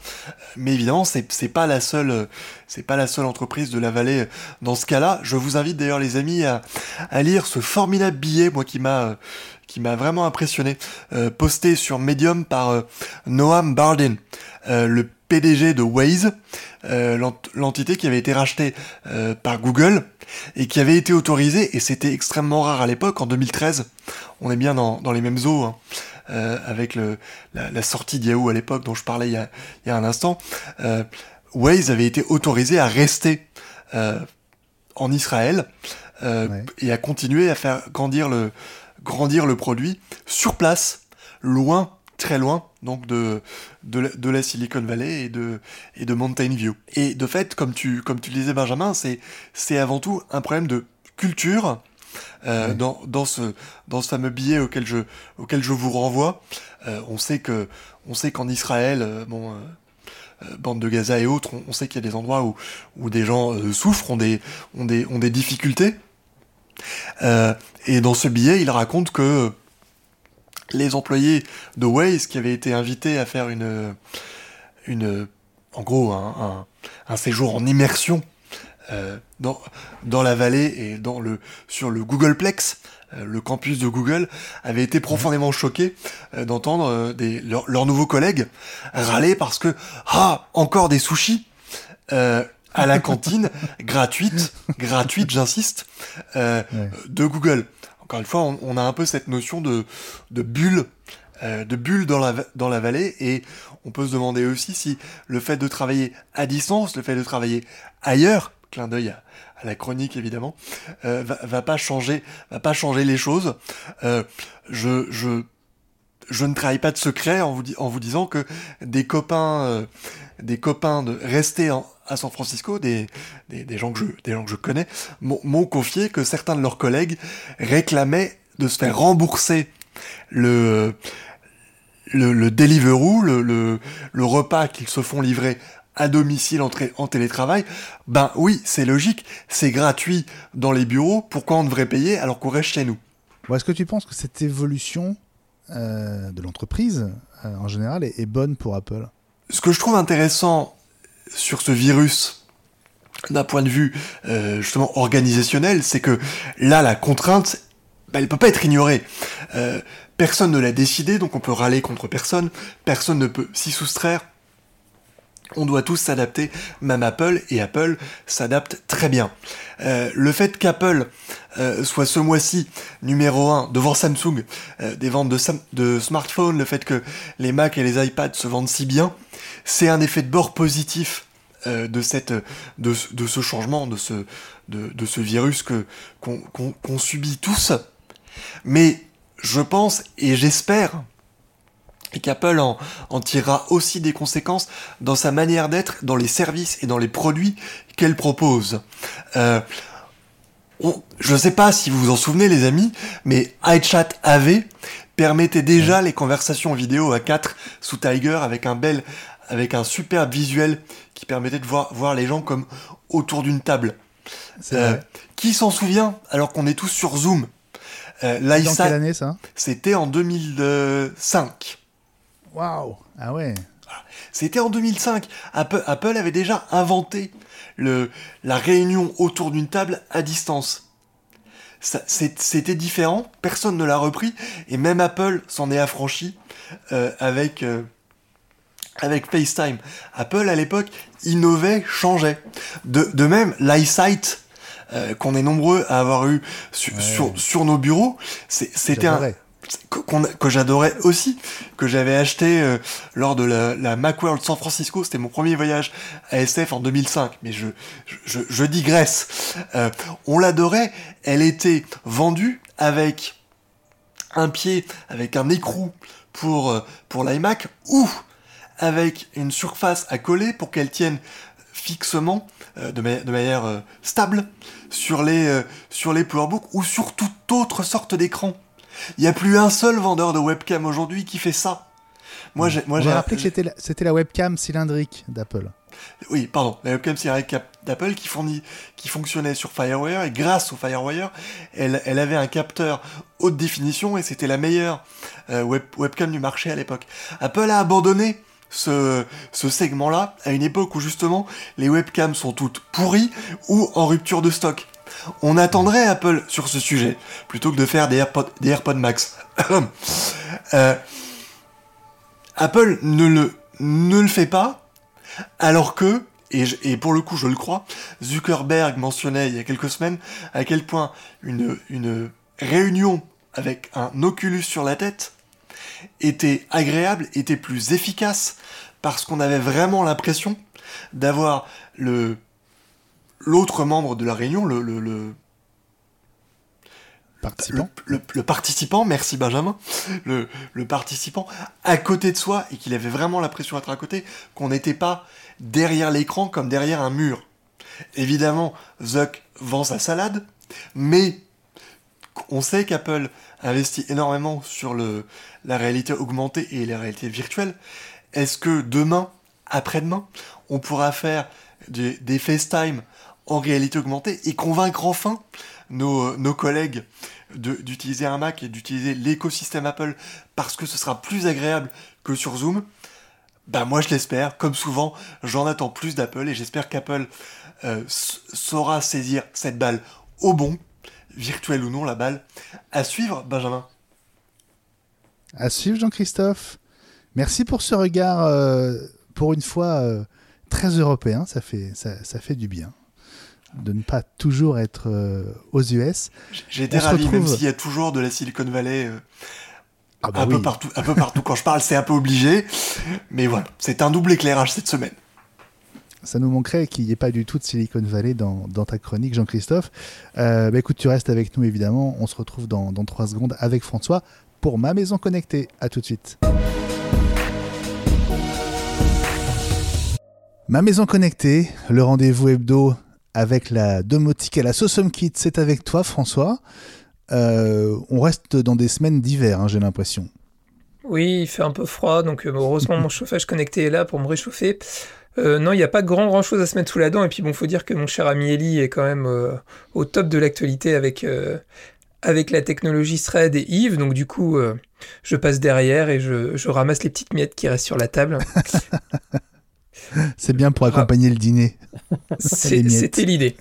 mais évidemment c'est pas la seule c'est pas la seule entreprise de la vallée dans ce cas-là. Je vous invite d'ailleurs les amis à, à lire ce formidable billet moi qui m'a qui m'a vraiment impressionné euh, posté sur Medium par euh, Noam Bardin, euh, le PDG de Waze, euh, l'ent- l'entité qui avait été rachetée euh, par Google et qui avait été autorisée, et c'était extrêmement rare à l'époque, en 2013. On est bien dans, dans les mêmes eaux, hein, euh, avec le, la, la sortie d'Yahoo à l'époque dont je parlais il y a, il y a un instant. Waze avait été autorisé à rester en Israël Ouais. et à continuer à faire grandir le, grandir le produit sur place, loin, très loin, donc de, de, la, de la Silicon Valley et de, et de Mountain View. Et de fait, comme tu, comme tu le disais Benjamin, c'est, avant tout un problème de culture. Euh, Ouais. dans, dans, ce, dans ce fameux billet auquel je, auquel je vous renvoie, euh, on sait que on sait qu'en Israël, euh, bon, bande de Gaza et autres, on, on sait qu'il y a des endroits où, où des gens souffrent, ont des, ont des, ont des difficultés. Et dans ce billet, il raconte que les employés de Waze qui avaient été invités à faire une, une en gros, un, un, un séjour en immersion euh, dans, dans la vallée et dans le, sur le Googleplex, euh, le campus de Google, avaient été profondément choqués euh, d'entendre euh, des, leurs, nouveaux collègues râler parce que ah encore des sushis euh, à la cantine gratuite, gratuite, j'insiste, euh, Ouais. de Google. Encore une fois, on, a un peu cette notion de, bulle, euh, dans la, vallée, et on peut se demander aussi si le fait de travailler à distance, le fait de travailler ailleurs, clin d'œil à, la chronique évidemment, euh, va, pas changer, les choses. Euh, je, ne trahis pas de secret en vous, disant que des copains de rester en- à San Francisco, des, des, des gens que je, des gens que je connais, m'ont confié que certains de leurs collègues réclamaient de se faire rembourser le, le, le Deliveroo, le, le, le repas qu'ils se font livrer à domicile en, en télétravail, ben oui, c'est logique, c'est gratuit dans les bureaux, pourquoi on devrait payer alors qu'on reste chez nous? Bon, Est-ce que tu penses que cette évolution euh, de l'entreprise euh, en général est, est bonne pour Apple? Ce que je trouve intéressant sur ce virus, d'un point de vue euh, justement organisationnel, c'est que là, la contrainte, bah, elle peut pas être ignorée. Euh, personne ne l'a décidé, donc on peut râler contre personne. Personne ne peut s'y soustraire. On doit tous s'adapter, même Apple, et Apple s'adapte très bien. Euh, le fait qu'Apple soit ce mois-ci numéro 1 devant Samsung des ventes de smartphones, le fait que les Mac et les iPads se vendent si bien, c'est un effet de bord positif euh, de cette de, ce- de ce changement, de ce de, de ce virus que qu'on qu'on- qu'on subit tous. Mais je pense et j'espère et qu'Apple en, en tirera aussi des conséquences dans sa manière d'être, dans les services et dans les produits qu'elle propose. Euh, on- je ne sais pas si vous vous en souvenez les amis, mais iChat AV permettait déjà les conversations vidéo à 4 sous Tiger avec un bel, avec un superbe visuel qui permettait de voir, voir les gens comme autour d'une table. Euh, qui s'en souvient alors qu'on est tous sur Zoom? Euh, Dans quelle année ça? c'était en 2005. Waouh Ah ouais C'était en 2005. Apple, Apple avait déjà inventé le, la réunion autour d'une table à distance. C'était différent, personne ne l'a repris, et même Apple s'en est affranchi euh, avec, avec FaceTime. Apple, à l'époque, innovait, changeait. De, de même, l'iSight, euh, qu'on est nombreux à avoir eu su- Ouais. sur, sur nos bureaux, c'était un, que, que j'adorais aussi, que j'avais acheté euh, lors de la, la Macworld San Francisco. C'était mon premier voyage à SF en 2005. Mais je, je, je, je digresse. Euh, on l'adorait. Elle était vendue avec un pied, avec un écrou pour, euh, pour l'iMac ou avec une surface à coller pour qu'elle tienne fixement, euh, de, ma- de manière euh, stable, sur les, euh, sur les PowerBooks ou sur toute autre sorte d'écran. Il n'y a plus un seul vendeur de webcam aujourd'hui qui fait ça. Moi, j'ai, moi, On j'ai, va rappeler que c'était la, webcam cylindrique d'Apple. Oui, pardon, la webcam série d'Apple qui, fournit, qui fonctionnait sur FireWire et grâce au FireWire, elle, elle avait un capteur haute définition et c'était la meilleure euh, web, webcam du marché à l'époque. Apple a abandonné ce, segment-là à une époque où justement les webcams sont toutes pourries ou en rupture de stock. On attendrait Apple sur ce sujet plutôt que de faire des AirPods, Max. euh, Apple ne le, ne le fait pas, alors que, et, pour le coup je le crois, Zuckerberg mentionnait il y a quelques semaines à quel point une réunion avec un Oculus sur la tête était agréable, était plus efficace, parce qu'on avait vraiment l'impression d'avoir le l'autre membre de la réunion, le, le, le participant. Le, le, participant, merci Benjamin, le, le participant à côté de soi et qu'il avait vraiment l'impression d'être à côté, qu'on n'était pas derrière l'écran comme derrière un mur. Évidemment, Zuck vend sa salade, mais on sait qu'Apple investit énormément sur le, la réalité augmentée et la réalité virtuelle. Est-ce que demain, après-demain, on pourra faire des, des FaceTime en réalité augmentée et convaincre enfin nos, nos collègues d'utiliser un Mac et d'utiliser l'écosystème Apple parce que ce sera plus agréable que sur Zoom, bah moi je l'espère, comme souvent, j'en attends plus d'Apple et j'espère qu'Apple euh, saura saisir cette balle au bon, virtuelle ou non la balle. À suivre, Benjamin. À suivre, Jean-Christophe. Merci pour ce regard, euh, pour une fois, euh, très européen, ça fait, ça, ça fait du bien de ne pas toujours être euh, aux US. J'ai été ravi, retrouve... même s'il y a toujours de la Silicon Valley ah bah un, oui. peu partout, un peu partout. Quand je parle, c'est un peu obligé. Mais voilà, c'est un double éclairage cette semaine. Ça nous manquerait qu'il n'y ait pas du tout de Silicon Valley dans, dans ta chronique, Jean-Christophe. Euh, bah écoute, tu restes avec nous, évidemment. On se retrouve dans, dans 3 secondes avec François pour Ma Maison Connectée. À tout de suite. Ma Maison Connectée, le rendez-vous hebdo avec la domotique et la Sosum Kit. C'est avec toi, François. Euh, on reste dans des semaines d'hiver, hein, j'ai l'impression. Oui, il fait un peu froid, donc euh, heureusement mon chauffage connecté est là pour me réchauffer. Euh, non, il n'y a pas grand grand chose à se mettre sous la dent. Et puis bon, faut dire que mon cher ami Eli est quand même euh, au top de l'actualité avec, euh, avec la technologie Thread et Eve. Donc du coup, je passe derrière et je, je, ramasse les petites miettes qui restent sur la table. C'est bien pour accompagner le dîner. C'était l'idée.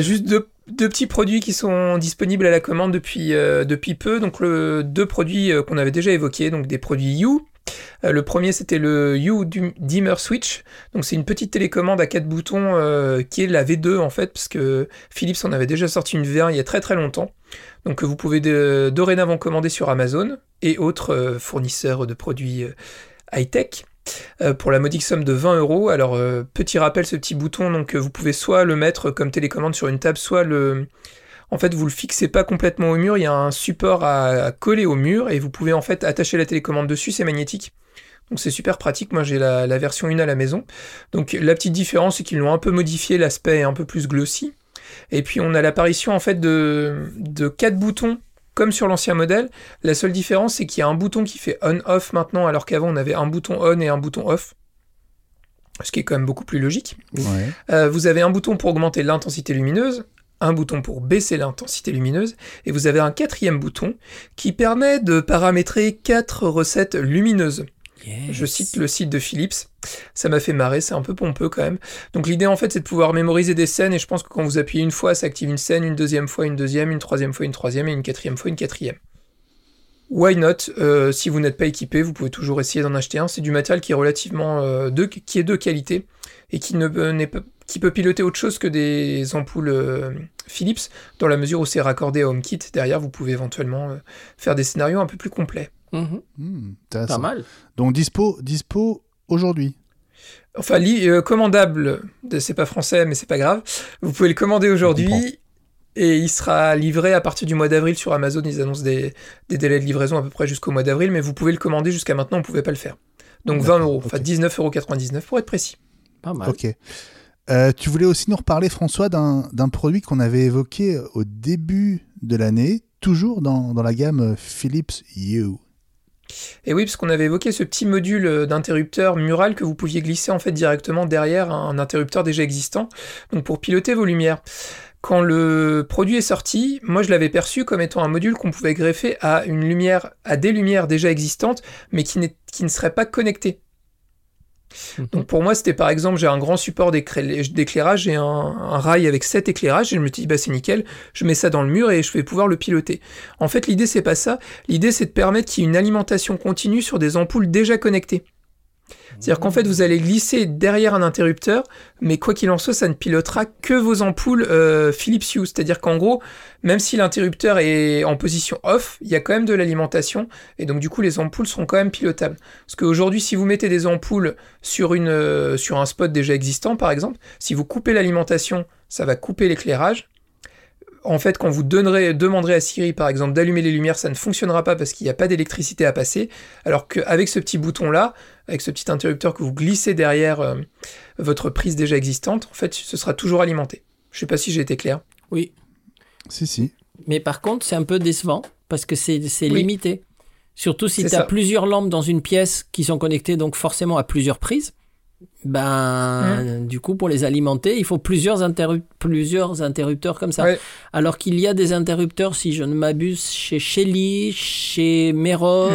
Juste deux, deux, petits produits qui sont disponibles à la commande depuis, depuis peu. Donc le, deux produits qu'on avait déjà évoqués, donc des produits You. Euh, le premier c'était le You Dimmer Switch. Donc c'est une petite télécommande à quatre boutons euh, qui est la V2 en fait, parce que Philips en avait déjà sorti une V1 il y a très très longtemps. Donc vous pouvez dorénavant commander sur Amazon et autres fournisseurs de produits high-tech. Euh, pour la modique somme de 20 euros. Alors, euh, petit rappel, ce petit bouton, donc euh, vous pouvez soit le mettre comme télécommande sur une table, soit le... En fait, vous le fixez pas complètement au mur, il y a un support à, coller au mur et vous pouvez en fait attacher la télécommande dessus, c'est magnétique. Donc c'est super pratique, moi j'ai la, la, version 1 à la maison. Donc la petite différence c'est qu'ils l'ont un peu modifié, l'aspect est un peu plus glossy. Et puis on a l'apparition en fait de, de quatre boutons comme sur l'ancien modèle. La seule différence, c'est qu'il y a un bouton qui fait on-off maintenant, alors qu'avant on avait un bouton on et un bouton off. Ce qui est quand même beaucoup plus logique. Ouais. Euh, vous avez un bouton pour augmenter l'intensité lumineuse, un bouton pour baisser l'intensité lumineuse, et vous avez un quatrième bouton qui permet de paramétrer quatre recettes lumineuses. Yes. Je cite le site de Philips. Ça m'a fait marrer, c'est un peu pompeux quand même. Donc l'idée en fait c'est de pouvoir mémoriser des scènes et je pense que quand vous appuyez une fois ça active une scène, une deuxième fois une deuxième, une troisième fois une troisième et une quatrième fois une quatrième. Why not? Euh, Si vous n'êtes pas équipé, vous pouvez toujours essayer d'en acheter un. C'est du matériel qui est relativement euh, de, qui est de qualité et qui ne pas, qui peut piloter autre chose que des ampoules euh, Philips dans la mesure où c'est raccordé à HomeKit. Derrière, vous pouvez éventuellement euh, faire des scénarios un peu plus complets. Mmh. Mmh, pas mal. Donc dispo, dispo aujourd'hui. Enfin, euh, commandable, c'est pas français, mais c'est pas grave. Vous pouvez le commander aujourd'hui et il sera livré à partir du mois d'avril sur Amazon. Ils annoncent des, des, délais de livraison à peu près jusqu'au mois d'avril, mais vous pouvez le commander jusqu'à maintenant, on pouvait pas le faire. Donc 20 euros, enfin okay. 19,99 euros pour être précis. Pas mal. Ok. Euh, tu voulais aussi nous reparler, François, d'un produit qu'on avait évoqué au début de l'année, toujours dans, dans la gamme Philips Hue. Et oui, parce qu'on avait évoqué ce petit module euh, d'interrupteur mural que vous pouviez glisser en fait directement derrière un interrupteur déjà existant, donc pour piloter vos lumières. Quand le produit est sorti, moi je l'avais perçu comme étant un module qu'on pouvait greffer à une lumière, à des lumières déjà existantes, mais qui, qui ne seraient pas connectées. Mhm. Donc pour moi, c'était par exemple, j'ai un grand support d'éclairage, j'ai un, un, rail avec 7 éclairages, et je me dis, bah c'est nickel, je mets ça dans le mur et je vais pouvoir le piloter. En fait, l'idée, c'est pas ça. L'idée, c'est de permettre qu'il y ait une alimentation continue sur des ampoules déjà connectées. C'est-à-dire qu'en fait, vous allez glisser derrière un interrupteur, mais quoi qu'il en soit, ça ne pilotera que vos ampoules euh, Philips Hue. C'est-à-dire qu'en gros, même si l'interrupteur est en position off, il y a quand même de l'alimentation, et donc du coup, les ampoules seront quand même pilotables. Parce qu'aujourd'hui, si vous mettez des ampoules sur, une, euh, sur un spot déjà existant, par exemple, si vous coupez l'alimentation, ça va couper l'éclairage, en fait, quand vous donnerez, demanderez à Siri, par exemple, d'allumer les lumières, ça ne fonctionnera pas parce qu'il n'y a pas d'électricité à passer. Alors qu'avec ce petit bouton-là, avec ce petit interrupteur que vous glissez derrière euh, votre prise déjà existante, en fait, ce sera toujours alimenté. Je ne sais pas si j'ai été clair. Oui. Si, si. Mais par contre, c'est un peu décevant parce que c'est limité. Surtout si tu as plusieurs lampes dans une pièce qui sont connectées donc forcément à plusieurs prises ben, mmh. du coup, pour les alimenter, il faut plusieurs, plusieurs interrupteurs comme ça. Alors qu'il y a des interrupteurs, si je ne m'abuse, chez Shelly, chez Meros,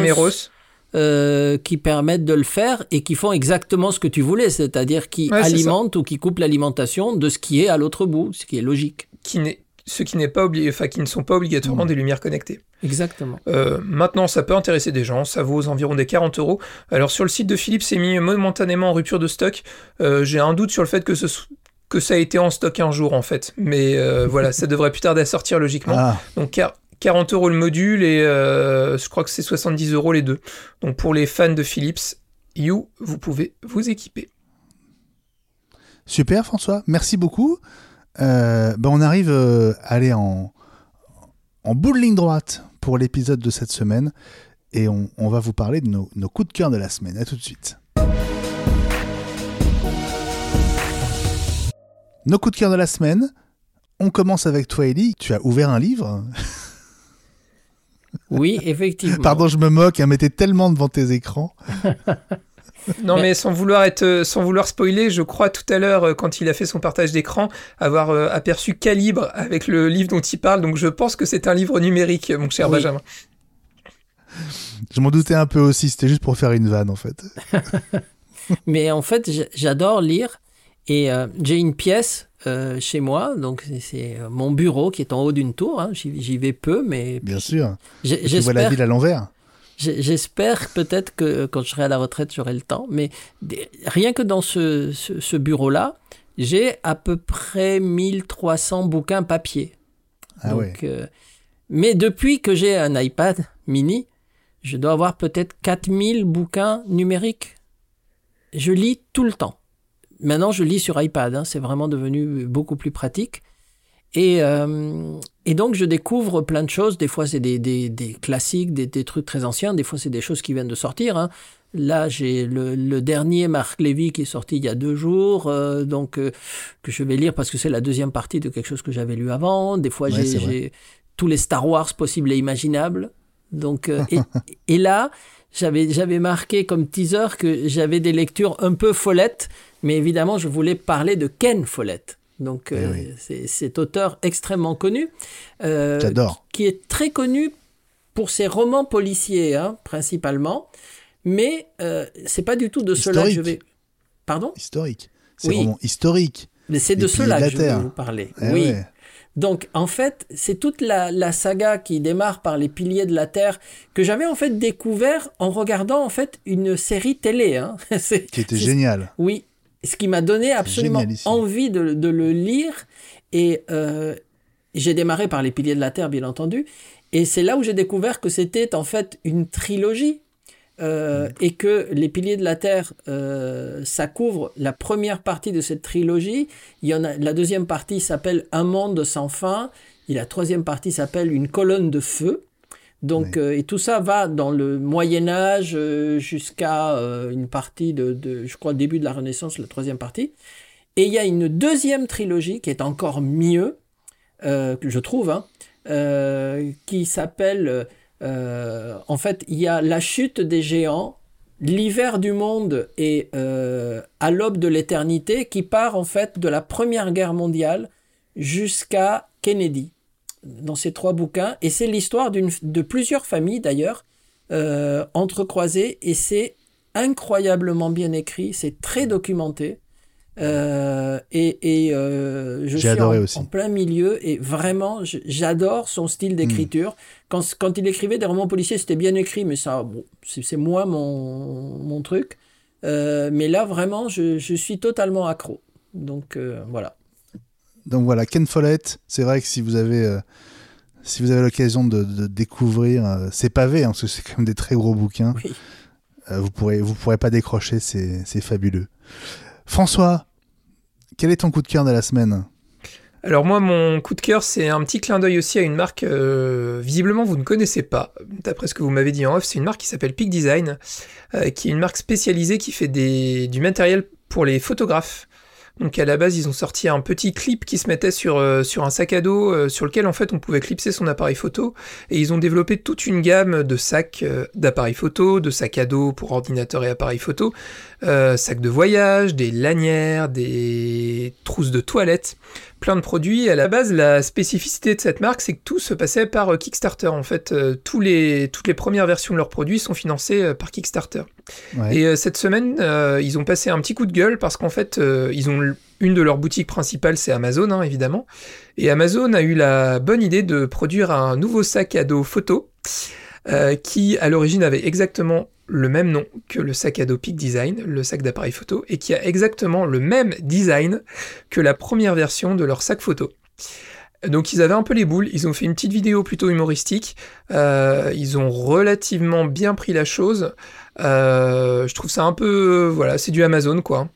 euh, qui permettent de le faire et qui font exactement ce que tu voulais, c'est-à-dire qui alimentent ou qui coupent l'alimentation de ce qui est à l'autre bout, ce qui est logique. Qui n'est ce qui, n'est pas enfin, qui ne sont pas obligatoirement mmh. des lumières connectées. Exactement. Euh, maintenant, ça peut intéresser des gens, ça vaut environ des 40 euros. Alors sur le site de Philips, c'est mis momentanément en rupture de stock. Euh, j'ai un doute sur le fait que, ce, que ça a été en stock un jour en fait. Mais euh, voilà, ça devrait plus tarder à sortir logiquement. Ah. Donc 40 euros le module et je crois que c'est 70 euros les deux. Donc pour les fans de Philips, You, vous pouvez vous équiper. Super François, merci beaucoup. Ben on arrive à aller en, en bout de ligne droite pour l'épisode de cette semaine et on, va vous parler de nos, coups de cœur de la semaine. A tout de suite. Nos coups de cœur de la semaine. On commence avec toi, Ellie. Tu as ouvert un livre Oui, effectivement. Pardon, je me moque, hein, mais t'es tellement devant tes écrans. Non, mais... sans vouloir être, euh, sans vouloir spoiler, je crois tout à l'heure, euh, quand il a fait son partage d'écran, avoir euh, aperçu Calibre avec le livre dont il parle. Donc, je pense que c'est un livre numérique, mon cher Benjamin. Je m'en doutais un peu aussi. C'était juste pour faire une vanne, en fait. mais en fait, j'adore lire et j'ai une pièce chez moi, donc c'est mon bureau qui est en haut d'une tour. Hein. J'y vais peu, mais bien sûr. Tu vois la ville à l'envers. J'espère peut-être que quand je serai à la retraite, j'aurai le temps. Mais rien que dans ce, ce, bureau-là, j'ai à peu près 1300 bouquins papier. Ah Donc, euh, mais depuis que j'ai un iPad mini, je dois avoir peut-être 4000 bouquins numériques. Je lis tout le temps. Maintenant, je lis sur iPad. Hein, c'est vraiment devenu beaucoup plus pratique. Et, euh, et donc, je découvre plein de choses. Des fois, c'est des, des, des, classiques, des, des, trucs très anciens. Des fois, c'est des choses qui viennent de sortir. Hein. Là, j'ai le, le, dernier Marc Lévy qui est sorti il y a deux jours, euh, donc euh, que je vais lire parce que c'est la deuxième partie de quelque chose que j'avais lu avant. Des fois, j'ai tous les Star Wars possibles et imaginables. Donc, et, et, là, j'avais j'avais marqué comme teaser que j'avais des lectures un peu follettes, mais évidemment, je voulais parler de Ken Follett. Donc, eh euh, c'est cet auteur extrêmement connu. Euh, qui est très connu pour ses romans policiers, hein, principalement. Mais euh, c'est pas du tout de cela que je vais. Pardon? Historique. C'est vraiment historique. Mais c'est de cela que je vais vous parler. Eh oui. Donc, en fait, c'est toute la, saga qui démarre par les piliers de la Terre que j'avais en fait découvert en regardant en fait une série télé. Hein. qui était géniale. Oui, ce qui m'a donné absolument envie de, le lire. Et euh, j'ai démarré par Les Piliers de la Terre, bien entendu. Et c'est là où j'ai découvert que c'était en fait une trilogie. Euh, et que Les Piliers de la Terre, euh, ça couvre la première partie de cette trilogie. Il y en a, la deuxième partie s'appelle Un monde sans fin. Et la troisième partie s'appelle Une colonne de feu. Donc, euh, et tout ça va dans le Moyen Âge euh, jusqu'à euh, une partie de, je crois, début de la Renaissance, la troisième partie. Et il y a une deuxième trilogie qui est encore mieux, que je trouve, hein, qui s'appelle en fait, il y a la chute des géants, l'hiver du monde et à l'aube de l'éternité qui part en fait de la Première Guerre mondiale jusqu'à Kennedy dans ces trois bouquins. Et c'est l'histoire de plusieurs familles d'ailleurs entrecroisées et c'est incroyablement bien écrit, c'est très documenté. Euh, et, euh, je suis en, plein milieu et vraiment j'adore son style d'écriture. Hmm. Quand, il écrivait des romans policiers, c'était bien écrit, mais ça, c'est moi mon, truc. Euh, mais là, vraiment, je, suis totalement accro. Donc voilà. Donc voilà, Ken Follett, c'est vrai que si vous avez, si vous avez l'occasion de, découvrir ces pavés, hein, parce que c'est quand même des très gros bouquins, vous pourrez, vous pourrez pas décrocher, c'est fabuleux. François, quel est ton coup de cœur de la semaine? Alors moi, mon coup de cœur, c'est un petit clin d'œil aussi à une marque euh, visiblement vous ne connaissez pas. D'après ce que vous m'avez dit en off, c'est une marque qui s'appelle Peak Design, euh, qui est une marque spécialisée qui fait du matériel pour les photographes. Donc à la base, ils ont sorti un petit clip qui se mettait sur, euh, sur un sac à dos euh, sur lequel en fait on pouvait clipser son appareil photo. Et ils ont développé toute une gamme de sacs euh, d'appareils photo, de sacs à dos pour ordinateur et appareil photo, sacs de voyage, des lanières, des trousses de toilette plein de produits. À la base, la spécificité de cette marque, c'est que tout se passait par euh, Kickstarter. En fait, euh, tous les, toutes les premières versions de leurs produits sont financées euh, par Kickstarter. Et cette semaine, ils ont passé un petit coup de gueule parce qu'en fait, ils ont une de leurs boutiques principales, c'est Amazon, hein, évidemment. Et Amazon a eu la bonne idée de produire un nouveau sac à dos photo. Qui à l'origine avait exactement le même nom que le sac à dos Peak Design, le sac d'appareil photo, et qui a exactement le même design que la première version de leur sac photo. Donc ils avaient un peu les boules, ils ont fait une petite vidéo plutôt humoristique, euh, ils ont relativement bien pris la chose. Euh, je trouve ça un peu, voilà, c'est du Amazon quoi.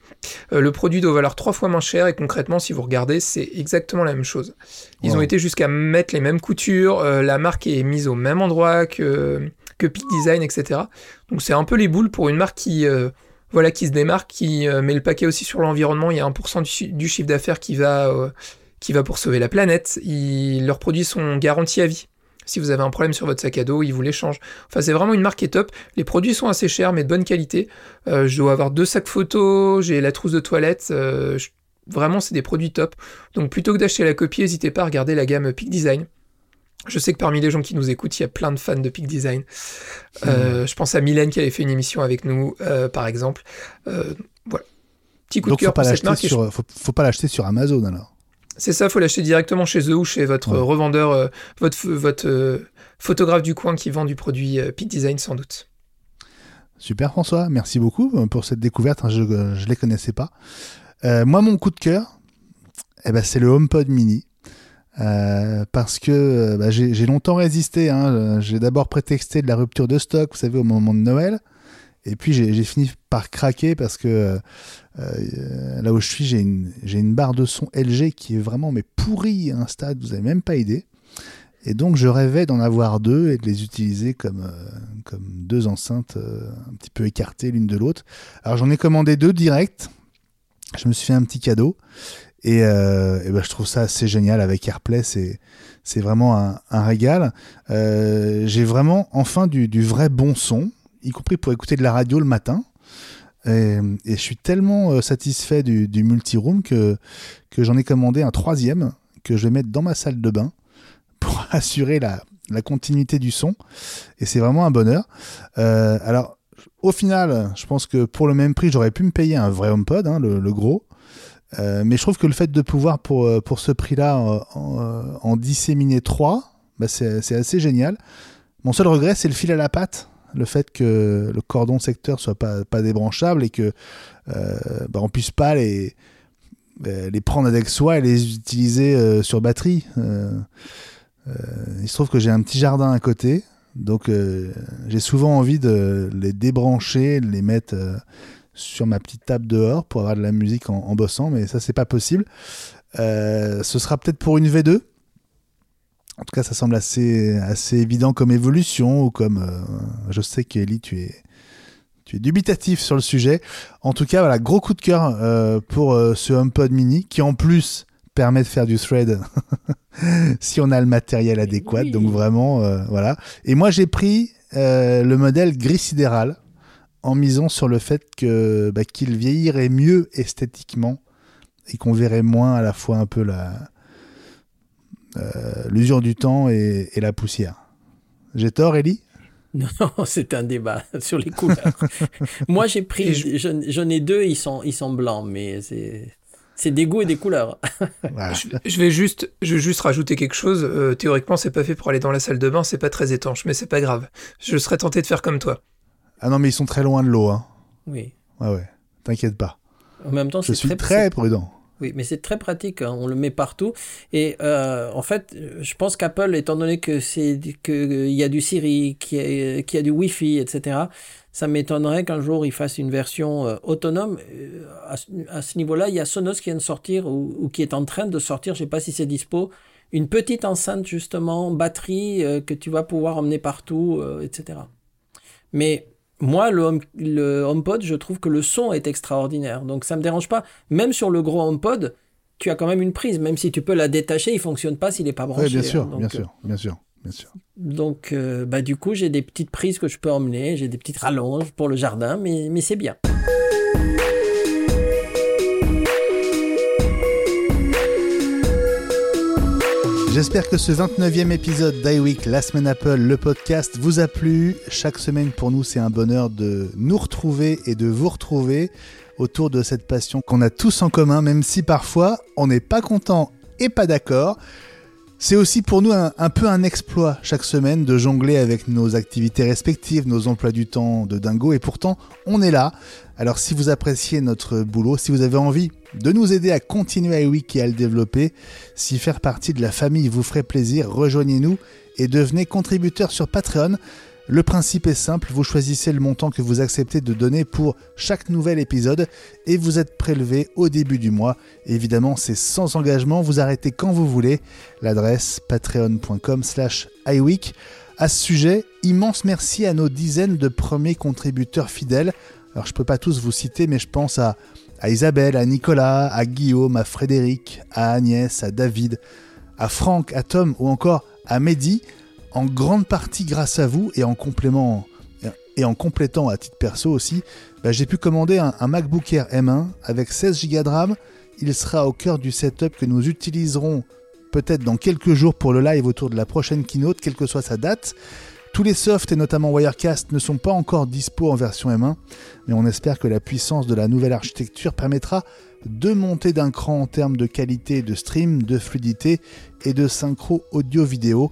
Euh, le produit doit valoir trois fois moins cher et concrètement, si vous regardez, c'est exactement la même chose. Ils ont été jusqu'à mettre les mêmes coutures, la marque est mise au même endroit que que Peak Design, etc. Donc c'est un peu les boules pour une marque qui, euh, voilà, qui se démarque, qui euh, met le paquet aussi sur l'environnement. Il y a 1% du, chiffre d'affaires qui, va euh, qui va pour sauver la planète. leurs produits sont garantis à vie. Si vous avez un problème sur votre sac à dos, ils vous les changent. Enfin, c'est vraiment une marque qui est top. Les produits sont assez chers, mais de bonne qualité. je dois avoir deux sacs photo, j'ai la trousse de toilette. Vraiment, c'est des produits top. Donc, plutôt que d'acheter la copie, n'hésitez pas à regarder la gamme Peak Design. Je sais que parmi les gens qui nous écoutent, il y a plein de fans de Peak Design. Euh, hmm. Je pense à Mylène qui avait fait une émission avec nous, euh, par exemple. Euh, voilà. Petit coup de cœur pour cette marque. Sur, faut, pas l'acheter sur Amazon alors. C'est ça, faut l'acheter directement chez eux ou chez votre revendeur, votre, votre photographe du coin qui vend du produit Peak Design sans doute. Super François, merci beaucoup pour cette découverte. Hein, je ne les connaissais pas. moi, mon coup de cœur, eh ben, c'est le HomePod Mini. Euh, parce que euh, bah, j'ai longtemps résisté. Hein. J'ai d'abord prétexté de la rupture de stock, vous savez, au moment de Noël. Et puis j'ai fini par craquer parce que euh, là où je suis, j'ai une, barre de son LG qui est vraiment mais pourrie à un stade, vous n'avez même pas idée. Et donc je rêvais d'en avoir deux et de les utiliser comme, comme deux enceintes un petit peu écartées l'une de l'autre. Alors j'en ai commandé deux direct. Je me suis fait un petit cadeau. Et, euh, ben, je trouve ça assez génial avec AirPlay, c'est vraiment un, régal. Euh, j'ai vraiment enfin du, vrai bon son, y compris pour écouter de la radio le matin. Et, je suis tellement euh, satisfait du, du multi-room que, que j'en ai commandé un troisième que je vais mettre dans ma salle de bain pour assurer la, la continuité du son. Et c'est vraiment un bonheur. Euh, alors, au final, je pense que pour le même prix, j'aurais pu me payer un vrai HomePod, hein, le, gros. Euh, mais je trouve que le fait de pouvoir, pour, pour ce prix-là, en, disséminer trois, bah c'est assez génial. Mon seul regret, c'est le fil à la patte. Le fait que le cordon secteur soit pas, pas débranchable et que bah, on puisse pas les, les prendre avec soi et les utiliser sur batterie. il se trouve que j'ai un petit jardin à côté, donc j'ai souvent envie de les débrancher, de les mettre sur ma petite table dehors pour avoir de la musique en, bossant, mais ça c'est pas possible. Euh, ce sera peut-être pour une V2. En tout cas, ça semble assez, assez évident comme évolution ou comme. Euh, je sais qu'Eli, tu es, tu es dubitatif sur le sujet. En tout cas, voilà, gros coup de cœur euh, pour ce HomePod mini qui en plus permet de faire du thread si on a le matériel adéquat. Oui. Donc vraiment, euh, voilà. Et moi, j'ai pris euh, le modèle gris sidéral en misant sur le fait que bah, qu'il vieillirait mieux esthétiquement et qu'on verrait moins à la fois un peu la euh, l'usure du temps et, et la poussière. J'ai tort, Ellie? Non, c'est un débat sur les couleurs. Moi, j'ai pris, je- j'en ai deux, ils sont, ils sont blancs, mais c'est, c'est des goûts et des couleurs. Voilà. Je, je vais juste, je vais juste rajouter quelque chose. Euh, théoriquement, c'est pas fait pour aller dans la salle de bain, c'est pas très étanche, mais c'est pas grave. Je serais tenté de faire comme toi. Ah non, mais ils sont très loin de l'eau. Hein. Oui. Ouais, ouais. T'inquiète pas. En même temps, Je suis très, très prudent. Oui, mais c'est très pratique. hein, On le met partout. Et euh, en fait, je pense qu'Apple, étant donné que c'est que il y a du Siri, qu'il y, a- qu'il du Wi-Fi, etc. Ça m'étonnerait qu'un jour il fasse une version euh, autonome. Euh, À, ce- niveau-là, il y a Sonos qui vient de sortir ou, qui est en train de sortir. Je sais pas si c'est dispo. Une petite enceinte justement, batterie euh, que tu vas pouvoir emmener partout, etc. Mais moi, le, Home- le HomePod, je trouve que le son est extraordinaire. Donc ça me dérange pas. Même sur le gros HomePod, tu as quand même une prise. Même si tu peux la détacher, il fonctionne pas s'il n'est pas branché. Oui, bien sûr, hein. Donc, bien euh, sûr, bien sûr, bien sûr. Donc, euh, bah, du coup, j'ai des petites prises que je peux emmener. J'ai des petites rallonges pour le jardin, mais, mais c'est bien. J'espère que ce 29e épisode d'iWeek, la semaine Apple, le podcast, vous a plu. Chaque semaine, pour nous, c'est un bonheur de nous retrouver et de vous retrouver autour de cette passion qu'on a tous en commun, même si parfois on n'est pas content et pas d'accord. C'est aussi pour nous un, peu un exploit chaque semaine de jongler avec nos activités respectives, nos emplois du temps de dingo, et pourtant on est là. Alors si vous appréciez notre boulot, si vous avez envie de nous aider à continuer iWeek et à le développer, si faire partie de la famille vous ferait plaisir, rejoignez-nous et devenez contributeur sur Patreon. Le principe est simple, vous choisissez le montant que vous acceptez de donner pour chaque nouvel épisode et vous êtes prélevé au début du mois. Évidemment, c'est sans engagement, vous arrêtez quand vous voulez. L'adresse patreon.com slash iweek. À ce sujet, immense merci à nos dizaines de premiers contributeurs fidèles. Alors je peux pas tous vous citer, mais je pense à, à Isabelle, à Nicolas, à Guillaume, à Frédéric, à Agnès, à David, à Franck, à Tom ou encore à Mehdi en grande partie grâce à vous et en complément et en complétant à titre perso aussi, bah, j'ai pu commander un, un MacBook Air M1 avec 16 Go de RAM. Il sera au cœur du setup que nous utiliserons peut-être dans quelques jours pour le live autour de la prochaine keynote, quelle que soit sa date. Tous les softs et notamment Wirecast ne sont pas encore dispo en version M1, mais on espère que la puissance de la nouvelle architecture permettra de monter d'un cran en termes de qualité de stream, de fluidité et de synchro audio-vidéo.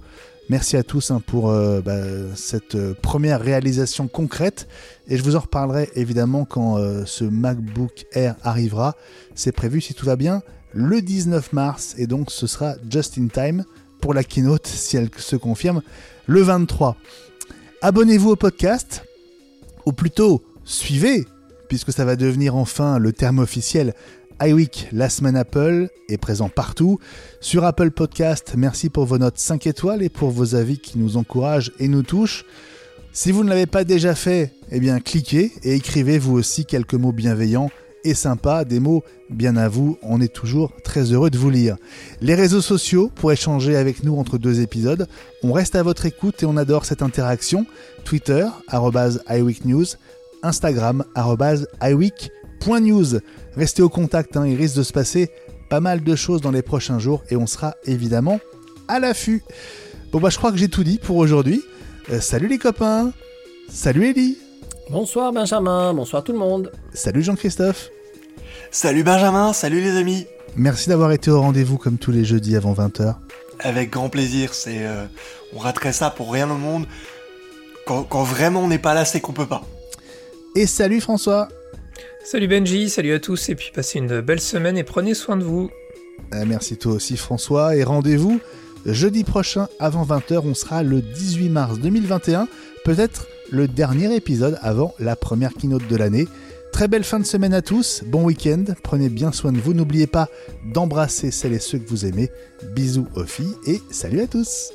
Merci à tous hein, pour euh, bah, cette euh, première réalisation concrète et je vous en reparlerai évidemment quand euh, ce MacBook Air arrivera. C'est prévu si tout va bien le 19 mars et donc ce sera just in time pour la keynote si elle se confirme le 23. Abonnez-vous au podcast ou plutôt suivez puisque ça va devenir enfin le terme officiel iWeek, la semaine Apple, est présent partout. Sur Apple Podcast, merci pour vos notes 5 étoiles et pour vos avis qui nous encouragent et nous touchent. Si vous ne l'avez pas déjà fait, eh cliquez et écrivez vous aussi quelques mots bienveillants et sympas, des mots bien à vous, on est toujours très heureux de vous lire. Les réseaux sociaux pour échanger avec nous entre deux épisodes, on reste à votre écoute et on adore cette interaction. Twitter, iWeekNews, Instagram, iWeek.news. Restez au contact, hein, il risque de se passer pas mal de choses dans les prochains jours et on sera évidemment à l'affût. Bon bah je crois que j'ai tout dit pour aujourd'hui. Euh, salut les copains Salut Ellie Bonsoir Benjamin, bonsoir tout le monde. Salut Jean-Christophe Salut Benjamin, salut les amis. Merci d'avoir été au rendez-vous comme tous les jeudis avant 20h. Avec grand plaisir, c'est euh, on raterait ça pour rien au monde. Quand, quand vraiment on n'est pas là, c'est qu'on peut pas. Et salut François Salut Benji, salut à tous, et puis passez une belle semaine et prenez soin de vous. Euh, Merci toi aussi François et rendez-vous jeudi prochain avant 20h, on sera le 18 mars 2021, peut-être le dernier épisode avant la première keynote de l'année. Très belle fin de semaine à tous, bon week-end, prenez bien soin de vous, n'oubliez pas d'embrasser celles et ceux que vous aimez. Bisous aux filles et salut à tous